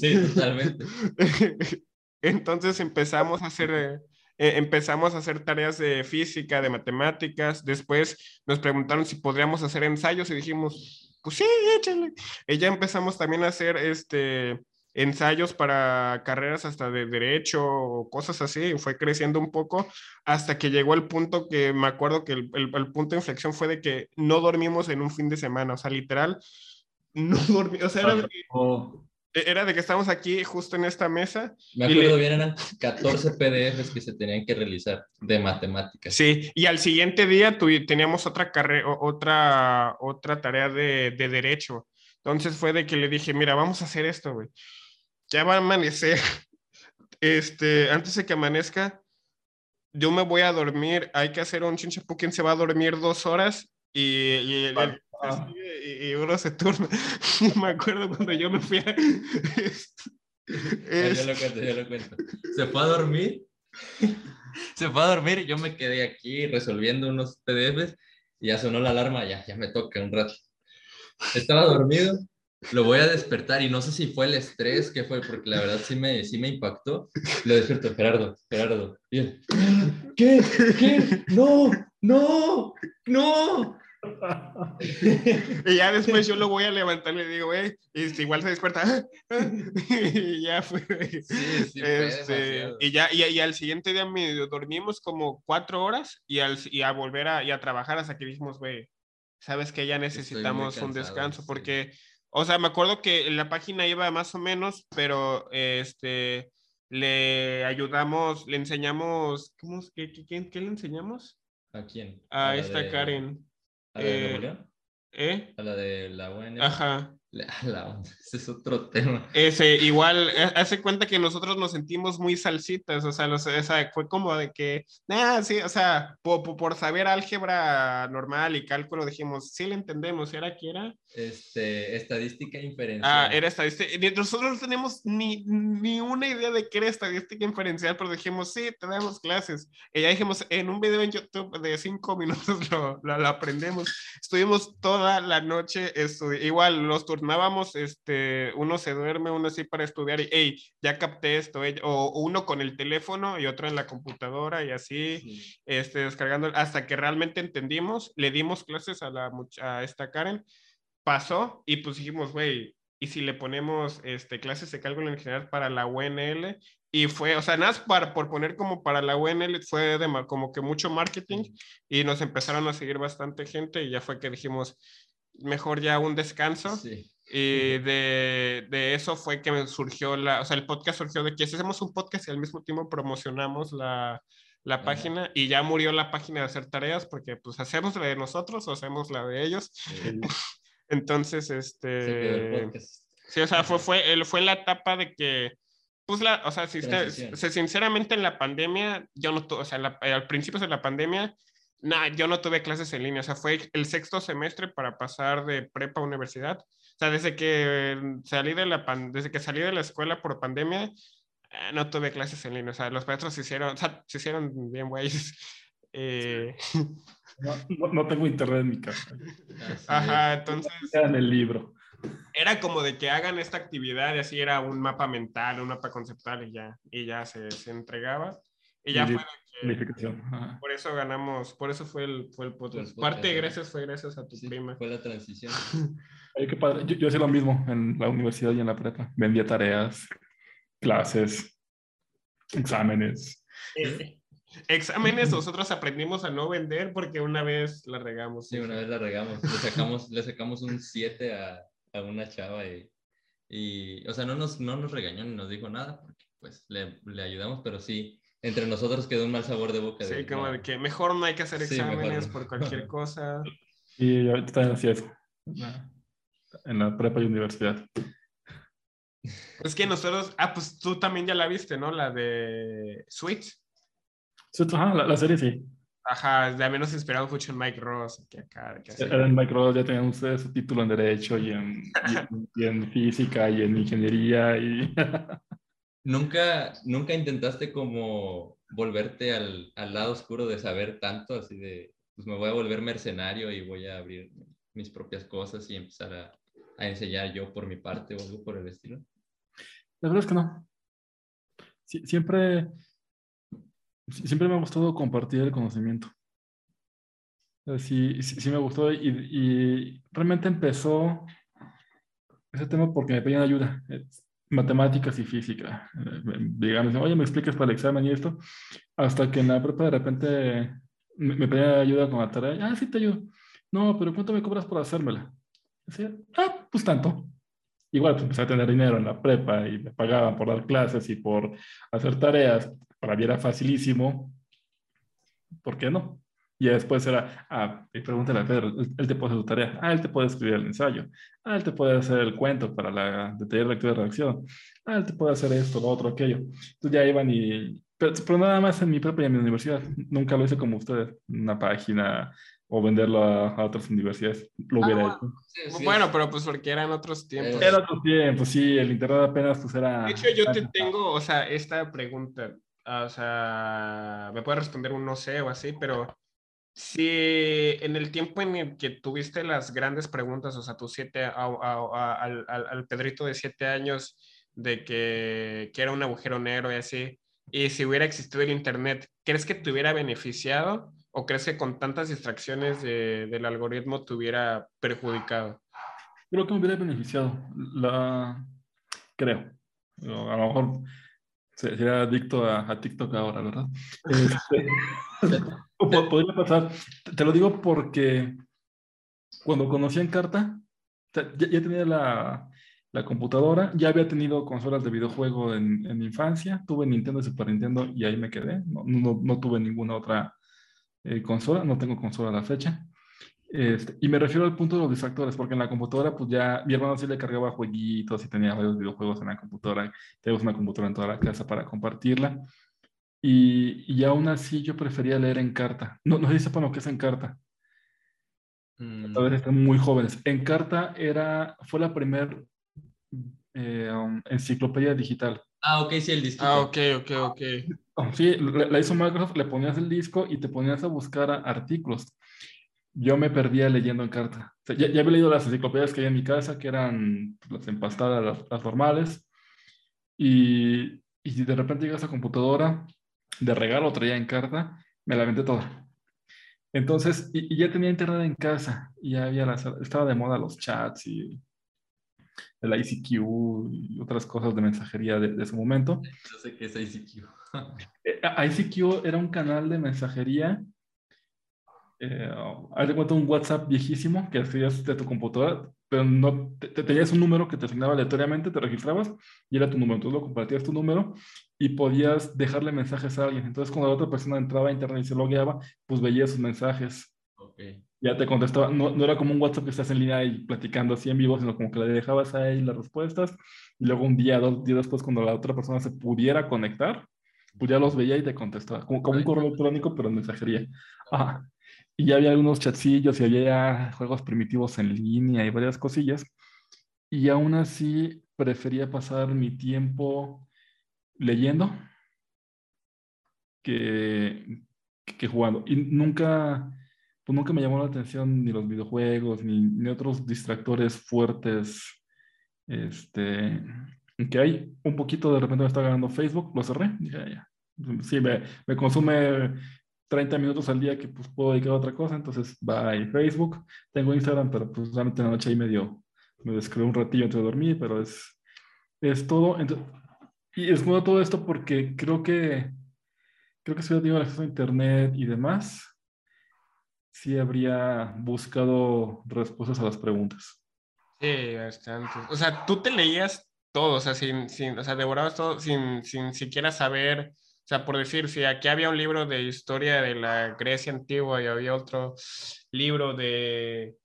sí, totalmente. Entonces empezamos a hacer... Eh, empezamos a hacer tareas de física, de matemáticas, después nos preguntaron si podríamos hacer ensayos y dijimos, pues sí, échale. Y ya empezamos también a hacer este, ensayos para carreras hasta de derecho o cosas así, fue creciendo un poco hasta que llegó el punto que me acuerdo que el, el, punto de inflexión fue de que no dormimos en un fin de semana, o sea, literal, no dormimos, o sea, era de, que, era de que estamos aquí justo en esta mesa. Me acuerdo bien, eran 14 PDFs que se tenían que realizar de matemáticas. Sí, y al siguiente día teníamos otra, carrera, otra, otra tarea de, de derecho. Entonces fue de que le dije, mira, vamos a hacer esto, güey ya va a amanecer. Este, antes de que amanezca, yo me voy a dormir. Hay que hacer un chinchapu quien se va a dormir dos horas y, y, uno se turna. me acuerdo cuando yo me fui a. Yo lo cuento, yo lo cuento. Se fue a dormir. Se fue a dormir. Yo me quedé aquí resolviendo unos PDFs y ya sonó la alarma. Ya, ya me toca un rato. Estaba dormido lo voy a despertar y no sé si fue el estrés que fue, porque la verdad sí me, sí me impactó. Lo despierto, Gerardo, Gerardo. ¿Qué? ¿Qué? No, no, no. y ya después yo lo voy a levantar y le digo, y igual se despierta. y ya fue. Este, y ya, y, y, al siguiente día dormimos como cuatro horas y, al, y a volver a, y a trabajar hasta que dijimos, güey, sabes que ya necesitamos un descanso porque o sea, me acuerdo que la página iba más o menos, pero este, le ayudamos, le enseñamos, ¿cómo, qué, qué, qué le enseñamos? ¿A quién? A, esta Karen. ¿A la de eh, ¿Eh? A la de la buena. Ajá. ese es otro tema. Ese, igual, eh, hace cuenta que nosotros nos sentimos muy salsitas, o sea, los, fue como de que, ah, sí, o sea, por, por, saber álgebra normal y cálculo dijimos, sí le entendemos, ¿era qué era? Este, estadística inferencial. Ah, era estadística, nosotros no tenemos ni, ni una idea de qué era estadística inferencial, pero dijimos, sí, tenemos clases. Y ya dijimos, en un video en YouTube de cinco minutos lo, lo, aprendemos. Estuvimos toda la noche, igual, los turnábamos, este, uno se duerme, uno así para estudiar y, hey, ya capté esto, o uno con el teléfono y otro en la computadora y así, este, descargando, hasta que realmente entendimos, le dimos clases a, la, a esta Karen, pasó y pues dijimos, güey, y si le ponemos este, clases de cálculo en general para la UNL, y fue, o sea, nada para, por poner como para la UNL, fue de, como que mucho marketing, y nos empezaron a seguir bastante gente, y ya fue que dijimos, mejor ya un descanso. Sí. Y de, de, eso fue que surgió la, o sea, el podcast surgió de que hacemos un podcast y al mismo tiempo promocionamos la, la página y ya murió la página de hacer tareas porque pues hacemos la de nosotros o hacemos la de ellos. Entonces, este... Sí, o sea, fue, fue, fue la etapa de que, pues la, o sea, si sinceramente en la pandemia, yo no, o sea, al principio de la pandemia, nada, yo no tuve clases en línea, o sea, fue el sexto semestre para pasar de prepa a universidad o sea, desde que salí de la, desde que salí de la escuela por pandemia, eh, no tuve clases en línea. O sea, los maestros se hicieron, o sea, se hicieron bien güeyes. Eh... No, no, tengo internet en mi casa. Ajá, entonces. En el libro. Era como de que hagan esta actividad y así era un mapa mental, un mapa conceptual y ya, y ya se, se entregaba. Y ya fue por eso ganamos, por eso fue el, fue el podcast. Parte de gracias fue gracias a tu prima. Fue la transición. Yo, yo hacía lo mismo en la universidad y en la prepa. Vendía tareas, clases, exámenes. Exámenes nosotros aprendimos a no vender porque una vez la regamos. Sí, una vez la regamos. Le sacamos, le sacamos un 7 a, a, una chava y, y, o sea, no nos, no nos regañó ni nos dijo nada porque pues le, le ayudamos, pero sí entre nosotros quedó un mal sabor de boca. Sí, como de que mejor no hay que hacer exámenes por cualquier cosa. Y ahorita también hacía eso. En la prepa y universidad. Es que nosotros, ah, pues tú también ya la viste, ¿no? La de Switch. Ajá, la, serie sí. Ajá, de menos inspirado mucho en Mike Ross. Que acá, que en Mike Ross ya tenían ustedes su título en Derecho y en, y en Física y en Ingeniería. y ¿Nunca, nunca intentaste como volverte al, al, lado oscuro de saber tanto, así de, pues me voy a volver mercenario y voy a abrir mis propias cosas y empezar a, a enseñar yo por mi parte o algo por el estilo? La verdad es que no. siempre, siempre me ha gustado compartir el conocimiento. Sí, sí, me gustó y, y, realmente empezó ese tema porque me pedían ayuda matemáticas y física. Eh, digamos, oye, me explicas para el examen y esto, hasta que en la prepa de repente me, pedía ayuda con la tarea, ah, sí te ayudo. No, pero ¿cuánto me cobras por hacérmela? Decía, ah, pues tanto. Igual pues, empecé a tener dinero en la prepa y me pagaban por dar clases y por hacer tareas. Para mí era facilísimo. ¿Por qué no? Y después era, ah, y pregúntale a Pedro, él te puede hacer tu tarea, ah, él te puede escribir el ensayo, ah, él te puede hacer el cuento para la de taller lectura de redacción, ah, él te puede hacer esto, lo otro, aquello. Entonces ya iban y, pero, nada más en mi propia en mi universidad, nunca lo hice como ustedes, una página o venderlo a, otras universidades, lo hubiera ah, hecho. bueno, pero pues porque eran otros tiempos. Eran otros tiempos, sí, el internet apenas pues era... De hecho, yo te tengo, o sea, esta pregunta, o sea, me puede responder un no sé o así, pero si en el tiempo en el que tuviste las grandes preguntas, o sea, tu siete, al, al, Pedrito de siete años, de que, que, era un agujero negro y así, y si hubiera existido el Internet, ¿crees que te hubiera beneficiado o crees que con tantas distracciones de, del algoritmo te hubiera perjudicado? Creo que me hubiera beneficiado, la... creo. A lo mejor sería adicto a, TikTok ahora, ¿verdad? Este, podría pasar. Te lo digo porque cuando conocí en carta, ya, tenía la, computadora, ya había tenido consolas de videojuego en, en infancia, tuve Nintendo y Super Nintendo y ahí me quedé. No tuve ninguna otra eh, consola, no tengo consola a la fecha. Este, y me refiero al punto de los distractores, porque en la computadora, pues ya mi hermano sí le cargaba jueguitos y tenía varios videojuegos en la computadora. Tenemos una computadora en toda la casa para compartirla. Y, y aún así yo prefería leer en carta. No, no sé si sepan lo que es en carta. Mm. Tal vez están muy jóvenes. En carta era, fue la primera eh, um, enciclopedia digital. Ah, ok, sí, el disco. Ah, ok, ok, ok. Sí, la hizo Microsoft, le ponías el disco y te ponías a buscar artículos. Yo me perdía leyendo en carta. ya, había leído las enciclopedias que hay en mi casa, que eran las empastadas, las, normales. Y, y de repente llegas a computadora, de regalo traía en carta, me la aventé toda. Entonces, y, ya tenía internet en casa, y ya había estaba de moda los chats y el ICQ y otras cosas de mensajería de, de su momento. No sé qué es ICQ. Eh, ICQ era un canal de mensajería. Eh, haz de cuenta un WhatsApp viejísimo que hacías de tu computadora, pero no te, tenías un número que te asignaba aleatoriamente, te registrabas y era tu número. Entonces lo compartías tu número y podías dejarle mensajes a alguien. Entonces cuando la otra persona entraba a internet y se logueaba, pues veía sus mensajes. Okay ya te contestaba, no, no, era como un WhatsApp que estás en línea y platicando así en vivo, sino como que le dejabas ahí las respuestas y luego un día, dos días después, cuando la otra persona se pudiera conectar, pues ya los veía y te contestaba, como, como un correo electrónico, pero en mensajería. Y ya había algunos chatcillos y había juegos primitivos en línea y varias cosillas. Y aún así prefería pasar mi tiempo leyendo que, que jugando. Y nunca pues nunca me llamó la atención ni los videojuegos, ni, ni otros distractores fuertes. Este, que hay un poquito, de repente me está ganando Facebook, lo cerré, dije, ya. Sí, me, me consume 30 minutos al día que pues puedo dedicar a otra cosa, entonces bye Facebook. Tengo Instagram, pero pues realmente en la noche ahí medio, me describo un ratillo antes de dormir, pero es, es todo. y es bueno todo esto porque creo que, creo que si hubiera tenido acceso a internet y demás, sí habría buscado respuestas a las preguntas. Sí, bastante. O sea, tú te leías todo, o sea, sin, sin, o sea, devorabas todo sin, sin siquiera saber, o sea, por decir, si aquí había un libro de historia de la Grecia antigua y había otro libro de,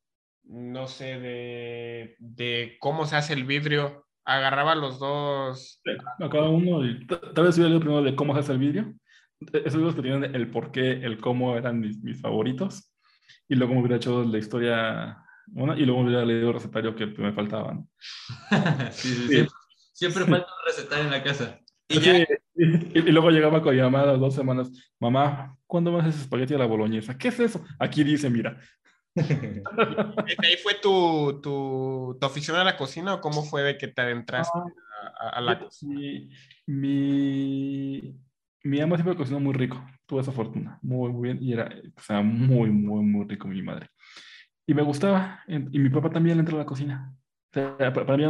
no sé, de, de cómo se hace el vidrio, agarraba los dos. a cada uno, y tal vez hubiera leído primero de cómo se hace el vidrio. E-, esos libros que tienen el por qué, el cómo eran mis, mis favoritos y luego me hubiera hecho la historia, una, y luego me hubiera leído el recetario que me faltaban. sí, sí, sí. Siempre, falta un recetario en la casa. Y, y, luego llegaba con llamada dos semanas, mamá, ¿cuándo vas a hacer espagueti a la boloñesa? ¿Qué es eso? Aquí dice, mira. ¿Ahí fue tu, tu, tu, afición a la cocina o cómo fue de que te adentraste a, a, la cocina? mi, mi ama siempre cocinó muy rico, tuve esa fortuna, muy, muy bien, y era, o sea, muy, muy, muy rico mi madre. Y me gustaba, y mi papá también entró a la cocina. Sea, para mí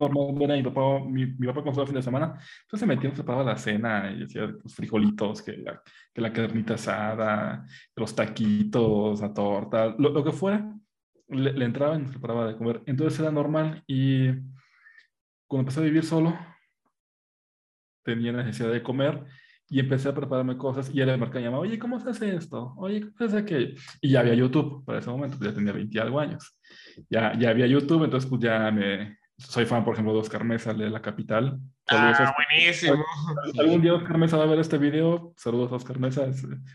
normal ver a mi papá, mi, mi papá cuando el fin de semana, entonces se metía, se preparaba la cena y hacía los frijolitos, que la, que la carnita asada, los taquitos, la torta, lo, lo que fuera, le, le, entraba y nos preparaba de comer. Entonces era normal y cuando empecé a vivir solo, tenía necesidad de comer y empecé a prepararme cosas y él me llamaba, oye, ¿cómo se hace esto? Oye, ¿cómo se hace aquello? Y ya había YouTube para ese momento, pues ya tenía 20 algo años. Ya, ya había YouTube, entonces pues ya me... Soy fan, por ejemplo, de Oscar Mesa, de La Capital. ah, buenísimo. Algún día Oscar Mesa va a ver este video. Saludos, Oscar Mesa.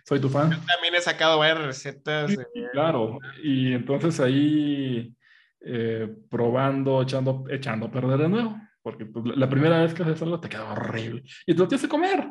Soy tu fan. Yo también he sacado varias recetas. claro. Y entonces ahí eh, probando, echando, echando a perder de nuevo. Porque pues, la primera vez que haces algo te queda horrible. Y tú tienes que comer.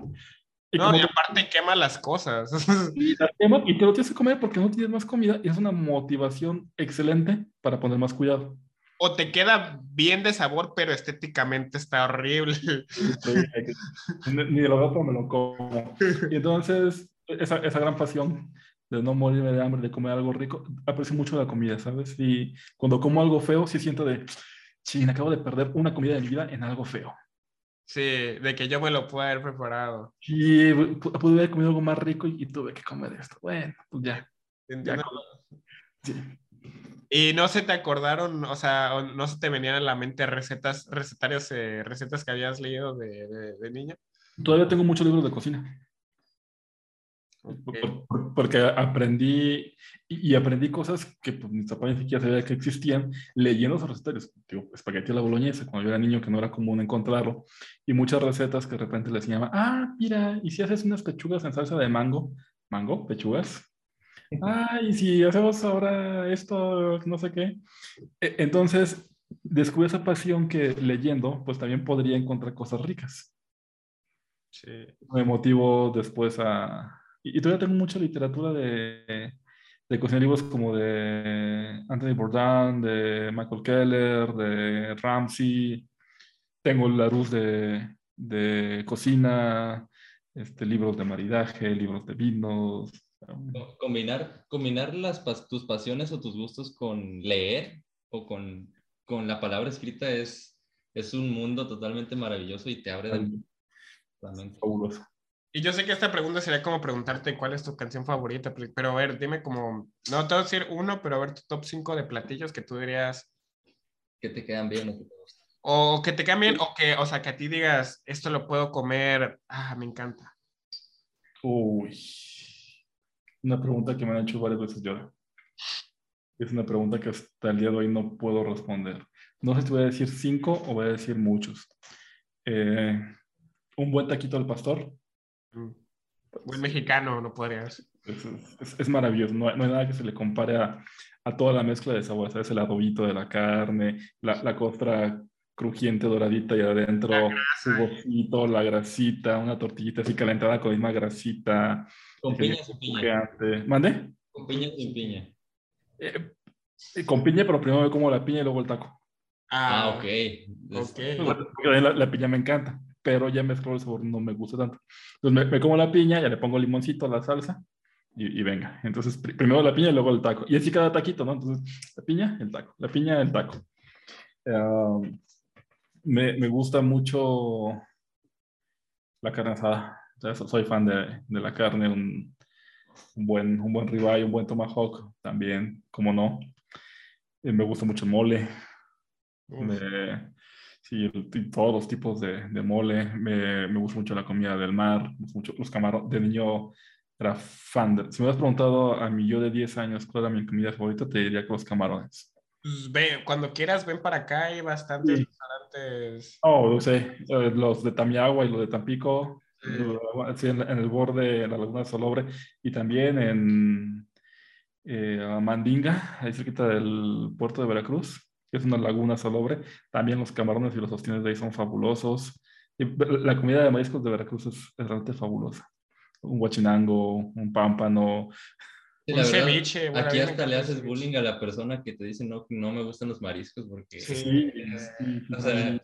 Y no, y aparte quema las cosas. Y, quema y te lo tienes que comer porque no tienes más comida y es una motivación excelente para poner más cuidado. O te queda bien de sabor, pero estéticamente está horrible. ni de lo gato me lo como. Y entonces, esa, esa gran pasión de no morirme de hambre, de comer algo rico, aprecio mucho la comida, ¿sabes? Y cuando como algo feo, sí siento de, ching, acabo de perder una comida de mi vida en algo feo. Sí, de que yo me lo pude haber preparado. Sí, pude haber comido algo más rico y, tuve que comer esto. Bueno, pues ya. ¿Y no se te acordaron, o sea, no se te venían a la mente recetas, recetarios, eh, recetas que habías leído de, de, niño? Todavía tengo muchos libros de cocina. Porque aprendí y, aprendí cosas que pues, mis papás ni siquiera sabía que existían leyendo esos recetarios. Digo, espagueti a la boloñesa, cuando yo era niño que no era común encontrarlo. Y muchas recetas que de repente les enseñaba, ah, mira, y si haces unas pechugas en salsa de mango, mango, pechugas. Ah, y si hacemos ahora esto, no sé qué. E, entonces, descubrí esa pasión que leyendo, pues también podría encontrar cosas ricas. Sí. Me motivo después a, y, todavía tengo mucha literatura de, de cocina, libros como de Anthony Bourdain, de Michael Keller, de Ramsey. Tengo la luz de, de cocina, este, libros de maridaje, libros de vinos. Combinar, combinar las, tus pasiones o tus gustos con leer o con, con la palabra escrita es, es un mundo totalmente maravilloso y te abre de... Fabuloso. Y yo sé que esta pregunta sería como preguntarte cuál es tu canción favorita, pero a ver, dime como, no te voy a decir uno, pero a ver tu top 5 de platillos que tú dirías. Que te quedan bien o que te gustan. O que te quedan bien, o que, o sea, que a ti digas, esto lo puedo comer, ah, me encanta. Uy, una pregunta que me han hecho varias veces yo. Es una pregunta que hasta el día de hoy no puedo responder. No sé si voy a decir cinco o voy a decir muchos. Eh, un buen taquito al pastor Buen mexicano, no podría Es, es, maravilloso, no, hay nada que se le compare a, a, toda la mezcla de sabores, ¿sabes? El adobito de la carne, la, la costra crujiente, doradita y adentro, su bocito, la grasita, una tortillita así calentada con misma grasita. Con piña sin piña. ¿Mande? Con piña sin piña. Eh, con piña, pero primero me como la piña y luego el taco. Ah, ok. okay. La, la, piña me encanta pero ya mezclo el sabor, no me gusta tanto. Entonces me, como la piña, ya le pongo limoncito a la salsa y, venga. Entonces primero la piña y luego el taco. Y así cada taquito, ¿no? Entonces la piña, el taco, la piña, el taco. me, me, gusta mucho la carne asada. soy fan de, de la carne, un, un, buen, un buen ribeye, un buen tomahawk también, como no. Eh, me gusta mucho el mole. Me, Sí, todos los tipos de, de mole. Me, me, gusta mucho la comida del mar, mucho los camarones. De niño era fan de... Si me hubieras preguntado a mí yo de 10 años cuál era mi comida favorita, te diría que los camarones. Pues ve, cuando quieras, ven para acá, hay bastantes restaurantes. Oh, no sé, eh, los de Tamiagua y los de Tampico, sí. en, el borde de la laguna de Solobre, y también en eh, Mandinga, ahí cerquita del puerto de Veracruz es una laguna salobre. También los camarones y los ostines de ahí son fabulosos. Y la comida de mariscos de Veracruz es, realmente fabulosa. Un guachinango, un pámpano. Un ceviche. aquí hasta le haces bullying a la persona que te dice no, no me gustan los mariscos porque... Sí, o sea,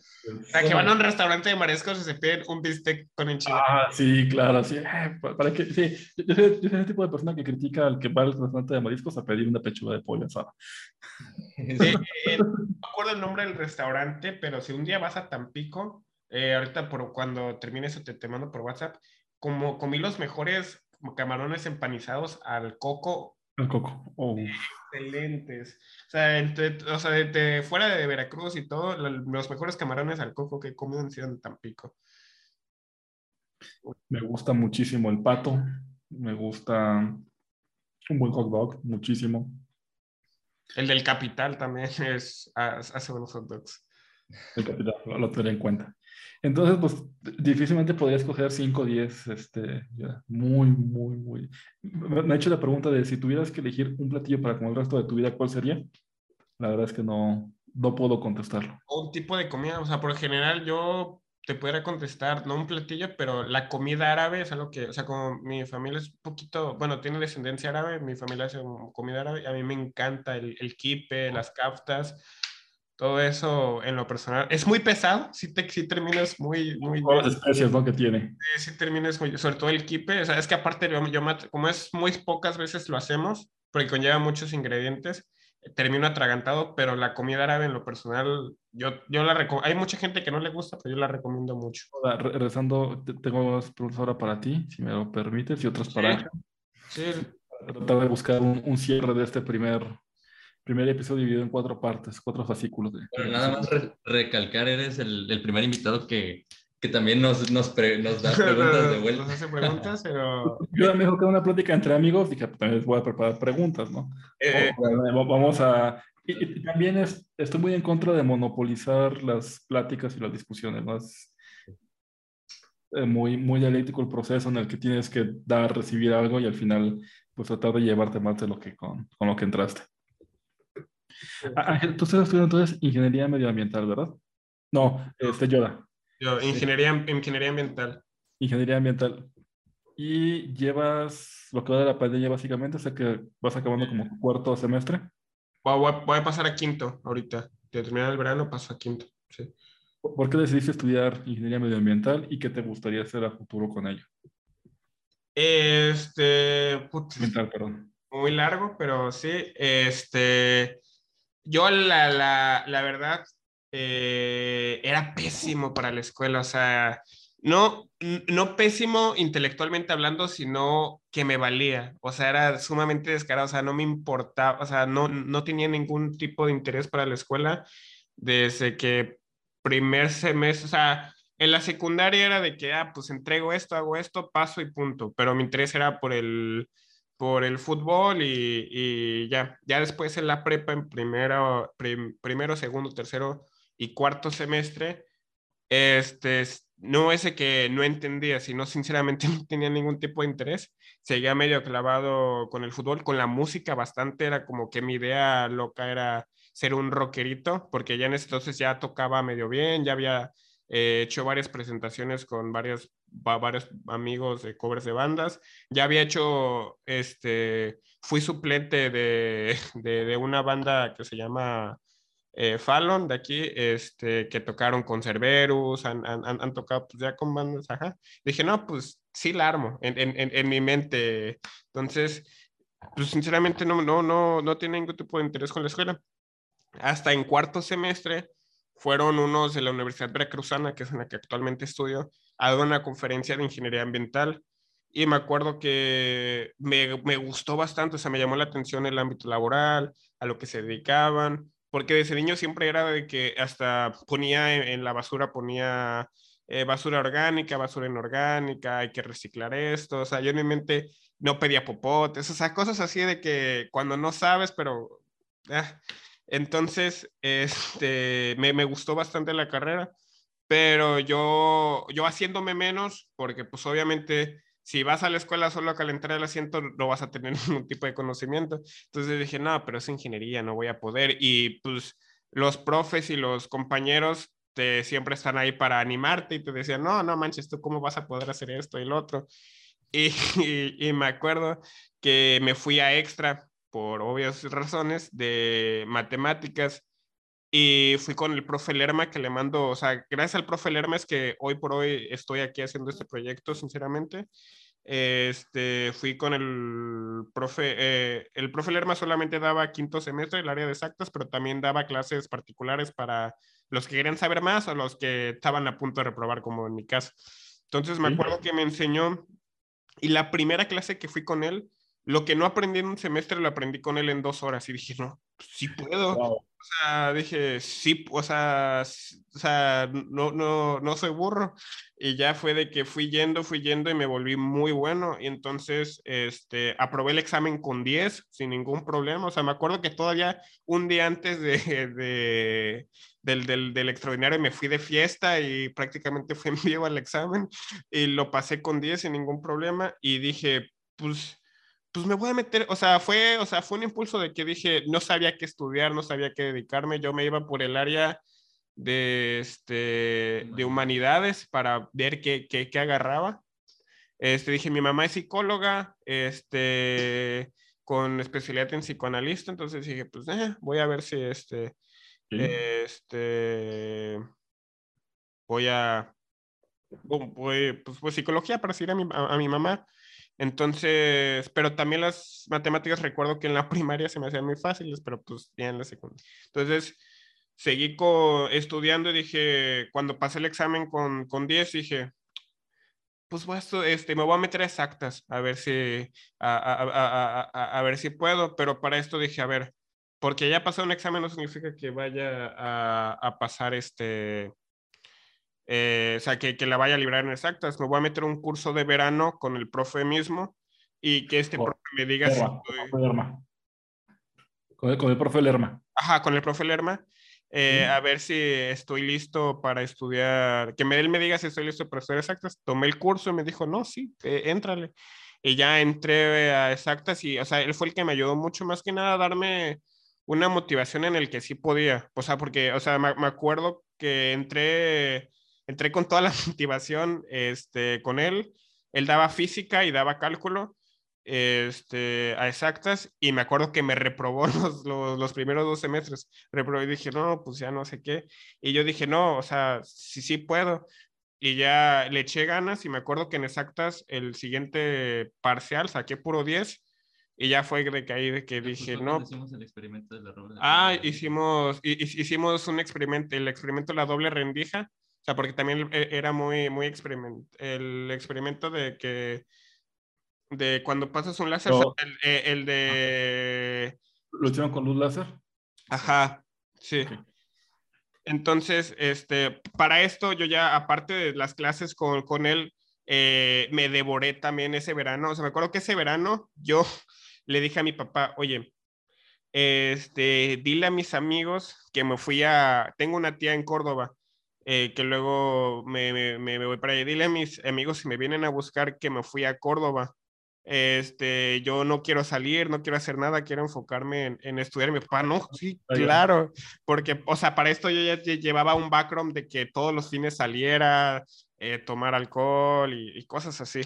que van a un restaurante de mariscos y se piden un bistec con enchilada. Ah, sí, claro, sí. Eh, para que, sí. Yo, soy, yo soy ese tipo de persona que critica al que va al restaurante de mariscos a pedir una pechuga de pollo asada. Eh, no me acuerdo el nombre del restaurante, pero si un día vas a Tampico, eh, ahorita por cuando termine eso te, te mando por WhatsApp, como comí los mejores camarones empanizados al coco. Al coco. Oh. Excelentes. O sea, o sea de, fuera de Veracruz y todo, los mejores camarones al coco que he comido en Ciudad de Tampico. Me gusta muchísimo el pato. Me gusta un buen hot dog, muchísimo. El del Capital también es, hace buenos hot dogs. El Capital, lo, lo tendré en cuenta. Entonces, pues difícilmente podría escoger 5 o 10, este, muy, muy, muy. Me ha hecho la pregunta de si tuvieras que elegir un platillo para comer el resto de tu vida, ¿cuál sería? La verdad es que no, no puedo contestarlo. Un tipo de comida, o sea, por general yo te podría contestar, no un platillo, pero la comida árabe es algo que, o sea, como mi familia es un poquito, bueno, tiene descendencia árabe, mi familia hace comida árabe, a mí me encanta el, el kipe, las kaftas, todo eso en lo personal. Es muy pesado, si, te, si terminas muy... muy Todas las especies, ¿no? Que tiene. Sí, si terminas muy... Sobre todo el kipe, o sea, es que aparte, yo, yo, como es muy pocas veces lo hacemos, porque conlleva muchos ingredientes, termino atragantado, pero la comida árabe en lo personal, yo, yo la recomiendo. Hay mucha gente que no le gusta, pero yo la recomiendo mucho. Regresando, tengo dos preguntas ahora para ti, si me lo permites, y otras para... Sí. tratar de buscar un, un, cierre de este primer, primer episodio dividido en cuatro partes, cuatro fascículos. nada más recalcar, eres el, el, primer invitado que, que también nos, nos, nos da preguntas de vuelta. Nos hace preguntas, pero... Yo me dijo que una plática entre amigos, dije, pues también les voy a preparar preguntas, ¿no? Eh, vamos a... Y, también es, estoy muy en contra de monopolizar las pláticas y las discusiones, ¿no? Es eh, muy, muy dialéctico el proceso en el que tienes que dar, recibir algo y al final, pues tratar de llevarte más de lo que con, con lo que entraste. Ángel, tú estás estudiando entonces ingeniería medioambiental, ¿verdad? No, este Yoda. Yo, ingeniería, ingeniería ambiental. Ingeniería ambiental. Y llevas lo que va de la pandemia básicamente, o sea que vas acabando como cuarto semestre. Voy a, pasar a quinto ahorita. De terminar el verano paso a quinto. Sí. ¿Por qué decidiste estudiar ingeniería medioambiental y qué te gustaría hacer a futuro con ello? Este. Mental, perdón. Muy largo, pero sí. Este. Yo, la, la, la verdad, eh, era pésimo para la escuela, o sea, no, no pésimo intelectualmente hablando, sino que me valía, o sea, era sumamente descarado, o sea, no me importaba, o sea, no, no tenía ningún tipo de interés para la escuela desde que primer semestre, o sea, en la secundaria era de que, ah, pues entrego esto, hago esto, paso y punto, pero mi interés era por el, por el fútbol y, ya, ya después en la prepa, en primero, primero, segundo, tercero y cuarto semestre, este, no ese que no entendía, sino sinceramente no tenía ningún tipo de interés, seguía medio clavado con el fútbol, con la música bastante, era como que mi idea loca era ser un rockerito, porque ya en ese entonces ya tocaba medio bien, ya había He hecho varias presentaciones con varios, varios amigos de covers de bandas. Ya había hecho, este, fui suplente de, de, una banda que se llama eh, Fallon de aquí, este, que tocaron con Cerberus, han, han, han, tocado pues, ya con bandas, ajá. Dije, no, pues sí la armo en, en, en mi mente. Entonces, pues sinceramente no, no, no, no tiene ningún tipo de interés con la escuela. Hasta en cuarto semestre fueron unos de la Universidad Veracruzana, que es en la que actualmente estudio, a dar una conferencia de ingeniería ambiental. Y me acuerdo que me, me, gustó bastante, o sea, me llamó la atención el ámbito laboral, a lo que se dedicaban, porque desde niño siempre era de que hasta ponía en, la basura, ponía eh, basura orgánica, basura inorgánica, hay que reciclar esto, o sea, yo en mi mente no pedía popotes, o sea, cosas así de que cuando no sabes, pero... Ah, entonces, este, me, gustó bastante la carrera, pero yo, yo haciéndome menos, porque pues obviamente si vas a la escuela solo a calentar el asiento, no vas a tener ningún tipo de conocimiento. Entonces dije, no, pero es ingeniería, no voy a poder. Y pues los profes y los compañeros te, siempre están ahí para animarte y te decían, no, no manches, tú cómo vas a poder hacer esto y lo otro. Y, y me acuerdo que me fui a extra por obvias razones, de matemáticas. Y fui con el profe Lerma que le mando, o sea, gracias al profe Lerma es que hoy por hoy estoy aquí haciendo este proyecto, sinceramente. Este, fui con el profe, eh, el profe Lerma solamente daba quinto semestre el área de exactas, pero también daba clases particulares para los que querían saber más o los que estaban a punto de reprobar, como en mi caso. Entonces me acuerdo que me enseñó, y la primera clase que fui con él, lo que no aprendí en un semestre lo aprendí con él en dos horas y dije, no, pues sí puedo. O sea, dije, sí, o sea, o sea, no, no, no soy burro. Y ya fue de que fui yendo, fui yendo y me volví muy bueno. Y entonces, este, aprobé el examen con 10 sin ningún problema. O sea, me acuerdo que todavía un día antes de, de del, del, del, extraordinario me fui de fiesta y prácticamente fui en vivo al examen y lo pasé con 10 sin ningún problema. Y dije, pues pues me voy a meter, o sea, fue, o sea, fue un impulso de que dije, no sabía qué estudiar, no sabía qué dedicarme, yo me iba por el área de, este, de humanidades para ver qué, qué, qué agarraba. Este, dije, mi mamá es psicóloga, este, con especialidad en psicoanalista, entonces dije, pues eh, voy a ver si este, este, voy a, voy, pues, pues, psicología para seguir a mi, a mi mamá. Entonces, pero también las matemáticas recuerdo que en la primaria se me hacían muy fáciles, pero pues ya en la secundaria. Entonces, seguí estudiando y dije, cuando pasé el examen con, con 10, dije, pues voy a, este, me voy a meter a exactas, a ver si, a, a, a, a, ver si puedo, pero para esto dije, a ver, porque ya pasé un examen no significa que vaya a, pasar este, eh, o sea, que, que, la vaya a librar en exactas. Me voy a meter un curso de verano con el profe mismo y que este profe me diga si Con, el, con el profe Lerma. Ajá, con el profe Lerma. Eh, a ver si estoy listo para estudiar, que él me diga si estoy listo para estudiar exactas. Tomé el curso y me dijo, no, sí, eh, éntrale. Y ya entré a exactas y, o sea, él fue el que me ayudó mucho más que nada a darme una motivación en el que sí podía. O sea, porque, o sea, me, me acuerdo que entré, entré con toda la motivación este, con él. Él daba física y daba cálculo este, a exactas y me acuerdo que me reprobó los, los, primeros dos semestres. Reprobó y dije, no, pues ya no sé qué. Y yo dije, no, o sea, sí, sí puedo. Y ya le eché ganas y me acuerdo que en exactas el siguiente parcial saqué puro 10 y ya fue de que ahí de que dije, no. Hicimos el experimento de la doble Ah, hicimos, hicimos un experimento, el experimento de la doble rendija. O sea, porque también e, era muy, muy experimento. El experimento de que de cuando pasas un láser, eh, el, de... ¿Lo hicieron con luz láser? Ajá, sí. Entonces, este, para esto yo ya, aparte de las clases con, con él, eh, me devoré también ese verano. O sea, me acuerdo que ese verano yo le dije a mi papá, oye, este, dile a mis amigos que me fui a, tengo una tía en Córdoba, eh, que luego me, me, me, voy para allá, dile a mis amigos si me vienen a buscar que me fui a Córdoba este, yo no quiero salir, no quiero hacer nada, quiero enfocarme en, estudiar. Mi papá, no, sí, claro, porque, o sea, para esto yo ya llevaba un background de que todos los fines saliera, eh, tomar alcohol y, cosas así.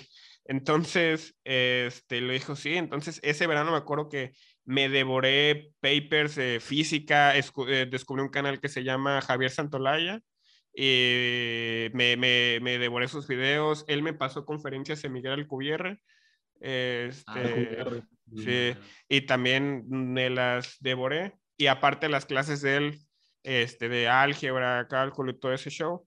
Entonces, este, lo dijo, sí, entonces ese verano me acuerdo que me devoré papers de física, eh, descubrí un canal que se llama Javier Santolaya, y me, me, me devoré sus videos, él me pasó conferencias en Miguel Alcubierre, Ah, este, sí, y también me las devoré. Y aparte las clases de él, este, de álgebra, cálculo y todo ese show.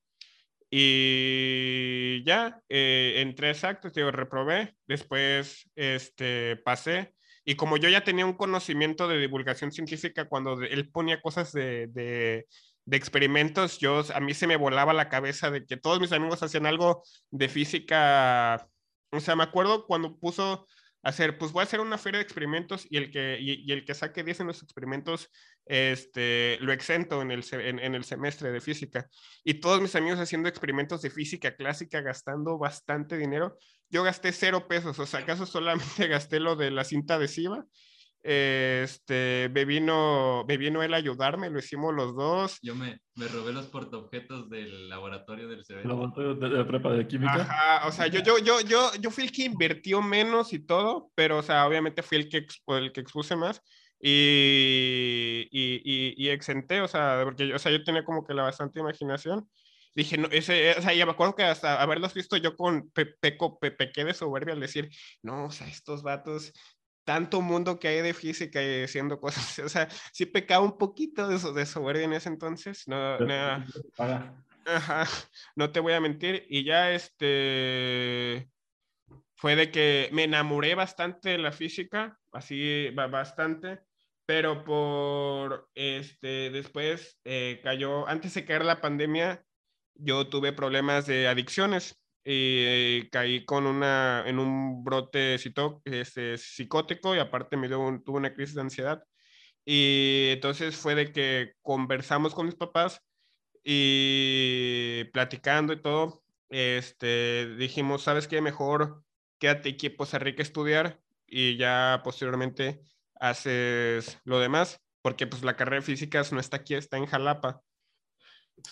Y ya, eh, entré exacto, digo, reprobé, después este, pasé. Y como yo ya tenía un conocimiento de divulgación científica, cuando él ponía cosas de, de, de experimentos, yo, a mí se me volaba la cabeza de que todos mis amigos hacían algo de física o sea, me acuerdo cuando puso hacer, pues voy a hacer una feria de experimentos y el que, y, el que saque 10 en los experimentos, este, lo exento en el, en, el semestre de física. Y todos mis amigos haciendo experimentos de física clásica, gastando bastante dinero. Yo gasté cero pesos, o sea, acaso solamente gasté lo de la cinta adhesiva este, me vino, me vino él a ayudarme, lo hicimos los dos. Yo me, me robé los portaobjetos del laboratorio del CB. Laboratorio de, la prepa de química. Ajá, o sea, yo, yo, yo, yo, yo fui el que invirtió menos y todo, pero, o sea, obviamente fui el que, el que expuse más y, y, y, exenté, o sea, porque o sea, yo tenía como que la bastante imaginación. Dije, no, ese, o sea, ya me acuerdo que hasta haberlos visto yo con peco, pequé de soberbia al decir, no, o sea, estos vatos tanto mundo que hay de física y haciendo cosas. O sea, sí pecaba un poquito de, de soberbia en ese entonces. No, no, no te voy a mentir. Y ya este fue de que me enamoré bastante de la física, así bastante, pero por este después eh, cayó, antes de caer la pandemia, yo tuve problemas de adicciones y caí con una, en un brote este, psicótico y aparte me dio tuve una crisis de ansiedad. Y entonces fue de que conversamos con mis papás y platicando y todo, este, dijimos, ¿sabes qué? Mejor quédate aquí en Poza a estudiar y ya posteriormente haces lo demás, porque pues la carrera de físicas no está aquí, está en Jalapa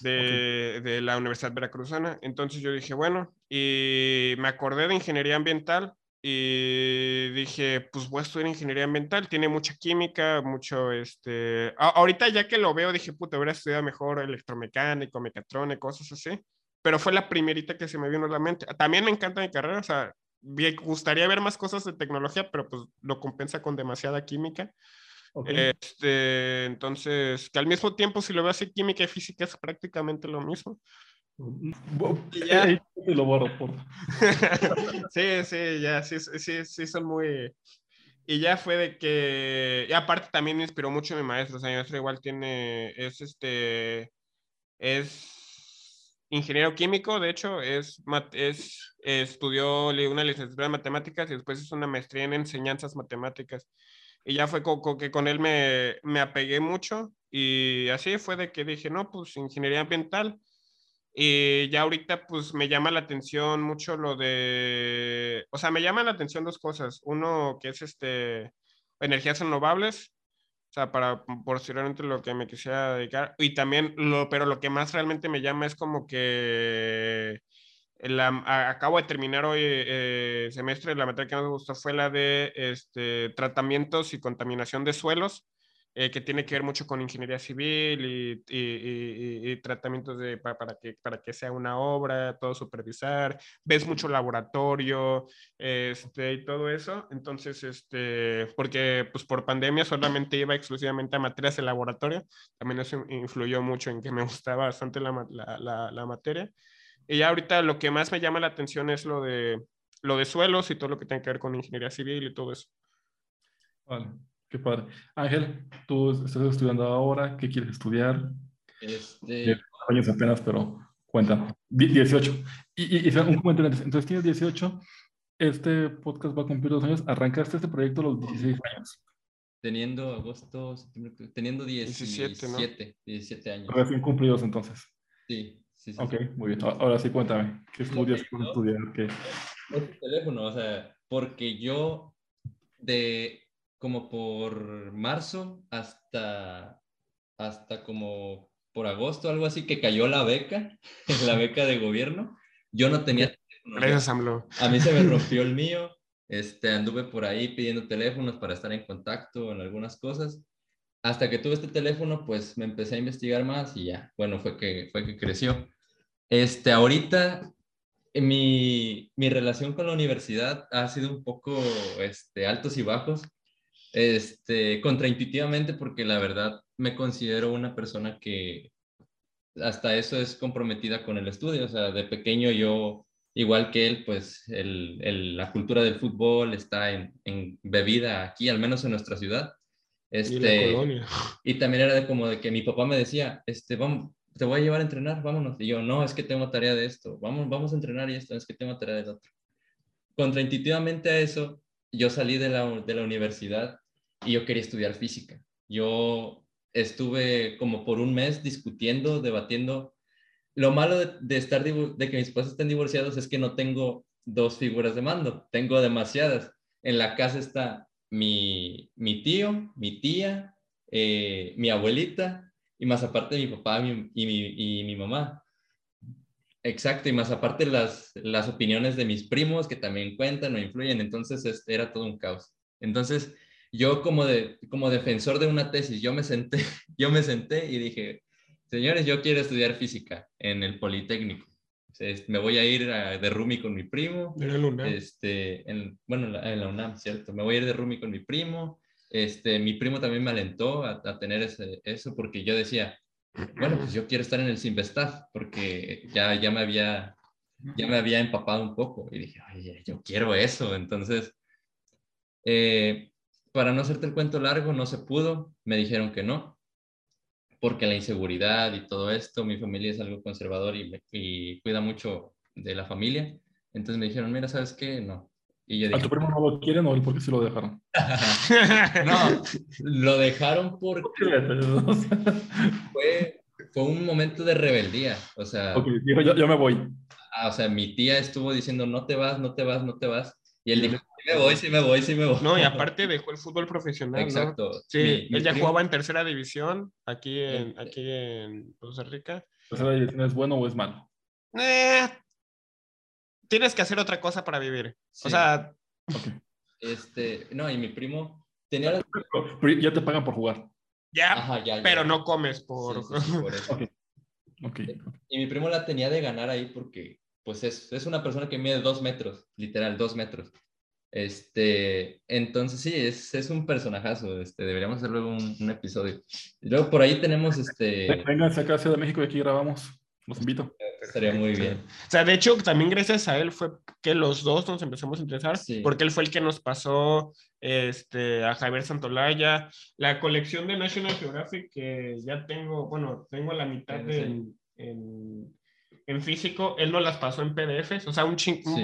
de, de, la Universidad Veracruzana. Entonces yo dije, bueno, y me acordé de ingeniería ambiental y dije, pues voy a estudiar ingeniería ambiental, tiene mucha química, mucho, este, ahorita ya que lo veo, dije, puta, hubiera estudiado mejor electromecánico, mecatrónico, cosas así, pero fue la primerita que se me vino a la mente. También me encanta mi carrera, o sea, me gustaría ver más cosas de tecnología, pero pues lo compensa con demasiada química. Este, entonces, que al mismo tiempo, si lo veo así, química y física es prácticamente lo mismo. Y ya. lo borro, por. sí, sí, ya, sí, sí, sí, son muy. Y ya fue de que. Y aparte también me inspiró mucho mi maestro. O sea, mi maestro igual tiene. Es este. Es ingeniero químico, de hecho, es, es, estudió una licenciatura en matemáticas y después hizo una maestría en enseñanzas matemáticas. Y ya fue con, que con él me, me apegué mucho y así fue de que dije, no, pues ingeniería ambiental. Y ya ahorita pues me llama la atención mucho lo de, o sea, me llama la atención dos cosas. Uno que es este, energías renovables o sea, para posteriormente lo que me quisiera dedicar. Y también, lo, pero lo que más realmente me llama es como que la, acabo de terminar hoy eh, semestre, la materia que más me gustó fue la de este, tratamientos y contaminación de suelos. Eh, que tiene que ver mucho con ingeniería civil y, y, y, tratamientos de, para, para, que, para que sea una obra, todo supervisar, ves mucho laboratorio este, y todo eso. Entonces, este, porque pues por pandemia solamente iba exclusivamente a materias de laboratorio, también eso influyó mucho en que me gustaba bastante la, la, la, materia. Y ya ahorita lo que más me llama la atención es lo de, lo de suelos y todo lo que tiene que ver con ingeniería civil y todo eso. Vale. Qué padre. Ángel, tú estás estudiando ahora, ¿qué quieres estudiar? Este... años apenas, pero cuenta. 18. Y, y, un comentario Entonces tienes 18, este podcast va a cumplir dos años. Arrancaste este proyecto a los 16 años. Teniendo agosto, teniendo 17, 17, 17 años. Recién cumplidos entonces. Sí, sí, sí. Ok, muy bien. Ahora sí, cuéntame. ¿Qué estudias? ¿Qué estudiar? ¿Qué? Es teléfono, o sea, porque yo de como por marzo hasta, hasta como por agosto, algo así, que cayó la beca, la beca de gobierno. Yo no tenía Gracias, AMLO. A mí se me rompió el mío. Este, anduve por ahí pidiendo teléfonos para estar en contacto en algunas cosas. Hasta que tuve este teléfono, pues me empecé a investigar más y ya, bueno, fue que, fue que creció. Este, ahorita mi, mi relación con la universidad ha sido un poco este, altos y bajos este, contraintuitivamente porque la verdad me considero una persona que hasta eso es comprometida con el estudio, o sea, de pequeño yo, igual que él, pues el, la cultura del fútbol está en, en, bebida aquí, al menos en nuestra ciudad. Este, y, también era de como de que mi papá me decía, este, vamos, te voy a llevar a entrenar, vámonos. Y yo, no, es que tengo tarea de esto, vamos, vamos a entrenar y esto, es que tengo tarea de otro. Contraintuitivamente a eso, yo salí de la, de la universidad y yo quería estudiar física. Yo estuve como por un mes discutiendo, debatiendo. Lo malo de, estar de que mis padres estén divorciados es que no tengo dos figuras de mando, tengo demasiadas. En la casa está mi, mi tío, mi tía, eh, mi abuelita y más aparte mi papá y mi, y mi mamá. Exacto, y más aparte las, las opiniones de mis primos que también cuentan o influyen, entonces era todo un caos. Entonces, yo como, de, como defensor de una tesis, yo me senté, yo me senté y dije, señores, yo quiero estudiar física en el Politécnico. me voy a ir de Rumi con mi primo. En la UNAM. Este, en, bueno, en la UNAM, cierto. Me voy a ir de Rumi con mi primo. Este, mi primo también me alentó a, tener eso porque yo decía, bueno, pues yo quiero estar en el Simvestaff porque ya, ya, me había, ya me había empapado un poco y dije, oye, yo quiero eso. Entonces, eh, para no hacerte el cuento largo, no se pudo, me dijeron que no, porque la inseguridad y todo esto, mi familia es algo conservador y, cuida mucho de la familia, entonces me dijeron, mira, ¿sabes qué? No. Y yo dije, ¿A tu primo no lo quieren o por qué sí lo dejaron? no, lo dejaron porque fue, fue un momento de rebeldía, o sea... Ok, dijo, yo, yo me voy. Ah, o sea, mi tía estuvo diciendo, no te vas, no te vas, no te vas, y él dijo, sí me voy, sí me voy, sí me voy. No, y aparte dejó el fútbol profesional. Exacto. Sí, él ya jugaba en tercera división aquí en, aquí en Costa Rica. ¿Tercera división es bueno o es malo? Eh, tienes que hacer otra cosa para vivir. O sea. Este, no, y mi primo tenía. La... ya te pagan por jugar. Ya, pero no comes por. por eso. Okay. Y mi primo la tenía de ganar ahí porque pues es, es una persona que mide dos metros, literal, dos metros. Este, entonces sí, es, es un personajazo, este, deberíamos hacer luego un, episodio. Y luego por ahí tenemos este... Venga, acá a Ciudad de México y aquí grabamos, los invito. Estaría muy bien. O sea, de hecho, también gracias a él fue que los dos nos empezamos a interesar, porque él fue el que nos pasó este, a Javier Santolaya, la colección de National Geographic que ya tengo, bueno, tengo la mitad en, en físico, él nos las pasó en PDFs, o sea, un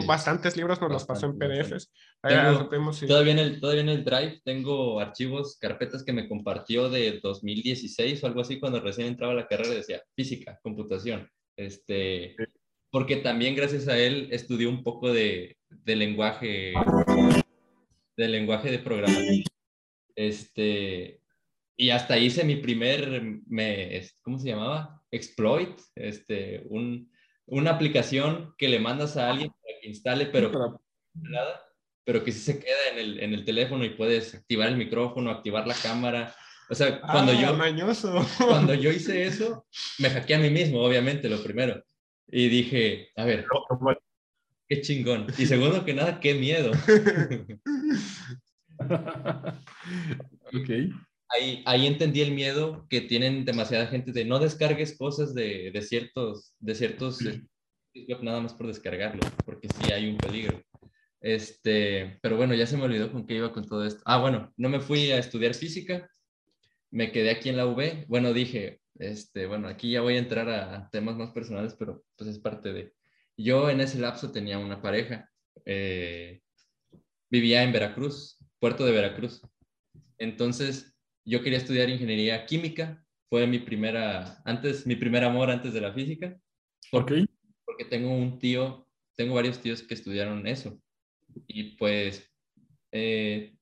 bastantes libros nos los pasó en PDFs. todavía, en el, todavía en el Drive tengo archivos, carpetas que me compartió de 2016 o algo así, cuando recién entraba a la carrera, decía física, computación. Este, porque también gracias a él estudié un poco de, de lenguaje, de lenguaje de programación. Este, y hasta hice mi primer, me, ¿cómo se llamaba? Exploit, este, un, una aplicación que le mandas a alguien para que instale, pero, pero que sí se queda en el, en el teléfono y puedes activar el micrófono, activar la cámara. O sea, cuando, ah, yo, cuando yo hice eso, me hackeé a mí mismo, obviamente, lo primero. Y dije, a ver, qué chingón. Y segundo que nada, qué miedo. ok ahí, entendí el miedo que tienen demasiada gente de no descargues cosas de, de ciertos, de ciertos, nada más por descargarlo, porque sí hay un peligro. Este, pero bueno, ya se me olvidó con qué iba con todo esto. Ah, bueno, no me fui a estudiar física, me quedé aquí en la UB. Bueno, dije, este, bueno, aquí ya voy a entrar a temas más personales, pero pues es parte de... Yo en ese lapso tenía una pareja, eh, vivía en Veracruz, puerto de Veracruz. Entonces, yo quería estudiar ingeniería química, fue mi primera, antes, mi primer amor antes de la física. Porque, porque tengo un tío, tengo varios tíos que estudiaron eso. Y pues eh,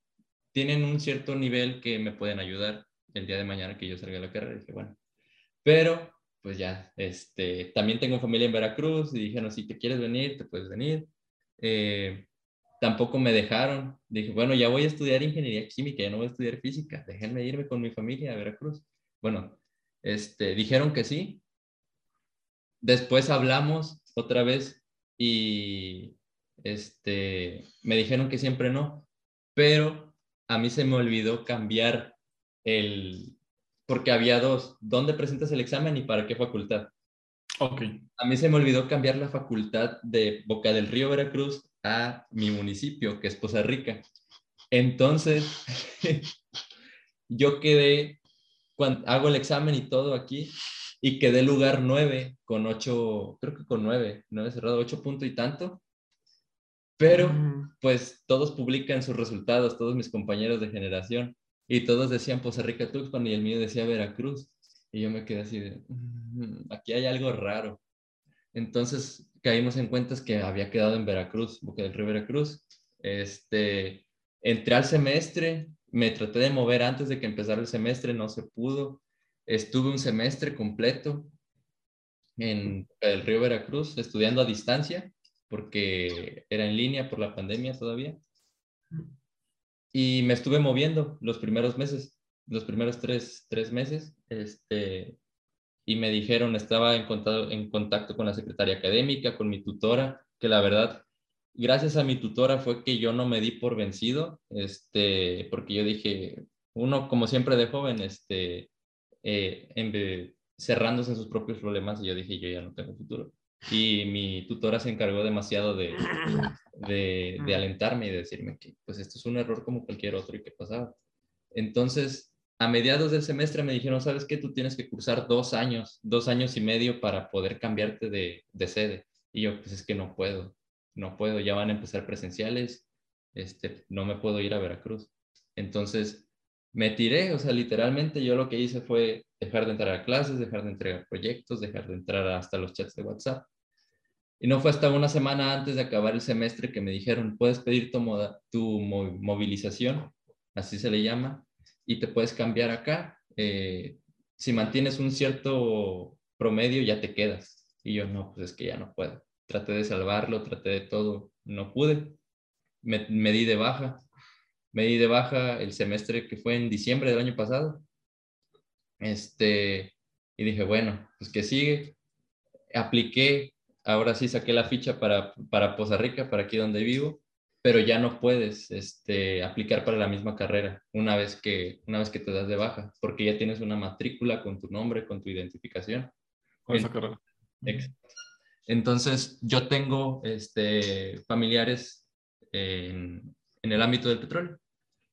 tienen un cierto nivel que me pueden ayudar el día de mañana que yo salga de la carrera. Y dije, bueno, pero pues ya, este, también tengo familia en Veracruz y dijeron, si te quieres venir, te puedes venir. Eh, tampoco me dejaron. Dije, bueno, ya voy a estudiar ingeniería química, ya no voy a estudiar física, déjenme irme con mi familia a Veracruz. Bueno, este, dijeron que sí. Después hablamos otra vez y este, me dijeron que siempre no, pero a mí se me olvidó cambiar el, porque había dos, ¿dónde presentas el examen y para qué facultad? Ok. A mí se me olvidó cambiar la facultad de Boca del Río Veracruz a mi municipio, que es Poza Rica. Entonces, yo quedé, cuando hago el examen y todo aquí, y quedé lugar 9 con 8, creo que con 9, 9 cerrado, 8 puntos y tanto. Pero, pues, todos publican sus resultados, todos mis compañeros de generación, y todos decían Poza Rica Tuxpan y el mío decía Veracruz. Y yo me quedé así de, mm, aquí hay algo raro. Entonces caímos en cuentas que había quedado en Veracruz, Boca del Río Veracruz. Este, entré al semestre, me traté de mover antes de que empezara el semestre, no se pudo. Estuve un semestre completo en el Río Veracruz estudiando a distancia porque era en línea por la pandemia todavía. Y me estuve moviendo los primeros meses, los primeros tres, tres meses. Este, y me dijeron, estaba en contacto, en contacto con la secretaria académica, con mi tutora, que la verdad, gracias a mi tutora fue que yo no me di por vencido, este, porque yo dije, uno como siempre de joven, este, eh, en, cerrándose en sus propios problemas, y yo dije, yo ya no tengo futuro. Y mi tutora se encargó demasiado de, de, de alentarme y de decirme que pues esto es un error como cualquier otro y que pasaba. Entonces, a mediados del semestre me dijeron, ¿sabes qué? Tú tienes que cursar dos años, dos años y medio para poder cambiarte de, sede. Y yo, pues es que no puedo, no puedo, ya van a empezar presenciales, este, no me puedo ir a Veracruz. Entonces, me tiré, o sea, literalmente yo lo que hice fue dejar de entrar a clases, dejar de entregar proyectos, dejar de entrar hasta los chats de WhatsApp. Y no fue hasta una semana antes de acabar el semestre que me dijeron, puedes pedir tu, tu movilización, así se le llama, y te puedes cambiar acá. Eh, si mantienes un cierto promedio, ya te quedas. Y yo, no, pues es que ya no puedo. Traté de salvarlo, traté de todo, no pude. Me, di de baja. Me di de baja el semestre que fue en diciembre del año pasado. Este, y dije, bueno, pues que sigue. Apliqué, ahora sí saqué la ficha para, para Poza Rica, para aquí donde vivo pero ya no puedes este, aplicar para la misma carrera una vez, que, una vez que te das de baja, porque ya tienes una matrícula con tu nombre, con tu identificación. Con esa carrera. Entonces, yo tengo este, familiares en, en, el ámbito del petróleo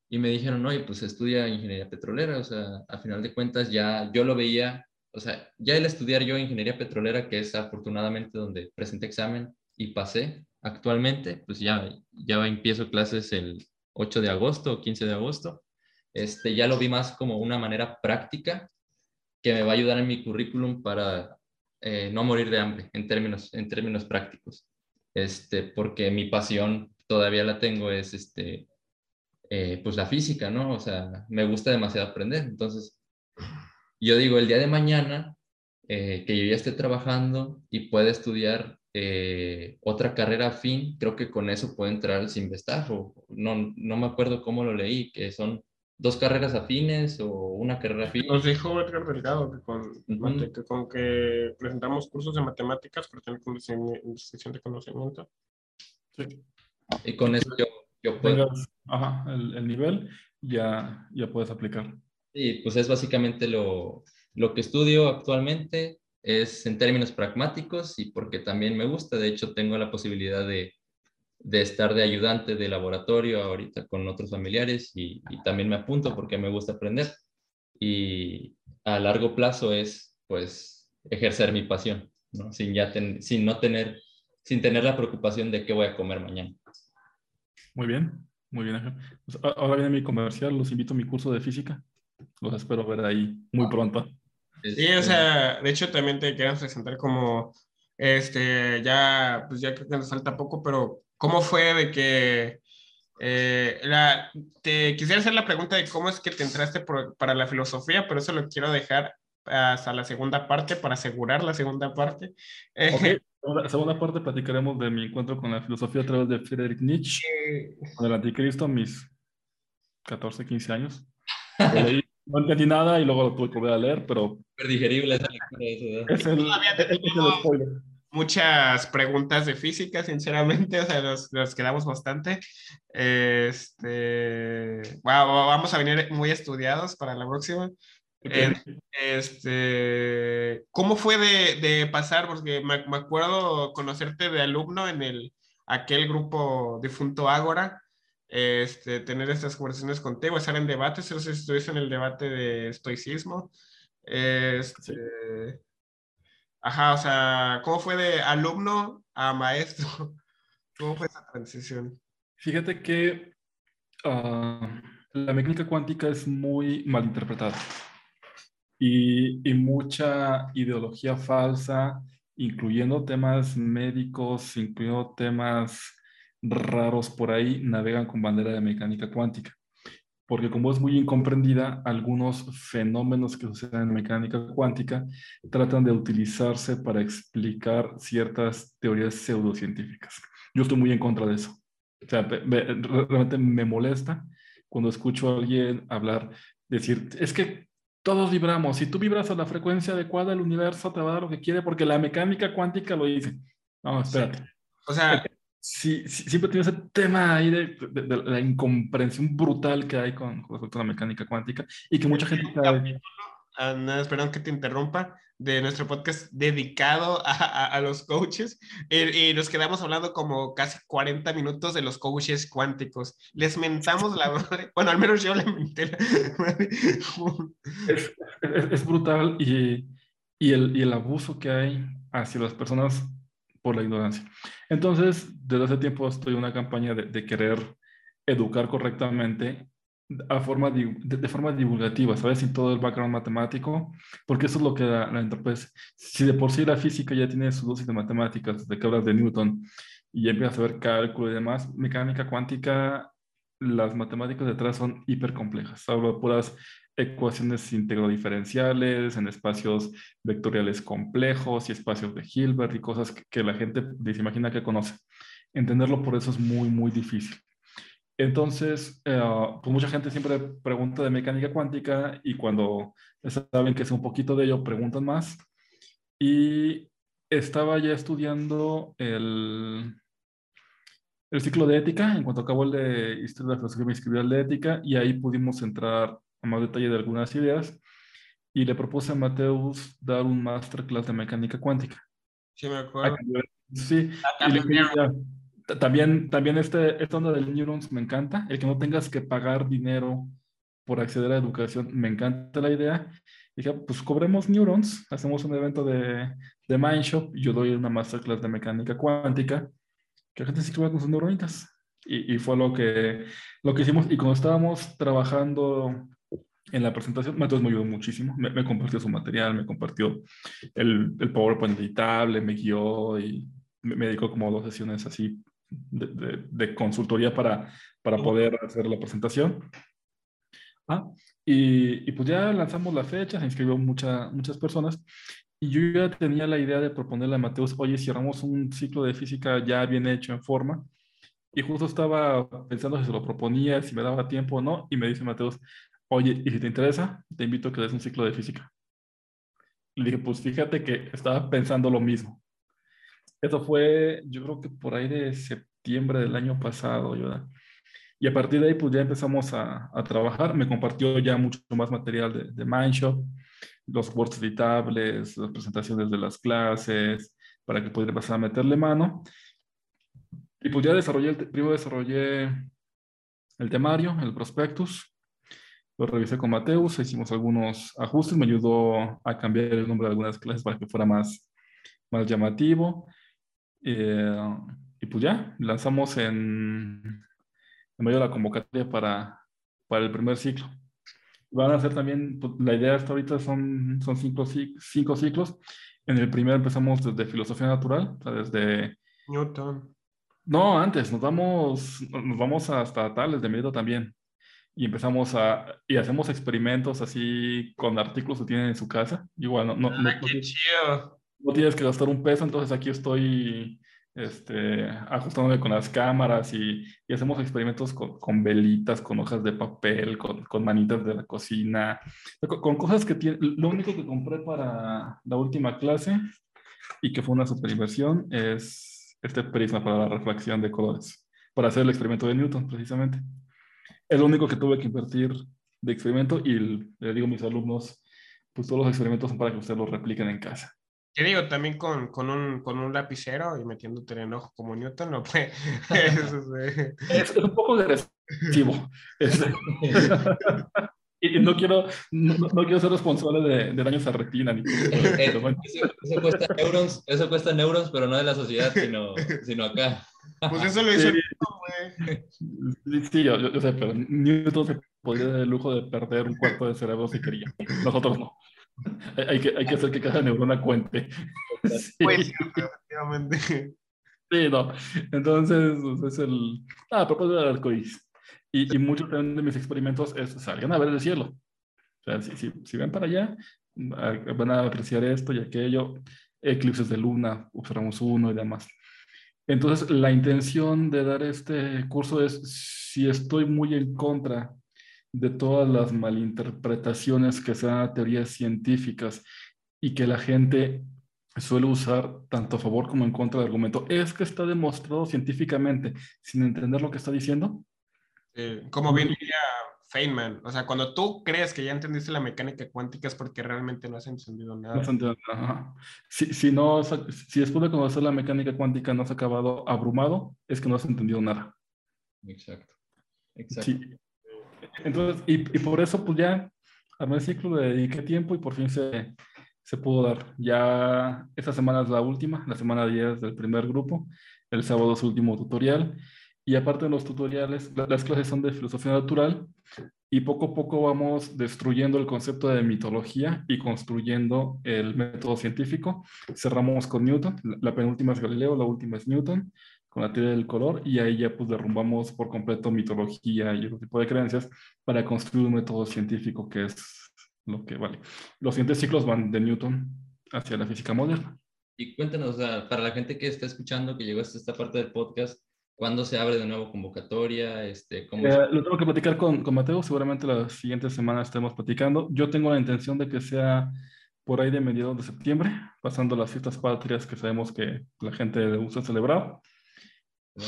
y me dijeron, oye, pues estudia ingeniería petrolera, o sea, a final de cuentas ya yo lo veía, o sea, ya el estudiar yo ingeniería petrolera, que es afortunadamente donde presenté examen y pasé actualmente, pues ya, ya empiezo clases el 8 de agosto o 15 de agosto. Este, ya lo vi más como una manera práctica que me va a ayudar en mi currículum para eh, no morir de hambre en términos, en términos prácticos. Este, porque mi pasión todavía la tengo es este, eh, pues la física, ¿no? O sea, me gusta demasiado aprender. Entonces, yo digo, el día de mañana, eh, que yo ya esté trabajando y pueda estudiar eh, otra carrera afín, creo que con eso puedo entrar al Simvestar, o no, no me acuerdo cómo lo leí, que son dos carreras afines o una carrera afín. Nos dijo Edgar Delgado que con, que con que presentamos cursos de matemáticas para tener suficiente conocimiento. Sí. Y con eso yo, yo puedo... ajá, el, el, nivel, ya, ya puedes aplicar. Sí, pues es básicamente lo, lo que estudio actualmente, es en términos pragmáticos y porque también me gusta. De hecho, tengo la posibilidad de, de estar de ayudante de laboratorio ahorita con otros familiares y, y, también me apunto porque me gusta aprender. Y a largo plazo es, pues, ejercer mi pasión, ¿no? Sin, ya sin no tener, sin tener la preocupación de qué voy a comer mañana. Muy bien, muy bien. Pues, ahora viene mi comercial, los invito a mi curso de física. Los espero ver ahí muy ah. pronto. Sí, o sea, de hecho también te queremos presentar como, este, ya, pues ya creo que nos falta poco, pero ¿cómo fue de que, eh, la, te quisiera hacer la pregunta de cómo es que te entraste para la filosofía, pero eso lo quiero dejar hasta la segunda parte para asegurar la segunda parte. Okay. la segunda parte platicaremos de mi encuentro con la filosofía a través de Friedrich Nietzsche, con el anticristo, mis 14, 15 años. No entendí nada y luego lo tuve que volver a leer, pero... digerible esa Es el, spoiler. Muchas preguntas de física, sinceramente, o sea, nos, quedamos bastante. Este, vamos a venir muy estudiados para la próxima. Este, ¿Cómo fue de, de pasar? Porque me, me, acuerdo conocerte de alumno en el, aquel grupo difunto Ágora este, tener estas conversaciones contigo, estar en debates, no sé si estuviste en el debate de estoicismo. Este, Ajá, o sea, ¿cómo fue de alumno a maestro? ¿Cómo fue esa transición? Fíjate que ah, la mecánica cuántica es muy mal interpretada y, y mucha ideología falsa, incluyendo temas médicos, incluyendo temas raros por ahí navegan con bandera de mecánica cuántica. Porque como es muy incomprendida, algunos fenómenos que suceden en mecánica cuántica tratan de utilizarse para explicar ciertas teorías pseudocientíficas. Yo estoy muy en contra de eso. O sea, realmente me molesta cuando escucho a alguien hablar, decir, es que todos vibramos. Si tú vibras a la frecuencia adecuada, el universo te va a dar lo que quiere porque la mecánica cuántica lo dice. No, espérate. O sea, sí, siempre tiene ese tema ahí de, la incomprensión brutal que hay con, respecto a la mecánica cuántica y que mucha gente... Cae... Ah, no, que te interrumpa, de nuestro podcast dedicado a, los coaches y, nos quedamos hablando como casi 40 minutos de los coaches cuánticos. Les mentamos la madre, bueno, al menos yo le menté la madre. Es, es, brutal y, y, el, y el abuso que hay hacia las personas por la ignorancia. Entonces, desde hace tiempo estoy en una campaña de, querer educar correctamente a forma de, forma divulgativa, ¿sabes? Sin todo el background matemático, porque eso es lo que la, la pues, si de por sí la física ya tiene su dosis de matemáticas, de que hablas de Newton, y ya empiezas a ver cálculo y demás, mecánica cuántica, las matemáticas detrás son hiper complejas. Hablo de puras ecuaciones integrodiferenciales, en espacios vectoriales complejos y espacios de Hilbert y cosas que, la gente se imagina que conoce. Entenderlo por eso es muy, muy difícil. Entonces, eh, pues mucha gente siempre pregunta de mecánica cuántica y cuando saben que es un poquito de ello, preguntan más. Y estaba ya estudiando el, el ciclo de ética. En cuanto acabó el de historia de la filosofía, me inscribí al de ética y ahí pudimos entrar a más detalle de algunas ideas y le propuse a Mateus dar un masterclass de mecánica cuántica. Sí, me acuerdo. Sí, también, también este, esta onda del neurons me encanta, el que no tengas que pagar dinero por acceder a educación. Me encanta la idea. Dije, pues cobremos neurons, hacemos un evento de, de Mindshop, yo doy una masterclass de mecánica cuántica, que la gente se inscriba con sus neuronitas. Y, y, fue lo que, lo que hicimos. Y cuando estábamos trabajando en la presentación, Mateos me ayudó muchísimo. Me, compartió su material, me compartió el, el PowerPoint editable, me guió y me, me dedicó como dos sesiones así de, de, consultoría para, para poder hacer la presentación. Ah, y, y, pues ya lanzamos la fecha, se inscribió mucha, muchas personas y yo ya tenía la idea de proponerle a Mateus, oye, hagamos un ciclo de física ya bien hecho en forma, y justo estaba pensando si se lo proponía, si me daba tiempo o no, y me dice Mateus, oye, y si te interesa, te invito a que des un ciclo de física. Le dije, pues fíjate que estaba pensando lo mismo. Eso fue, yo creo que por ahí de septiembre del año pasado, ¿verdad? Y a partir de ahí, pues ya empezamos a, a trabajar. Me compartió ya mucho más material de, de Mindshop, los words editables, las presentaciones de las clases, para que pudiera pasar a meterle mano. Y pues ya desarrollé, primero desarrollé el temario, el prospectus, lo revisé con Mateus, hicimos algunos ajustes, me ayudó a cambiar el nombre de algunas clases para que fuera más, más llamativo. Eh, y pues ya, lanzamos en, en medio de la convocatoria para, para el primer ciclo. Van a ser también, pues, la idea hasta ahorita son, son cinco, cinco ciclos. En el primero empezamos desde filosofía natural, o sea, desde... Newton. No, antes, nos vamos, nos vamos hasta Tales de Mérida también. Y empezamos a, y hacemos experimentos así con artículos que tienen en su casa. Igual, no, no, no, no tienes que gastar un peso, entonces aquí estoy este, ajustándome con las cámaras y, y hacemos experimentos con, con, velitas, con hojas de papel, con, con manitas de la cocina, con, con cosas que tiene. Lo único que compré para la última clase y que fue una super inversión es este prisma para la reflexión de colores, para hacer el experimento de Newton, precisamente. Es lo único que tuve que invertir de experimento y le digo a mis alumnos, pues todos los experimentos son para que ustedes los repliquen en casa. Te digo, también con, con, un, con un lapicero y metiéndote en el ojo como Newton, no puede. es, un poco agresivo. y no quiero, no, no, quiero ser responsable de, de daños a retina. Ni eh, bueno. eso, eso, cuesta neurons, eso cuesta neurons, pero no de la sociedad, sino, sino acá. Pues eso lo hizo güey. Sí, yo, yo, sé, pero Newton se podría dar el lujo de perder un cuarto de cerebro si quería. Nosotros no. hay, que, hay que hacer que cada neurona cuente. Sí. Pues, efectivamente. Sí, no. Entonces, pues, es el. Ah, a propósito del arcoíris. Y, y muchos también de mis experimentos es salgan a ver el cielo. O sea, si, si, si ven para allá, van a apreciar esto y aquello. Eclipses de luna, observamos uno y demás. Entonces, la intención de dar este curso es, si estoy muy en contra de todas las malinterpretaciones que sean teorías científicas y que la gente suele usar tanto a favor como en contra del argumento. ¿Es que está demostrado científicamente sin entender lo que está diciendo? Eh, como bien diría Feynman, o sea, cuando tú crees que ya entendiste la mecánica cuántica es porque realmente no has entendido nada. No has entendido nada. Si, si, no, si después de conocer la mecánica cuántica no has acabado abrumado, es que no has entendido nada. Exacto. Exacto. Sí. Entonces, y, y, por eso pues ya armé el ciclo, le dediqué tiempo y por fin se, se pudo dar. Ya esta semana es la última, la semana 10 del primer grupo, el sábado es su último tutorial. Y aparte de los tutoriales, las clases son de filosofía natural y poco a poco vamos destruyendo el concepto de mitología y construyendo el método científico. Cerramos con Newton, la penúltima es Galileo, la última es Newton con la teoría del color y ahí ya pues derrumbamos por completo mitología y otro tipo de creencias para construir un método científico que es lo que vale. Los siguientes ciclos van de Newton hacia la física moderna. Y cuéntanos, para la gente que está escuchando, que llegó hasta esta parte del podcast, ¿cuándo se abre de nuevo convocatoria? Este, ¿cómo eh, Lo tengo que platicar con, con Mateo, seguramente las siguientes semanas estemos platicando. Yo tengo la intención de que sea por ahí de mediados de septiembre, pasando las fiestas patrias que sabemos que la gente gusta celebrar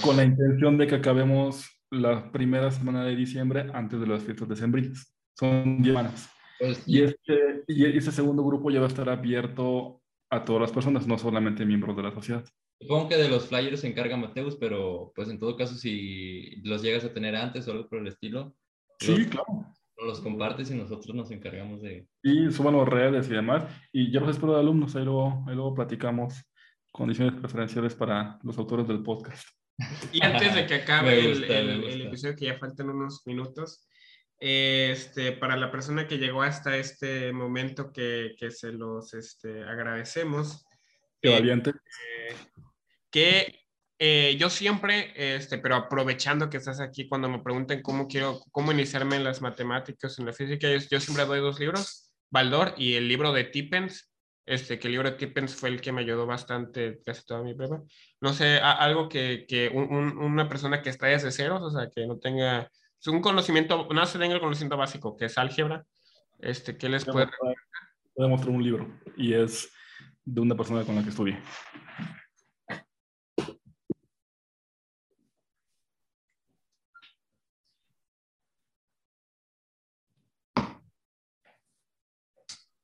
con la intención de que acabemos la primera semana de diciembre antes de las fiestas decembrinas. Son 10 semanas. Pues, y, este, y ese segundo grupo ya va a estar abierto a todas las personas, no solamente miembros de la sociedad. Supongo que de los flyers se encarga Mateus, pero pues en todo caso si los llegas a tener antes o algo por el estilo. Sí, claro. Los compartes y nosotros nos encargamos de... Y suban las redes y demás. Y yo los espero de alumnos, ahí luego, ahí luego platicamos condiciones preferenciales para los autores del podcast. Y antes de que acabe el, el, episodio, que ya faltan unos minutos, este, para la persona que llegó hasta este momento que, que se los este, agradecemos. Qué valiente. Eh, que eh, yo siempre, este, pero aprovechando que estás aquí, cuando me pregunten cómo quiero, cómo iniciarme en las matemáticas, en la física, yo, siempre doy dos libros, Baldor y el libro de Tippens, este, que el libro de Tippens fue el que me ayudó bastante casi toda mi prueba. No sé, algo que, que una persona que está desde ceros, o sea, que no tenga, es un conocimiento, no se tenga el conocimiento básico, que es álgebra, este, ¿qué les puede? Voy a mostrar un libro y es de una persona con la que estudié.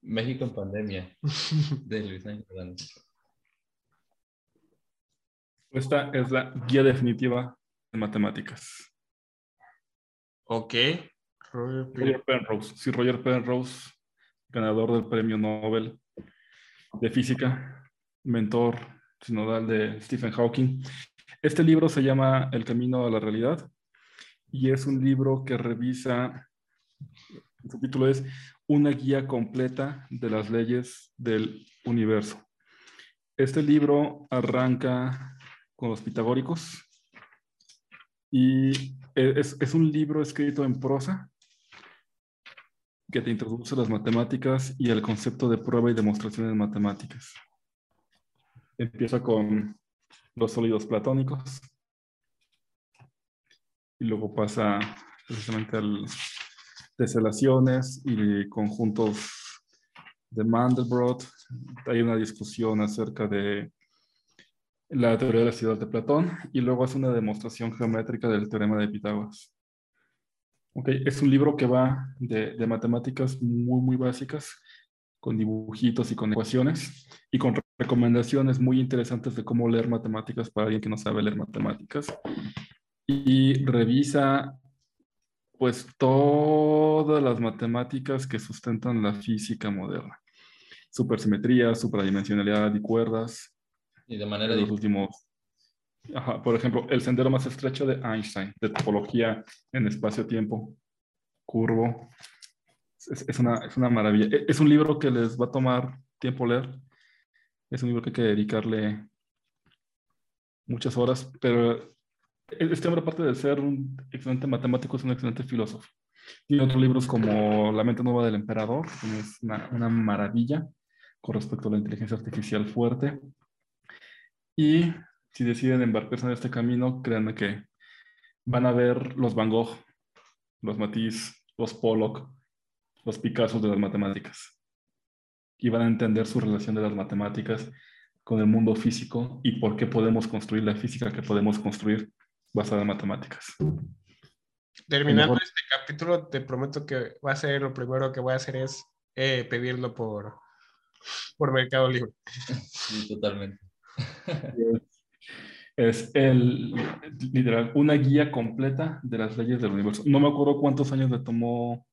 México en pandemia, de Luis Ángel Esta es la guía definitiva de matemáticas. Ok. Roger Penrose. Sí, Roger Penrose, ganador del premio Nobel de física, mentor sinodal de Stephen Hawking. Este libro se llama El camino a la realidad y es un libro que revisa, su título es una guía completa de las leyes del universo. Este libro arranca con los pitagóricos y es, es, un libro escrito en prosa que te introduce las matemáticas y el concepto de prueba y demostraciones matemáticas. Empieza con los sólidos platónicos y luego pasa precisamente al teselaciones y conjuntos de Mandelbrot. Hay una discusión acerca de la teoría de la ciudad de Platón y luego hace una demostración geométrica del teorema de Pitágoras. Okay. Es un libro que va de, de, matemáticas muy, muy básicas, con dibujitos y con ecuaciones, y con recomendaciones muy interesantes de cómo leer matemáticas para alguien que no sabe leer matemáticas. Y revisa pues todas las matemáticas que sustentan la física moderna. Supersimetría, supradimensionalidad y cuerdas. Y de manera... Los últimos... por ejemplo, el sendero más estrecho de Einstein, de topología en espacio-tiempo, curvo. Es, una, es una maravilla. E, es un libro que les va a tomar tiempo leer. Es un libro que hay que dedicarle muchas horas, pero este hombre, aparte de ser un excelente matemático, es un excelente filósofo. Tiene otros libros como La mente nueva del emperador, que es una, una maravilla con respecto a la inteligencia artificial fuerte. Y si deciden embarcarse en este camino, créanme que van a ver los Van Gogh, los Matisse, los Pollock, los Picasso de las matemáticas. Y van a entender su relación de las matemáticas con el mundo físico y por qué podemos construir la física que podemos construir basada en matemáticas. Terminando este capítulo, te prometo que va a ser lo primero que voy a hacer es eh, pedirlo por, por Mercado Libre. Sí, totalmente. Es el, literal, una guía completa de las leyes del universo. No me acuerdo cuántos años le tomó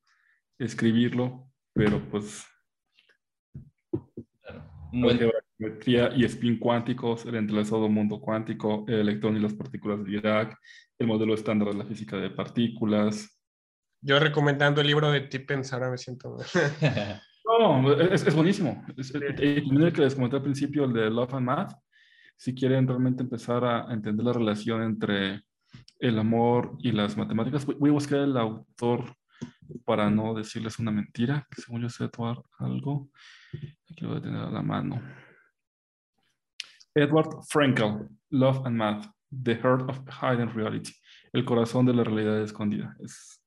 escribirlo, pero pues... Claro y spin cuánticos, el entrelazado mundo cuántico, el electrón y las partículas de Dirac, el modelo estándar de la física de partículas. Yo recomendando el libro de Tippens, ahora me siento... no, es, es buenísimo. Es, el que les comenté al principio, el de Love and Math, si quieren realmente empezar a entender la relación entre el amor y las matemáticas, voy a buscar el autor para no decirles una mentira, que según yo sé algo, aquí lo voy a tener a la mano. Edward Frankel, Love and Math, The Heart of Hidden Reality, El corazón de la realidad escondida. Es,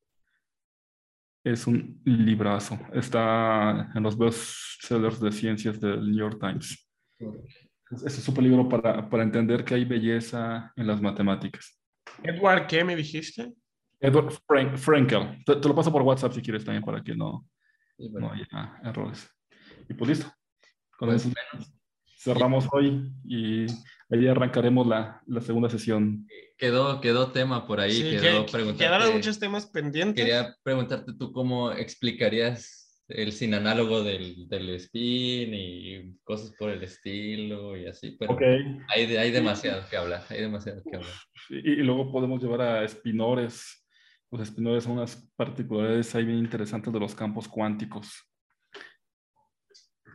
es un librazo. Está en los bestsellers de ciencias del New York Times. Es, un super libro para, para, entender que hay belleza en las matemáticas. Edward, ¿qué me dijiste? Edward Frankel. Te, lo paso por WhatsApp si quieres también para que no, no haya errores. Y pues listo. Con pues eso cerramos hoy y ahí arrancaremos la, la segunda sesión. Quedó, quedó tema por ahí. quedó quedaron muchos temas pendientes. Quería preguntarte tú cómo explicarías el sin análogo del, del, spin y cosas por el estilo y así, pero hay, hay demasiado que hablar, hay demasiado que hablar. Y, y, luego podemos llevar a espinores. Los espinores son unas particularidades ahí bien interesantes de los campos cuánticos.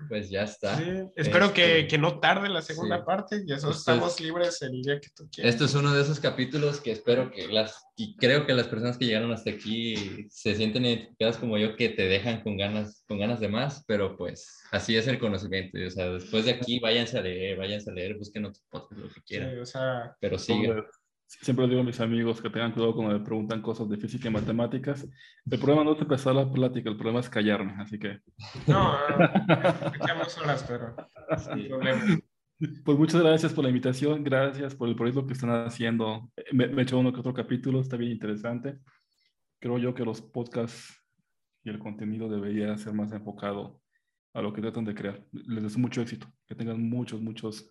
Pues ya está. espero que, este, que, no tarde la segunda parte y eso estamos libres el día que tú quieras. Esto es uno de esos capítulos que espero que las, y creo que las personas que llegaron hasta aquí se sienten identificadas como yo, que te dejan con ganas, con ganas de más, pero pues así es el conocimiento. O sea, después de aquí váyanse a leer, váyanse a leer, busquen otro podcast, lo que quieran. o sea, pero sigue siempre digo a mis amigos que tengan cuidado cuando me preguntan cosas de física y matemáticas. El problema no es empezar la plática, el problema es callarme, así que... No, echamos horas, pero... Pues muchas gracias por la invitación, gracias por el proyecto que están haciendo. Me, he hecho uno que otro capítulo, está bien interesante. Creo yo que los podcasts y el contenido debería ser más enfocado a lo que tratan de crear. Les deseo mucho éxito, que tengan muchos, muchos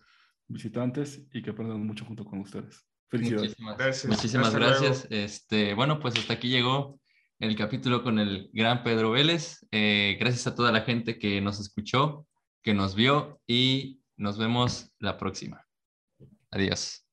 visitantes y que aprendan mucho junto con ustedes. Muchísimas gracias. Muchísimas gracias. Este, bueno, pues hasta aquí llegó el capítulo con el gran Pedro Vélez. Eh, gracias a toda la gente que nos escuchó, que nos vio y nos vemos la próxima. Adiós.